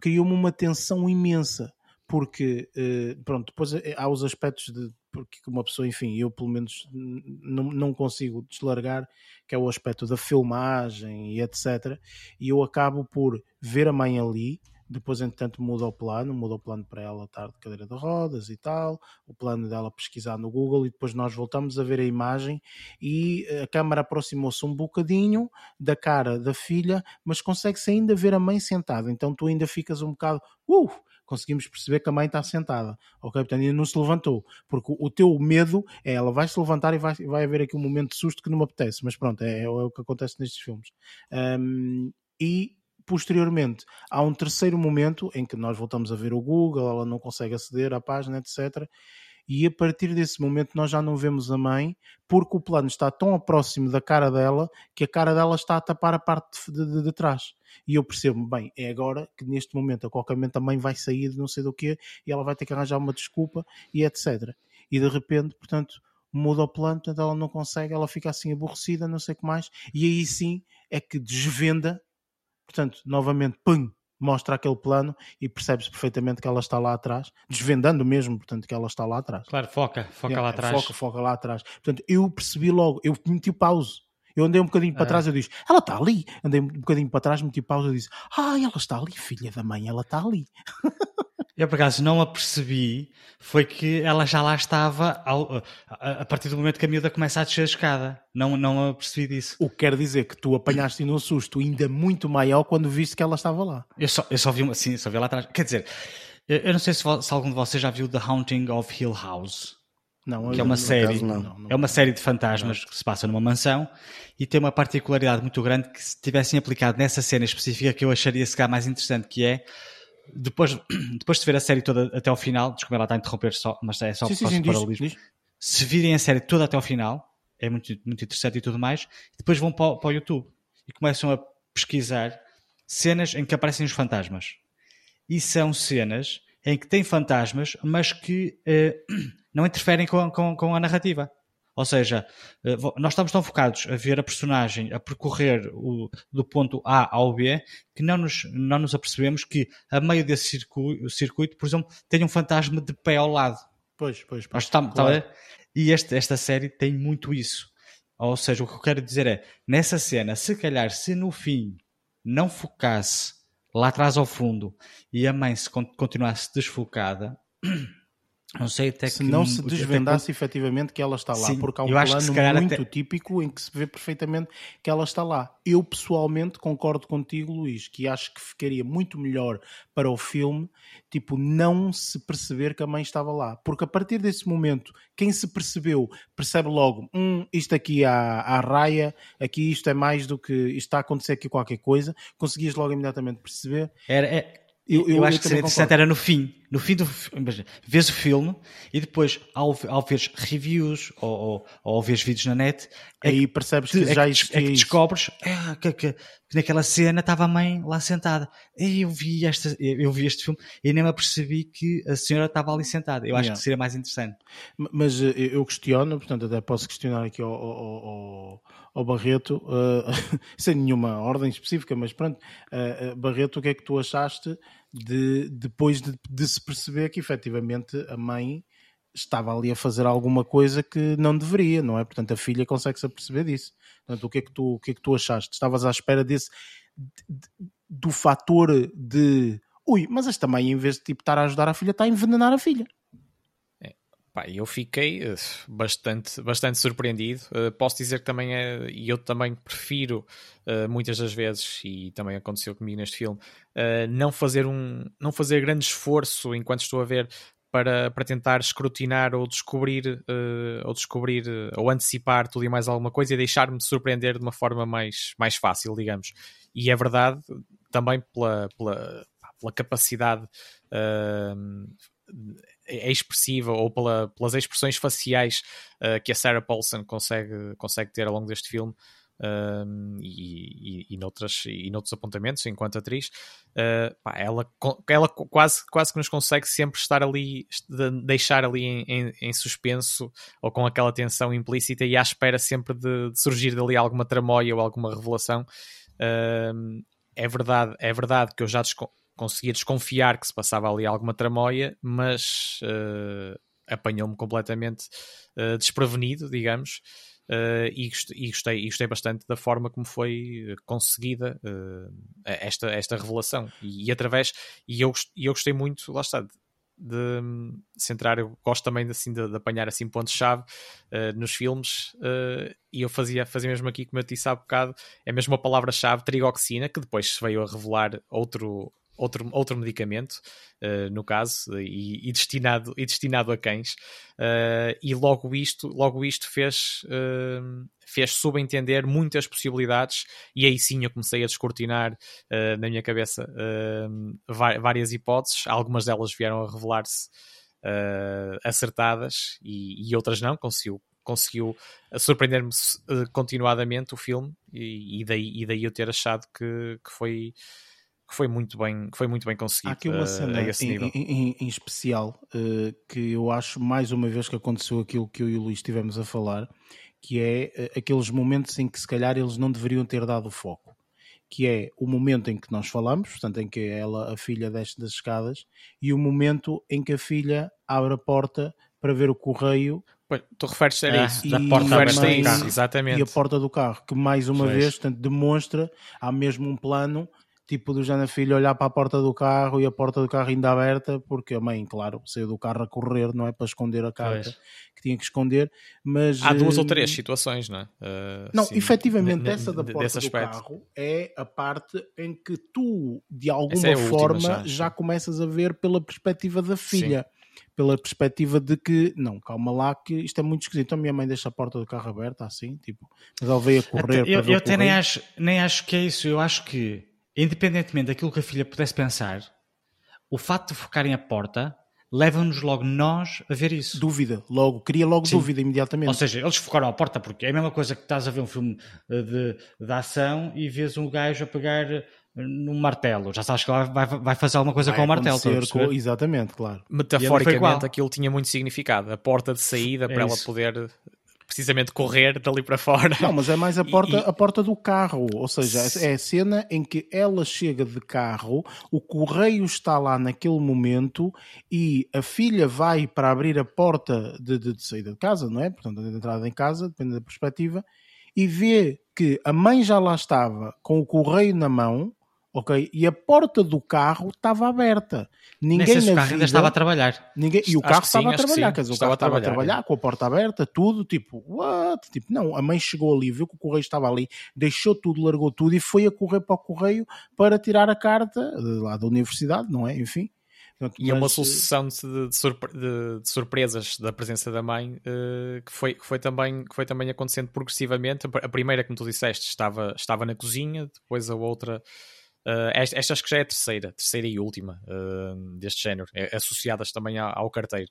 criou-me uma tensão imensa. Porque, eh, pronto, depois eh, há os aspectos de. Porque uma pessoa, enfim, eu pelo menos não, não consigo deslargar, que é o aspecto da filmagem e etc. E eu acabo por ver a mãe ali, depois entretanto muda o plano, muda o plano para ela estar de cadeira de rodas e tal, o plano dela pesquisar no Google e depois nós voltamos a ver a imagem e a câmera aproximou-se um bocadinho da cara da filha, mas consegue-se ainda ver a mãe sentada, então tu ainda ficas um bocado, uh, conseguimos perceber que a mãe está sentada, ok? Portanto, ainda não se levantou, porque o teu medo é ela vai se levantar e vai, vai haver aqui um momento de susto que não me apetece, mas pronto, é, é o que acontece nestes filmes. Um, e posteriormente há um terceiro momento em que nós voltamos a ver o Google, ela não consegue aceder à página, etc e a partir desse momento nós já não vemos a mãe porque o plano está tão próximo da cara dela que a cara dela está a tapar a parte de, de, de trás. E eu percebo, bem, é agora que neste momento, a qualquer momento, a mãe vai sair de não sei do que e ela vai ter que arranjar uma desculpa e etc. E de repente, portanto, muda o plano, portanto ela não consegue, ela fica assim aborrecida, não sei o que mais, e aí sim é que desvenda, portanto, novamente, pum, mostra aquele plano e percebe-se perfeitamente que ela está lá atrás, desvendando mesmo, portanto, que ela está lá atrás. Claro, foca, foca lá atrás. Foca, foca lá atrás. Portanto, eu percebi logo, eu meti pause. Eu andei um bocadinho para ah. trás, eu disse, ela está ali. Andei um bocadinho para trás, meti pausa e disse, ah, ela está ali, filha da mãe, ela está ali. Eu, por acaso, não a percebi, foi que ela já lá estava ao, a, a, partir do momento que a miúda começa a descer a escada. Não, não a percebi disso. O que quer dizer que tu apanhaste num susto ainda muito maior quando viste que ela estava lá. Eu só, eu só vi, sim, só vi lá atrás. Quer dizer, eu não sei se, se algum de vocês já viu The Haunting of Hill House. Não, que é uma série, não. Não, não. é uma série de fantasmas que se passa numa mansão e tem uma particularidade muito grande que se tivessem aplicado nessa cena específica que eu acharia se calhar mais interessante que é depois, depois de ver a série toda até ao final, desculpa, ela está a interromper só, mas é só sim, sim, sim, paralelismo. Se virem a série toda até ao final, é muito, muito interessante e tudo mais, depois vão para, para o YouTube e começam a pesquisar cenas em que aparecem os fantasmas. E são cenas em que tem fantasmas, mas que eh, não interferem com, com, com a narrativa. Ou seja, eh, nós estamos tão focados a ver a personagem a percorrer o, do ponto A ao B que não nos, não nos apercebemos que a meio desse circuito, circuito, por exemplo, tem um fantasma de pé ao lado. Pois, pois, pois. Está, claro. está e este, esta série tem muito isso. Ou seja, o que eu quero dizer é, nessa cena, se calhar, se no fim não focasse lá atrás ao fundo e a mãe se continuasse desfocada, Não sei até se que. Não se desvendasse que... efetivamente que ela está lá, Sim, porque há um plano muito até... típico em que se vê perfeitamente que ela está lá. Eu pessoalmente concordo contigo, Luís, que acho que ficaria muito melhor para o filme, tipo, não se perceber que a mãe estava lá. Porque a partir desse momento, quem se percebeu, percebe logo: hum, isto aqui há, há raia, aqui isto é mais do que. isto está a acontecer aqui qualquer coisa. Conseguias logo imediatamente perceber. Era. É eu, eu, eu acho que seria interessante era no fim. No fim do vês o filme e depois, ao, ao ver reviews ou, ou, ou ao ver vídeos na net, é aí percebes que, é já existia. É que descobres é, que, que, que, naquela cena estava a mãe lá sentada. E eu vi, esta, eu vi este filme e nem me apercebi que a senhora estava ali sentada. Eu acho yeah. que seria mais interessante. Mas eh, eu questiono, portanto, até posso questionar aqui ao, ao, ao, ao Barreto, uh, sem nenhuma ordem específica, mas pronto, uh, Barreto, o que é que tu achaste? De, depois de, de, se perceber que efetivamente a mãe estava ali a fazer alguma coisa que não deveria, não é? Portanto, a filha consegue-se a perceber disso. Portanto, o que é que tu, o que é que tu achaste? Estavas à espera desse do fator de ui, mas esta mãe, em vez de tipo, estar a ajudar a filha, está a envenenar a filha. Pá, eu fiquei uh, bastante, bastante surpreendido. Uh, posso dizer que também é, e eu também prefiro uh, muitas das vezes, e também aconteceu comigo neste filme, não fazer um não fazer grande esforço enquanto estou a ver para, para tentar escrutinar ou descobrir ou descobrir ou antecipar tudo e mais alguma coisa e deixar-me surpreender de uma forma mais, mais fácil, digamos. E é verdade também pela, pela, pela capacidade é expressiva ou pela, pelas expressões faciais uh, que a Sarah Paulson consegue, consegue ter ao longo deste filme uh, e, e, e, noutras, e noutros apontamentos enquanto atriz, uh, pá, ela, ela quase, quase que nos consegue sempre estar ali, deixar ali em, em, em suspenso ou com aquela tensão implícita e à espera sempre de, de surgir dali alguma tramóia ou alguma revelação. é verdade, é verdade que eu já conseguia desconfiar que se passava ali alguma tramóia, mas uh, apanhou-me completamente uh, desprevenido, digamos. Uh, e, gostei, e gostei bastante da forma como foi conseguida uh, esta, esta revelação e, e, através e eu, e eu gostei muito, lá está, de, de centrar, eu gosto também assim, de, de apanhar assim pontos-chave uh, nos filmes e eu fazia, fazia mesmo aqui, como eu disse há bocado, é mesmo a palavra-chave trigoxina, que depois se veio a revelar outro, outro, outro medicamento, uh, no caso, e, e, destinado, e destinado a cães. Uh, e logo isto, logo isto fez, uh, fez subentender muitas possibilidades, e aí sim eu comecei a descortinar na minha cabeça várias hipóteses, algumas delas vieram a revelar-se acertadas e, e outras não, conseguiu conseguiu surpreender-me continuadamente o filme e, e, daí, e daí eu ter achado que, que foi que foi muito bem, que foi muito bem conseguido. Há aqui uma cena em, em, em, especial uh, que eu acho mais uma vez que aconteceu aquilo que eu e o Luís estivemos a falar, que é uh, aqueles momentos em que se calhar eles não deveriam ter dado foco. Que é o momento em que nós falamos, portanto, em que ela, a filha, desce das escadas, e o momento em que a filha abre a porta para ver o correio Pois, tu referes a ah, isso. E, a porta a isso, exatamente. E a porta do carro, que mais uma pois. vez portanto, demonstra, há mesmo um plano tipo do Jana Filho olhar para a porta do carro e a porta do carro ainda aberta, porque a mãe, claro, saiu do carro a correr, não é? Para esconder a carta pois. que tinha que esconder, mas... Há duas ou hum, três situações, não é? Uh, não, sim, efetivamente, essa da porta do carro é a parte em que tu, de alguma é forma, já, já começas a ver pela perspectiva da filha. Sim pela perspectiva de que, não, calma lá, que isto é muito esquisito. Então a minha mãe deixa a porta do carro aberta assim, tipo, mas ela veio a correr. Até, eu, eu até nem acho, nem acho que é isso. Eu acho que independentemente daquilo que a filha pudesse pensar, o facto de focarem a porta leva-nos logo nós a ver isso. Dúvida, logo, cria logo Sim. dúvida imediatamente. Ou seja, eles focaram a porta porque é a mesma coisa que estás a ver um filme eh, de, de ação e vês um gajo a pegar eh, num martelo. Já sabes que vai, vai fazer alguma coisa vai com o martelo. Com, exatamente, claro. Metaforicamente, aquilo tinha muito significado. A porta de saída é para isso. ela poder precisamente correr dali para fora. Não, mas é mais a porta, e, a porta do carro, ou seja, é a cena em que ela chega de carro, o correio está lá naquele momento e a filha vai para abrir a porta de, de, de saída de casa, não é? Portanto, de entrada em casa, depende da perspectiva, e vê que a mãe já lá estava com o correio na mão ok? E a porta do carro estava aberta. Ninguém na vida, ainda estava a trabalhar. Ninguém, e o carro estava a trabalhar, quer dizer, o carro estava a trabalhar, com a porta aberta, tudo, tipo, what? Tipo, não, a mãe chegou ali, viu que o correio estava ali, deixou tudo, largou tudo e foi a correr para o correio para tirar a carta lá da universidade, não é? Enfim. Pronto, e é uma sucessão de, de, surpre de, de, surpresas da presença da mãe uh, que, foi, que, foi também, que foi também acontecendo progressivamente. A primeira, como tu disseste, estava, estava na cozinha, depois a outra Uh, esta, esta, acho que já é a terceira, terceira e última uh, deste género, é, associadas também ao, ao carteiro.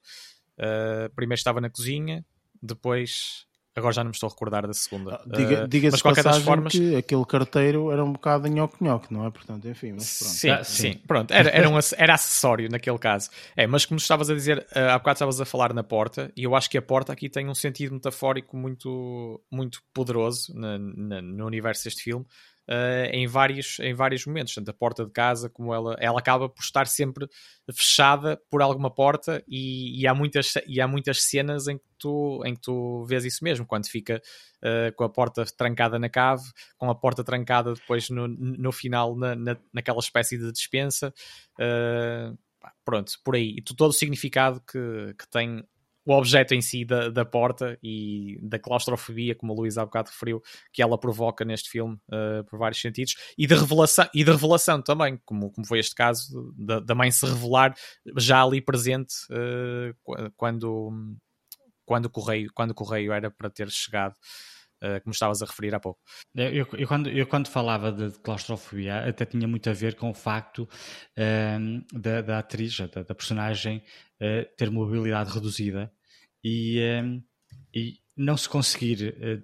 Uh, primeiro estava na cozinha, depois agora já não me estou a recordar da segunda. Diga, diga mas qualquer das formas que aquele carteiro era um bocado nhoque-nhoque, não é? Portanto, enfim, mas pronto. Sim, ah, sim. sim. pronto, era, era, um, era acessório naquele caso. É, mas como estavas a dizer, há bocado estavas a falar na porta, e eu acho que a porta aqui tem um sentido metafórico muito, muito poderoso na, na, no universo deste filme uh, em, vários, em vários momentos. Tanto a porta de casa, como ela, ela acaba por estar sempre fechada por alguma porta, e, e há, muitas, e há muitas cenas em que tu, em que tu vês isso mesmo, quando fica uh, com a porta trancada na cave, com a porta trancada depois no, no final na, na, naquela espécie de dispensa. Uh, pronto, por aí. E todo o significado que, que tem o objeto em si da, da porta e da claustrofobia, como a Luísa há bocado referiu, que ela provoca neste filme uh, por vários sentidos, e de revelação, e de revelação também, como, como foi este caso, da, da mãe se revelar já ali presente uh, quando, quando, o correio, quando o correio era para ter chegado. Uh, como estavas a referir há pouco. Eu, eu, quando, eu quando falava de claustrofobia até tinha muito a ver com o facto da, da, atriz, da, da personagem, uh, ter mobilidade reduzida e, um, e não se conseguir uh,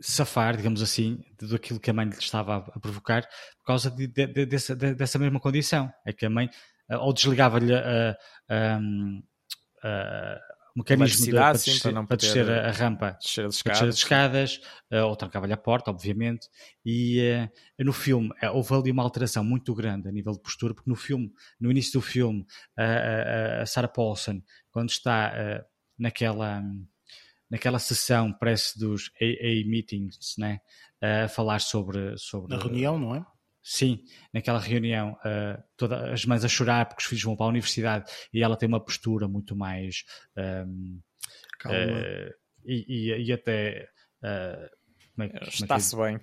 safar, digamos assim, daquilo que a mãe lhe estava a, provocar por causa de, de, de, dessa, dessa, mesma condição. É que a mãe uh, ou desligava-lhe a, a o mecanismo de, para, descer, para, para descer a, a rampa, descer as escadas, descer as escadas uh, ou trancava-lhe a porta, obviamente. E uh, no filme uh, houve ali uma alteração muito grande a nível de postura, porque no filme, no início do filme, a Sarah Paulson, quando está naquela naquela sessão, parece dos AA meetings, né? a falar sobre, sobre. Na reunião, não é? Sim, naquela reunião, uh, todas as mães a chorar porque os filhos vão para a universidade e ela tem uma postura muito mais. Um, Calma. uh, e, e, e, até. Uh, como é, como Está-se bem.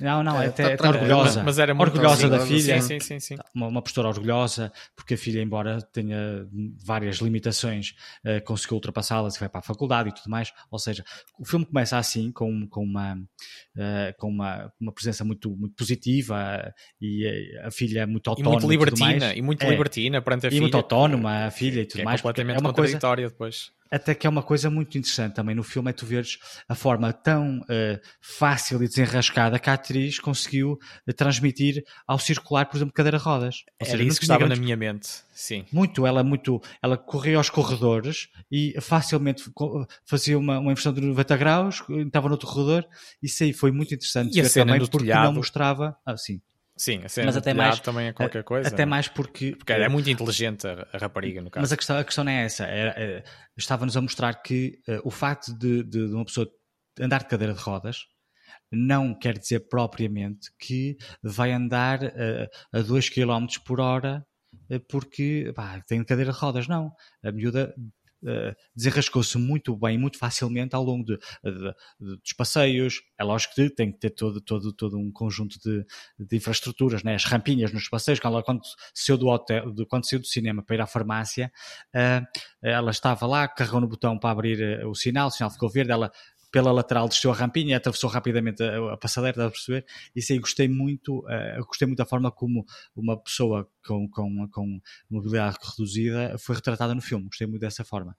Não, não, É, até, tá até orgulhosa. Mas era muito orgulhosa da filha. Sim, sim, sim. sim. Uma, uma postura orgulhosa, porque a filha, embora tenha várias limitações, uh, conseguiu ultrapassá-las e vai para a faculdade e tudo mais. Ou seja, o filme começa assim, com, com, uma, uh, com uma, uma presença muito, muito positiva e uh, a filha muito E autónoma. muito libertina, mais. e muito É. libertina perante a E filha. muito autónoma, a filha e que tudo é mais. porque completamente é uma coisa contraditória depois. Até que é uma coisa muito interessante também no filme é tu veres a forma tão eh, fácil e desenrascada que a atriz conseguiu eh, transmitir ao circular, por exemplo, cadeira de rodas. Ou Era seja, não isso que estava na minha mente. Sim. Muito, ela muito, ela corria aos corredores e facilmente fazia uma, uma inversão de 90 graus, estava no outro corredor, isso aí foi muito interessante E a cena também porque telhado? não mostrava, ah, sim, Sim, Mas até mais- também é qualquer coisa. até é? mais porque, Porque é muito inteligente a, a rapariga, no caso. Mas a questão, a questão não é essa. Era, eh, Estava-nos a mostrar que eh, o facto de, de- de uma pessoa andar de cadeira de rodas não quer dizer propriamente que vai andar eh, a 2 km por hora porque pá, tem cadeira de rodas. Não. A miúda eh, desenrascou-se muito bem, muito facilmente ao longo de, de- de- dos passeios. É lógico que tem que ter todo, todo, todo um conjunto de, infraestruturas, né? as rampinhas nos passeios. Quando quando saiu do hotel, quando saiu do cinema para ir à farmácia, ah, ela estava lá, carregou no botão para abrir eh, o sinal, o sinal ficou verde, ela pela lateral desceu a rampinha, atravessou rapidamente a, a passadeira, estás a perceber? Isso aí gostei muito, eu gostei muito da forma como uma pessoa com, com, com mobilidade reduzida foi retratada no filme, gostei muito dessa forma.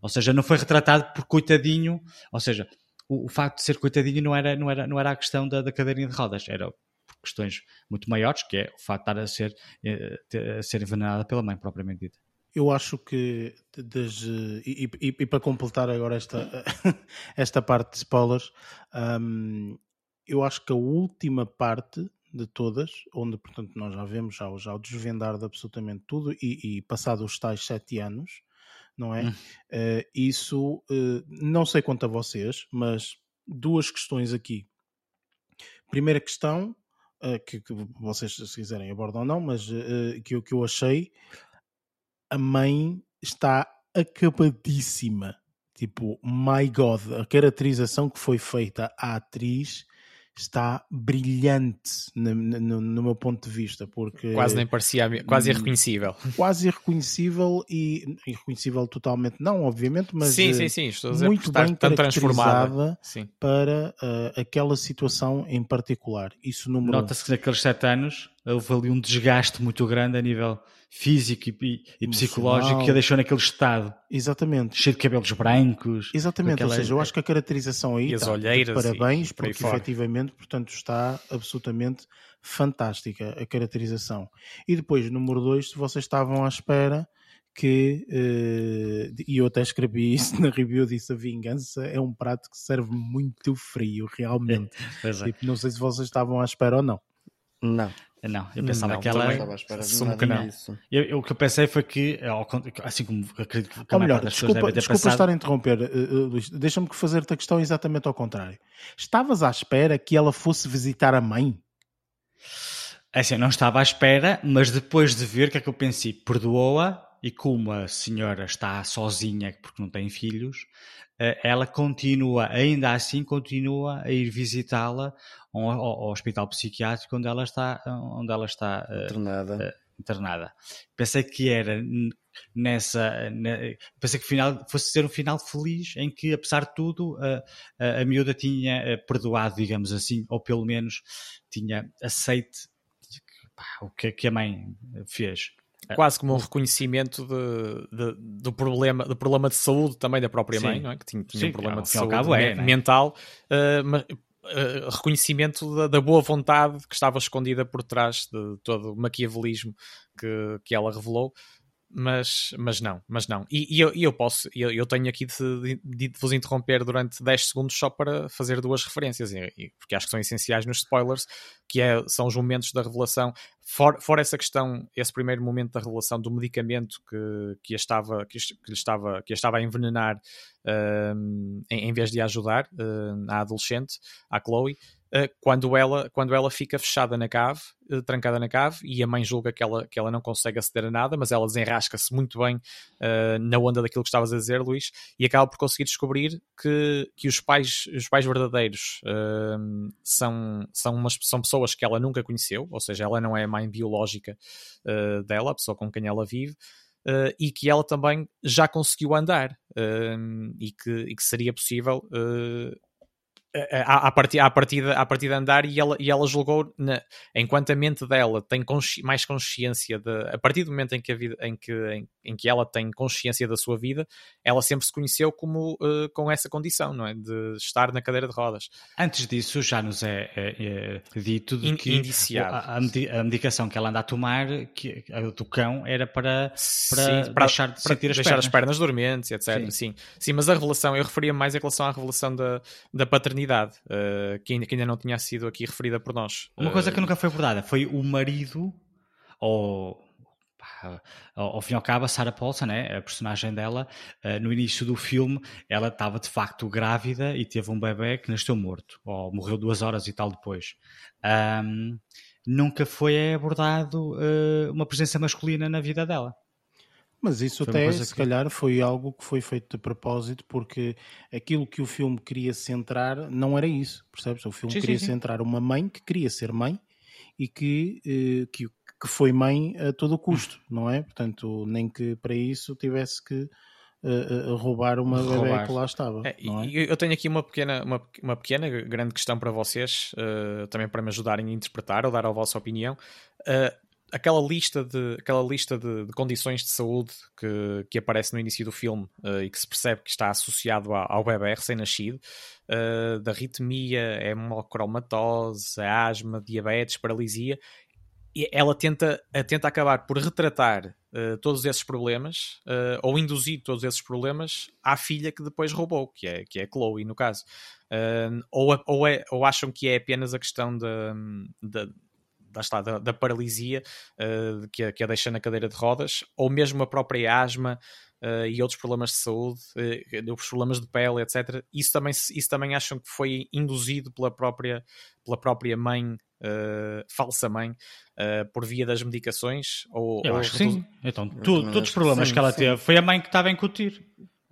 Ou seja, não foi retratado por coitadinho, ou seja, o, o facto de ser coitadinho não era, não era, não era a questão da, da cadeirinha de rodas, era por questões muito maiores, que é o facto de estar a ser, eh, a ser envenenada pela mãe, propriamente dita. Eu acho que das, eh, e, e- e para completar agora esta, esta parte de spoilers, hum, eu acho que a última parte de todas, onde portanto nós já vemos já, o- já o desvendar de absolutamente tudo e, e passado os tais sete anos, não é? Hum. Eh, isso eh, não sei quanto a vocês, mas duas questões aqui. Primeira questão, eh, que, que vocês se quiserem abordam ou não, mas que, que eu achei a mãe está acabadíssima. Tipo, my God, a caracterização que foi feita à atriz está brilhante no, no- no meu ponto de vista, porque Quase nem parecia, quase Hum, irreconhecível. quase irreconhecível e irreconhecível totalmente não, obviamente, mas sim, eh, sim, sim. Estou a dizer muito bem tão transformada. caracterizada Sim. para eh, aquela situação em particular. Isso número um. Nota-se que naqueles sete anos houve ali um desgaste muito grande a nível físico e, e- e psicológico que a deixou naquele estado, Exatamente. cheio de cabelos brancos. Exatamente, Aquela- ou seja, eu acho que a caracterização aí E as está olheiras e parabéns, por aí porque fora. efetivamente, portanto, está absolutamente fantástica a caracterização. E depois, número dois, se vocês estavam à espera que, eh, e eu até escrevi isso na review, disse a vingança é um prato que serve muito frio, realmente. Pois é. Tipo, não sei se vocês estavam à espera ou não. Não, Não, eu pensava Não, que ela. Assumo que não. Eu, eu- o que eu pensei foi que, assim como acredito que a Ou maior melhor, parte das pessoas desculpa, devem ter desculpa pensado, estar a interromper, eh, eh, Luís, deixa-me fazer-te a questão exatamente ao contrário. Estavas à espera que ela fosse visitar a mãe? É assim, eu não estava à espera, mas depois de ver, o que é que eu pensei? Perdoa-a e como a senhora está sozinha porque não tem filhos, eh, ela continua, ainda assim, continua a ir visitá-la ao, hospital psiquiátrico onde ela está, onde ela está eh, Internada. internada. Pensei que era nessa. ne- pensei que final fosse ser um final feliz em que, apesar de tudo, a, a, a miúda tinha eh, perdoado, digamos assim, ou pelo menos tinha aceite pá, o que, que a mãe fez. Quase como um reconhecimento de, de- do, problema, do problema de saúde também da própria Sim. mãe, não é? Que tinha, tinha Sim, um problema de saúde cabo é, é? mental, eh, mas eh, reconhecimento da, da boa vontade que estava escondida por trás de todo o maquiavelismo que, que ela revelou. Mas, mas não, mas não. E, e eu, eu posso, eu, eu tenho aqui de, de- de vos interromper durante 10 segundos só para fazer duas referências, e- e- porque acho que são essenciais nos spoilers, que é- são os momentos da revelação. Fora, for essa questão, esse primeiro momento da revelação do medicamento que, que, estava, que, que, estava, que estava a envenenar uh, em, em, vez de a ajudar, uh, a adolescente, a Chloe, uh, quando, ela, quando ela fica fechada na cave, uh, trancada na cave, e a mãe julga que ela, que ela não consegue aceder a nada, mas ela desenrasca-se muito bem uh, na onda daquilo que estavas a dizer, Luís, e acaba por conseguir descobrir que, que os, pais, os pais verdadeiros são, são, umas, são pessoas que ela nunca conheceu, ou seja, ela não é mãe biológica dela, a pessoa com quem ela vive. Uh, e que ela também já conseguiu andar uh, e, que, e, que, seria possível uh, a, a, partir, a, partir, a partir de andar e ela, e ela julgou, na, enquanto a mente dela tem consci, mais consciência, de, a partir do momento em que, a vida, em, que, em, em, que ela tem consciência da sua vida, ela sempre se conheceu como uh, com essa condição, não é? De estar na cadeira de rodas. Antes disso, já nos é, é, é dito In, que a, a, medicação que ela anda a tomar, que, a do cão, era para, para, sim, para deixar de sentir as, deixar pernas. as pernas dormentes, etc. Sim. sim. Sim, mas a revelação, eu referia mais em relação à revelação da, da paternidade maternidade, uh, que, ainda, que, ainda, não tinha sido aqui referida por nós. Uma coisa que nunca foi abordada foi o marido, ou ao fim e ao cabo, a Sarah Paulson, né, a personagem dela, uh, no início do filme, ela estava de facto grávida e teve um bebê que nasceu morto, ou morreu duas horas e tal depois. Um, nunca foi abordado uh, uma presença masculina na vida dela. Mas isso foi até, se que... calhar, foi algo que foi feito de propósito, porque aquilo que o filme queria centrar não era isso, percebes? O filme sim, queria sim, sim. centrar uma mãe que queria ser mãe e que, eh, que, que foi mãe a todo custo, não é? Portanto, nem que para isso tivesse que Uh, uh, roubar uma roubar. bebê que lá estava. É, é? Eu tenho aqui uma pequena, uma, uma pequena grande questão para vocês, uh, também para me ajudarem a interpretar ou dar a vossa opinião aquela lista de, aquela lista de, de, condições de saúde que, que aparece no início do filme uh, e que se percebe que está associado ao, ao bebê recém-nascido, uh, da arritmia, hemocromatose, asma, diabetes, paralisia, e ela tenta, tenta acabar por retratar uh, todos esses problemas ou induzir todos esses problemas à filha que depois roubou, que é, que é Chloe, no caso. ou, ou, é, ou acham que é apenas a questão da, lá está, da, da paralisia uh, que, a, que a deixa na cadeira de rodas, ou mesmo a própria asma uh, e outros problemas de saúde, uh, outros problemas de pele, etc. Isso também, isso também acham que foi induzido pela própria, pela própria mãe, falsa mãe, por via das medicações? Ou, Eu ou acho que sim. Então, tu, todos os problemas sim, que ela sim. teve, foi a mãe que estava a incutir.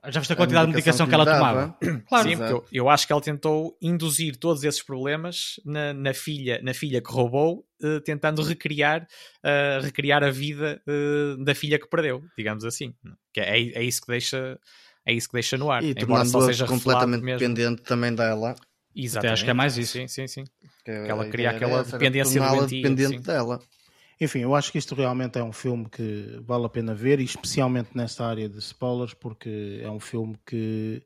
Já viste a quantidade a de medicação que, ela tomava? Claro. Sim, porque eu, eu, acho que ela tentou induzir todos esses problemas na, na filha, na filha que roubou, uh, tentando recriar, uh, recriar a vida uh, da filha que perdeu, digamos assim. Que é, é isso que deixa, é isso que deixa no ar. E embora só seja completamente dependente também dela. Exatamente. Até acho que é mais isso. Sim, sim, sim. Que, que ela cria aquela dependência doentia. dependente sim. dela. Enfim, eu acho que isto realmente é um filme que vale a pena ver, e especialmente nesta área de spoilers, porque é um filme que,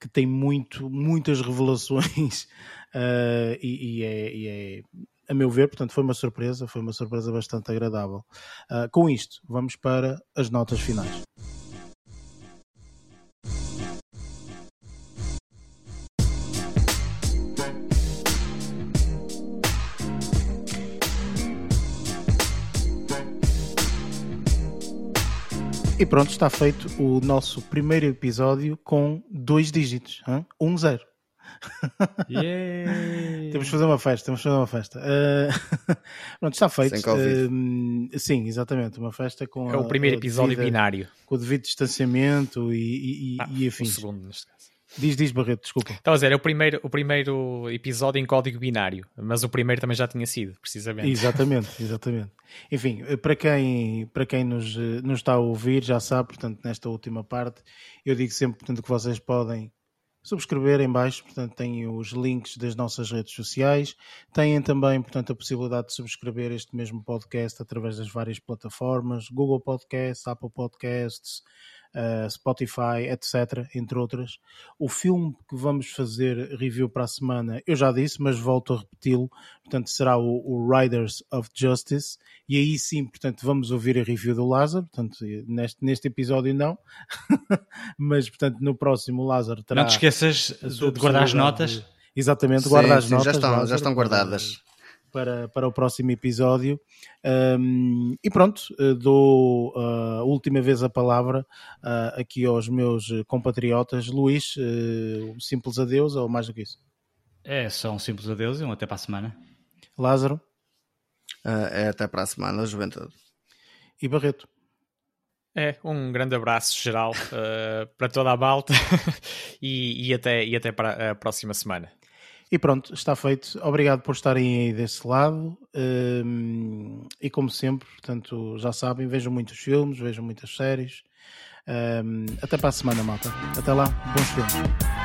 que tem muito, muitas revelações uh, e, e, é, e, é, a meu ver, portanto, foi uma surpresa, foi uma surpresa bastante agradável. Uh, com isto, vamos para as notas finais. E pronto, está feito o nosso primeiro episódio com dois dígitos. Hein? Um zero. temos que fazer uma festa, temos que fazer uma festa. Uh, pronto, está feito. Uh, sim, exatamente. Uma festa com. É o primeiro episódio devida, binário. Com o devido distanciamento e, e, ah, e afins. O segundo, neste caso. Diz, diz Barreto, desculpa. Estava a dizer, é o primeiro, o primeiro episódio em código binário, mas o primeiro também já tinha sido, precisamente. Exatamente, exatamente. Enfim, para quem, para quem nos, nos está a ouvir já sabe, portanto, nesta última parte, eu digo sempre portanto, que vocês podem subscrever em baixo, portanto, têm os links das nossas redes sociais, têm também, portanto, a possibilidade de subscrever este mesmo podcast através das várias plataformas, Google Podcasts, Apple Podcasts, uh, Spotify, etc., entre outras. O filme que vamos fazer review para a semana, eu já disse, mas volto a repeti-lo, portanto, será o, o, Riders of Justice, e aí sim, portanto, vamos ouvir a review do Lázaro, portanto, neste, neste episódio não, mas, portanto, no próximo Lázaro terá... Não te esqueças de guardar as notas. De... Exatamente, guarda as notas. Já estão, já estão guardadas. Para, para o próximo episódio. Um, e pronto, uh, dou uh, a última vez a palavra uh, aqui aos meus compatriotas. Luís, um simples adeus ou mais do que isso? É só um simples adeus e um até para a semana. Lázaro? é até para a semana, juventude. E Barreto? É, um grande abraço geral uh, para toda a malta e, e, até, e até para a próxima semana. E pronto, está feito. Obrigado por estarem aí desse lado. Um, e como sempre, portanto, já sabem, vejam muitos filmes, vejam muitas séries. Um, até para a semana, malta. Até lá, bons filmes.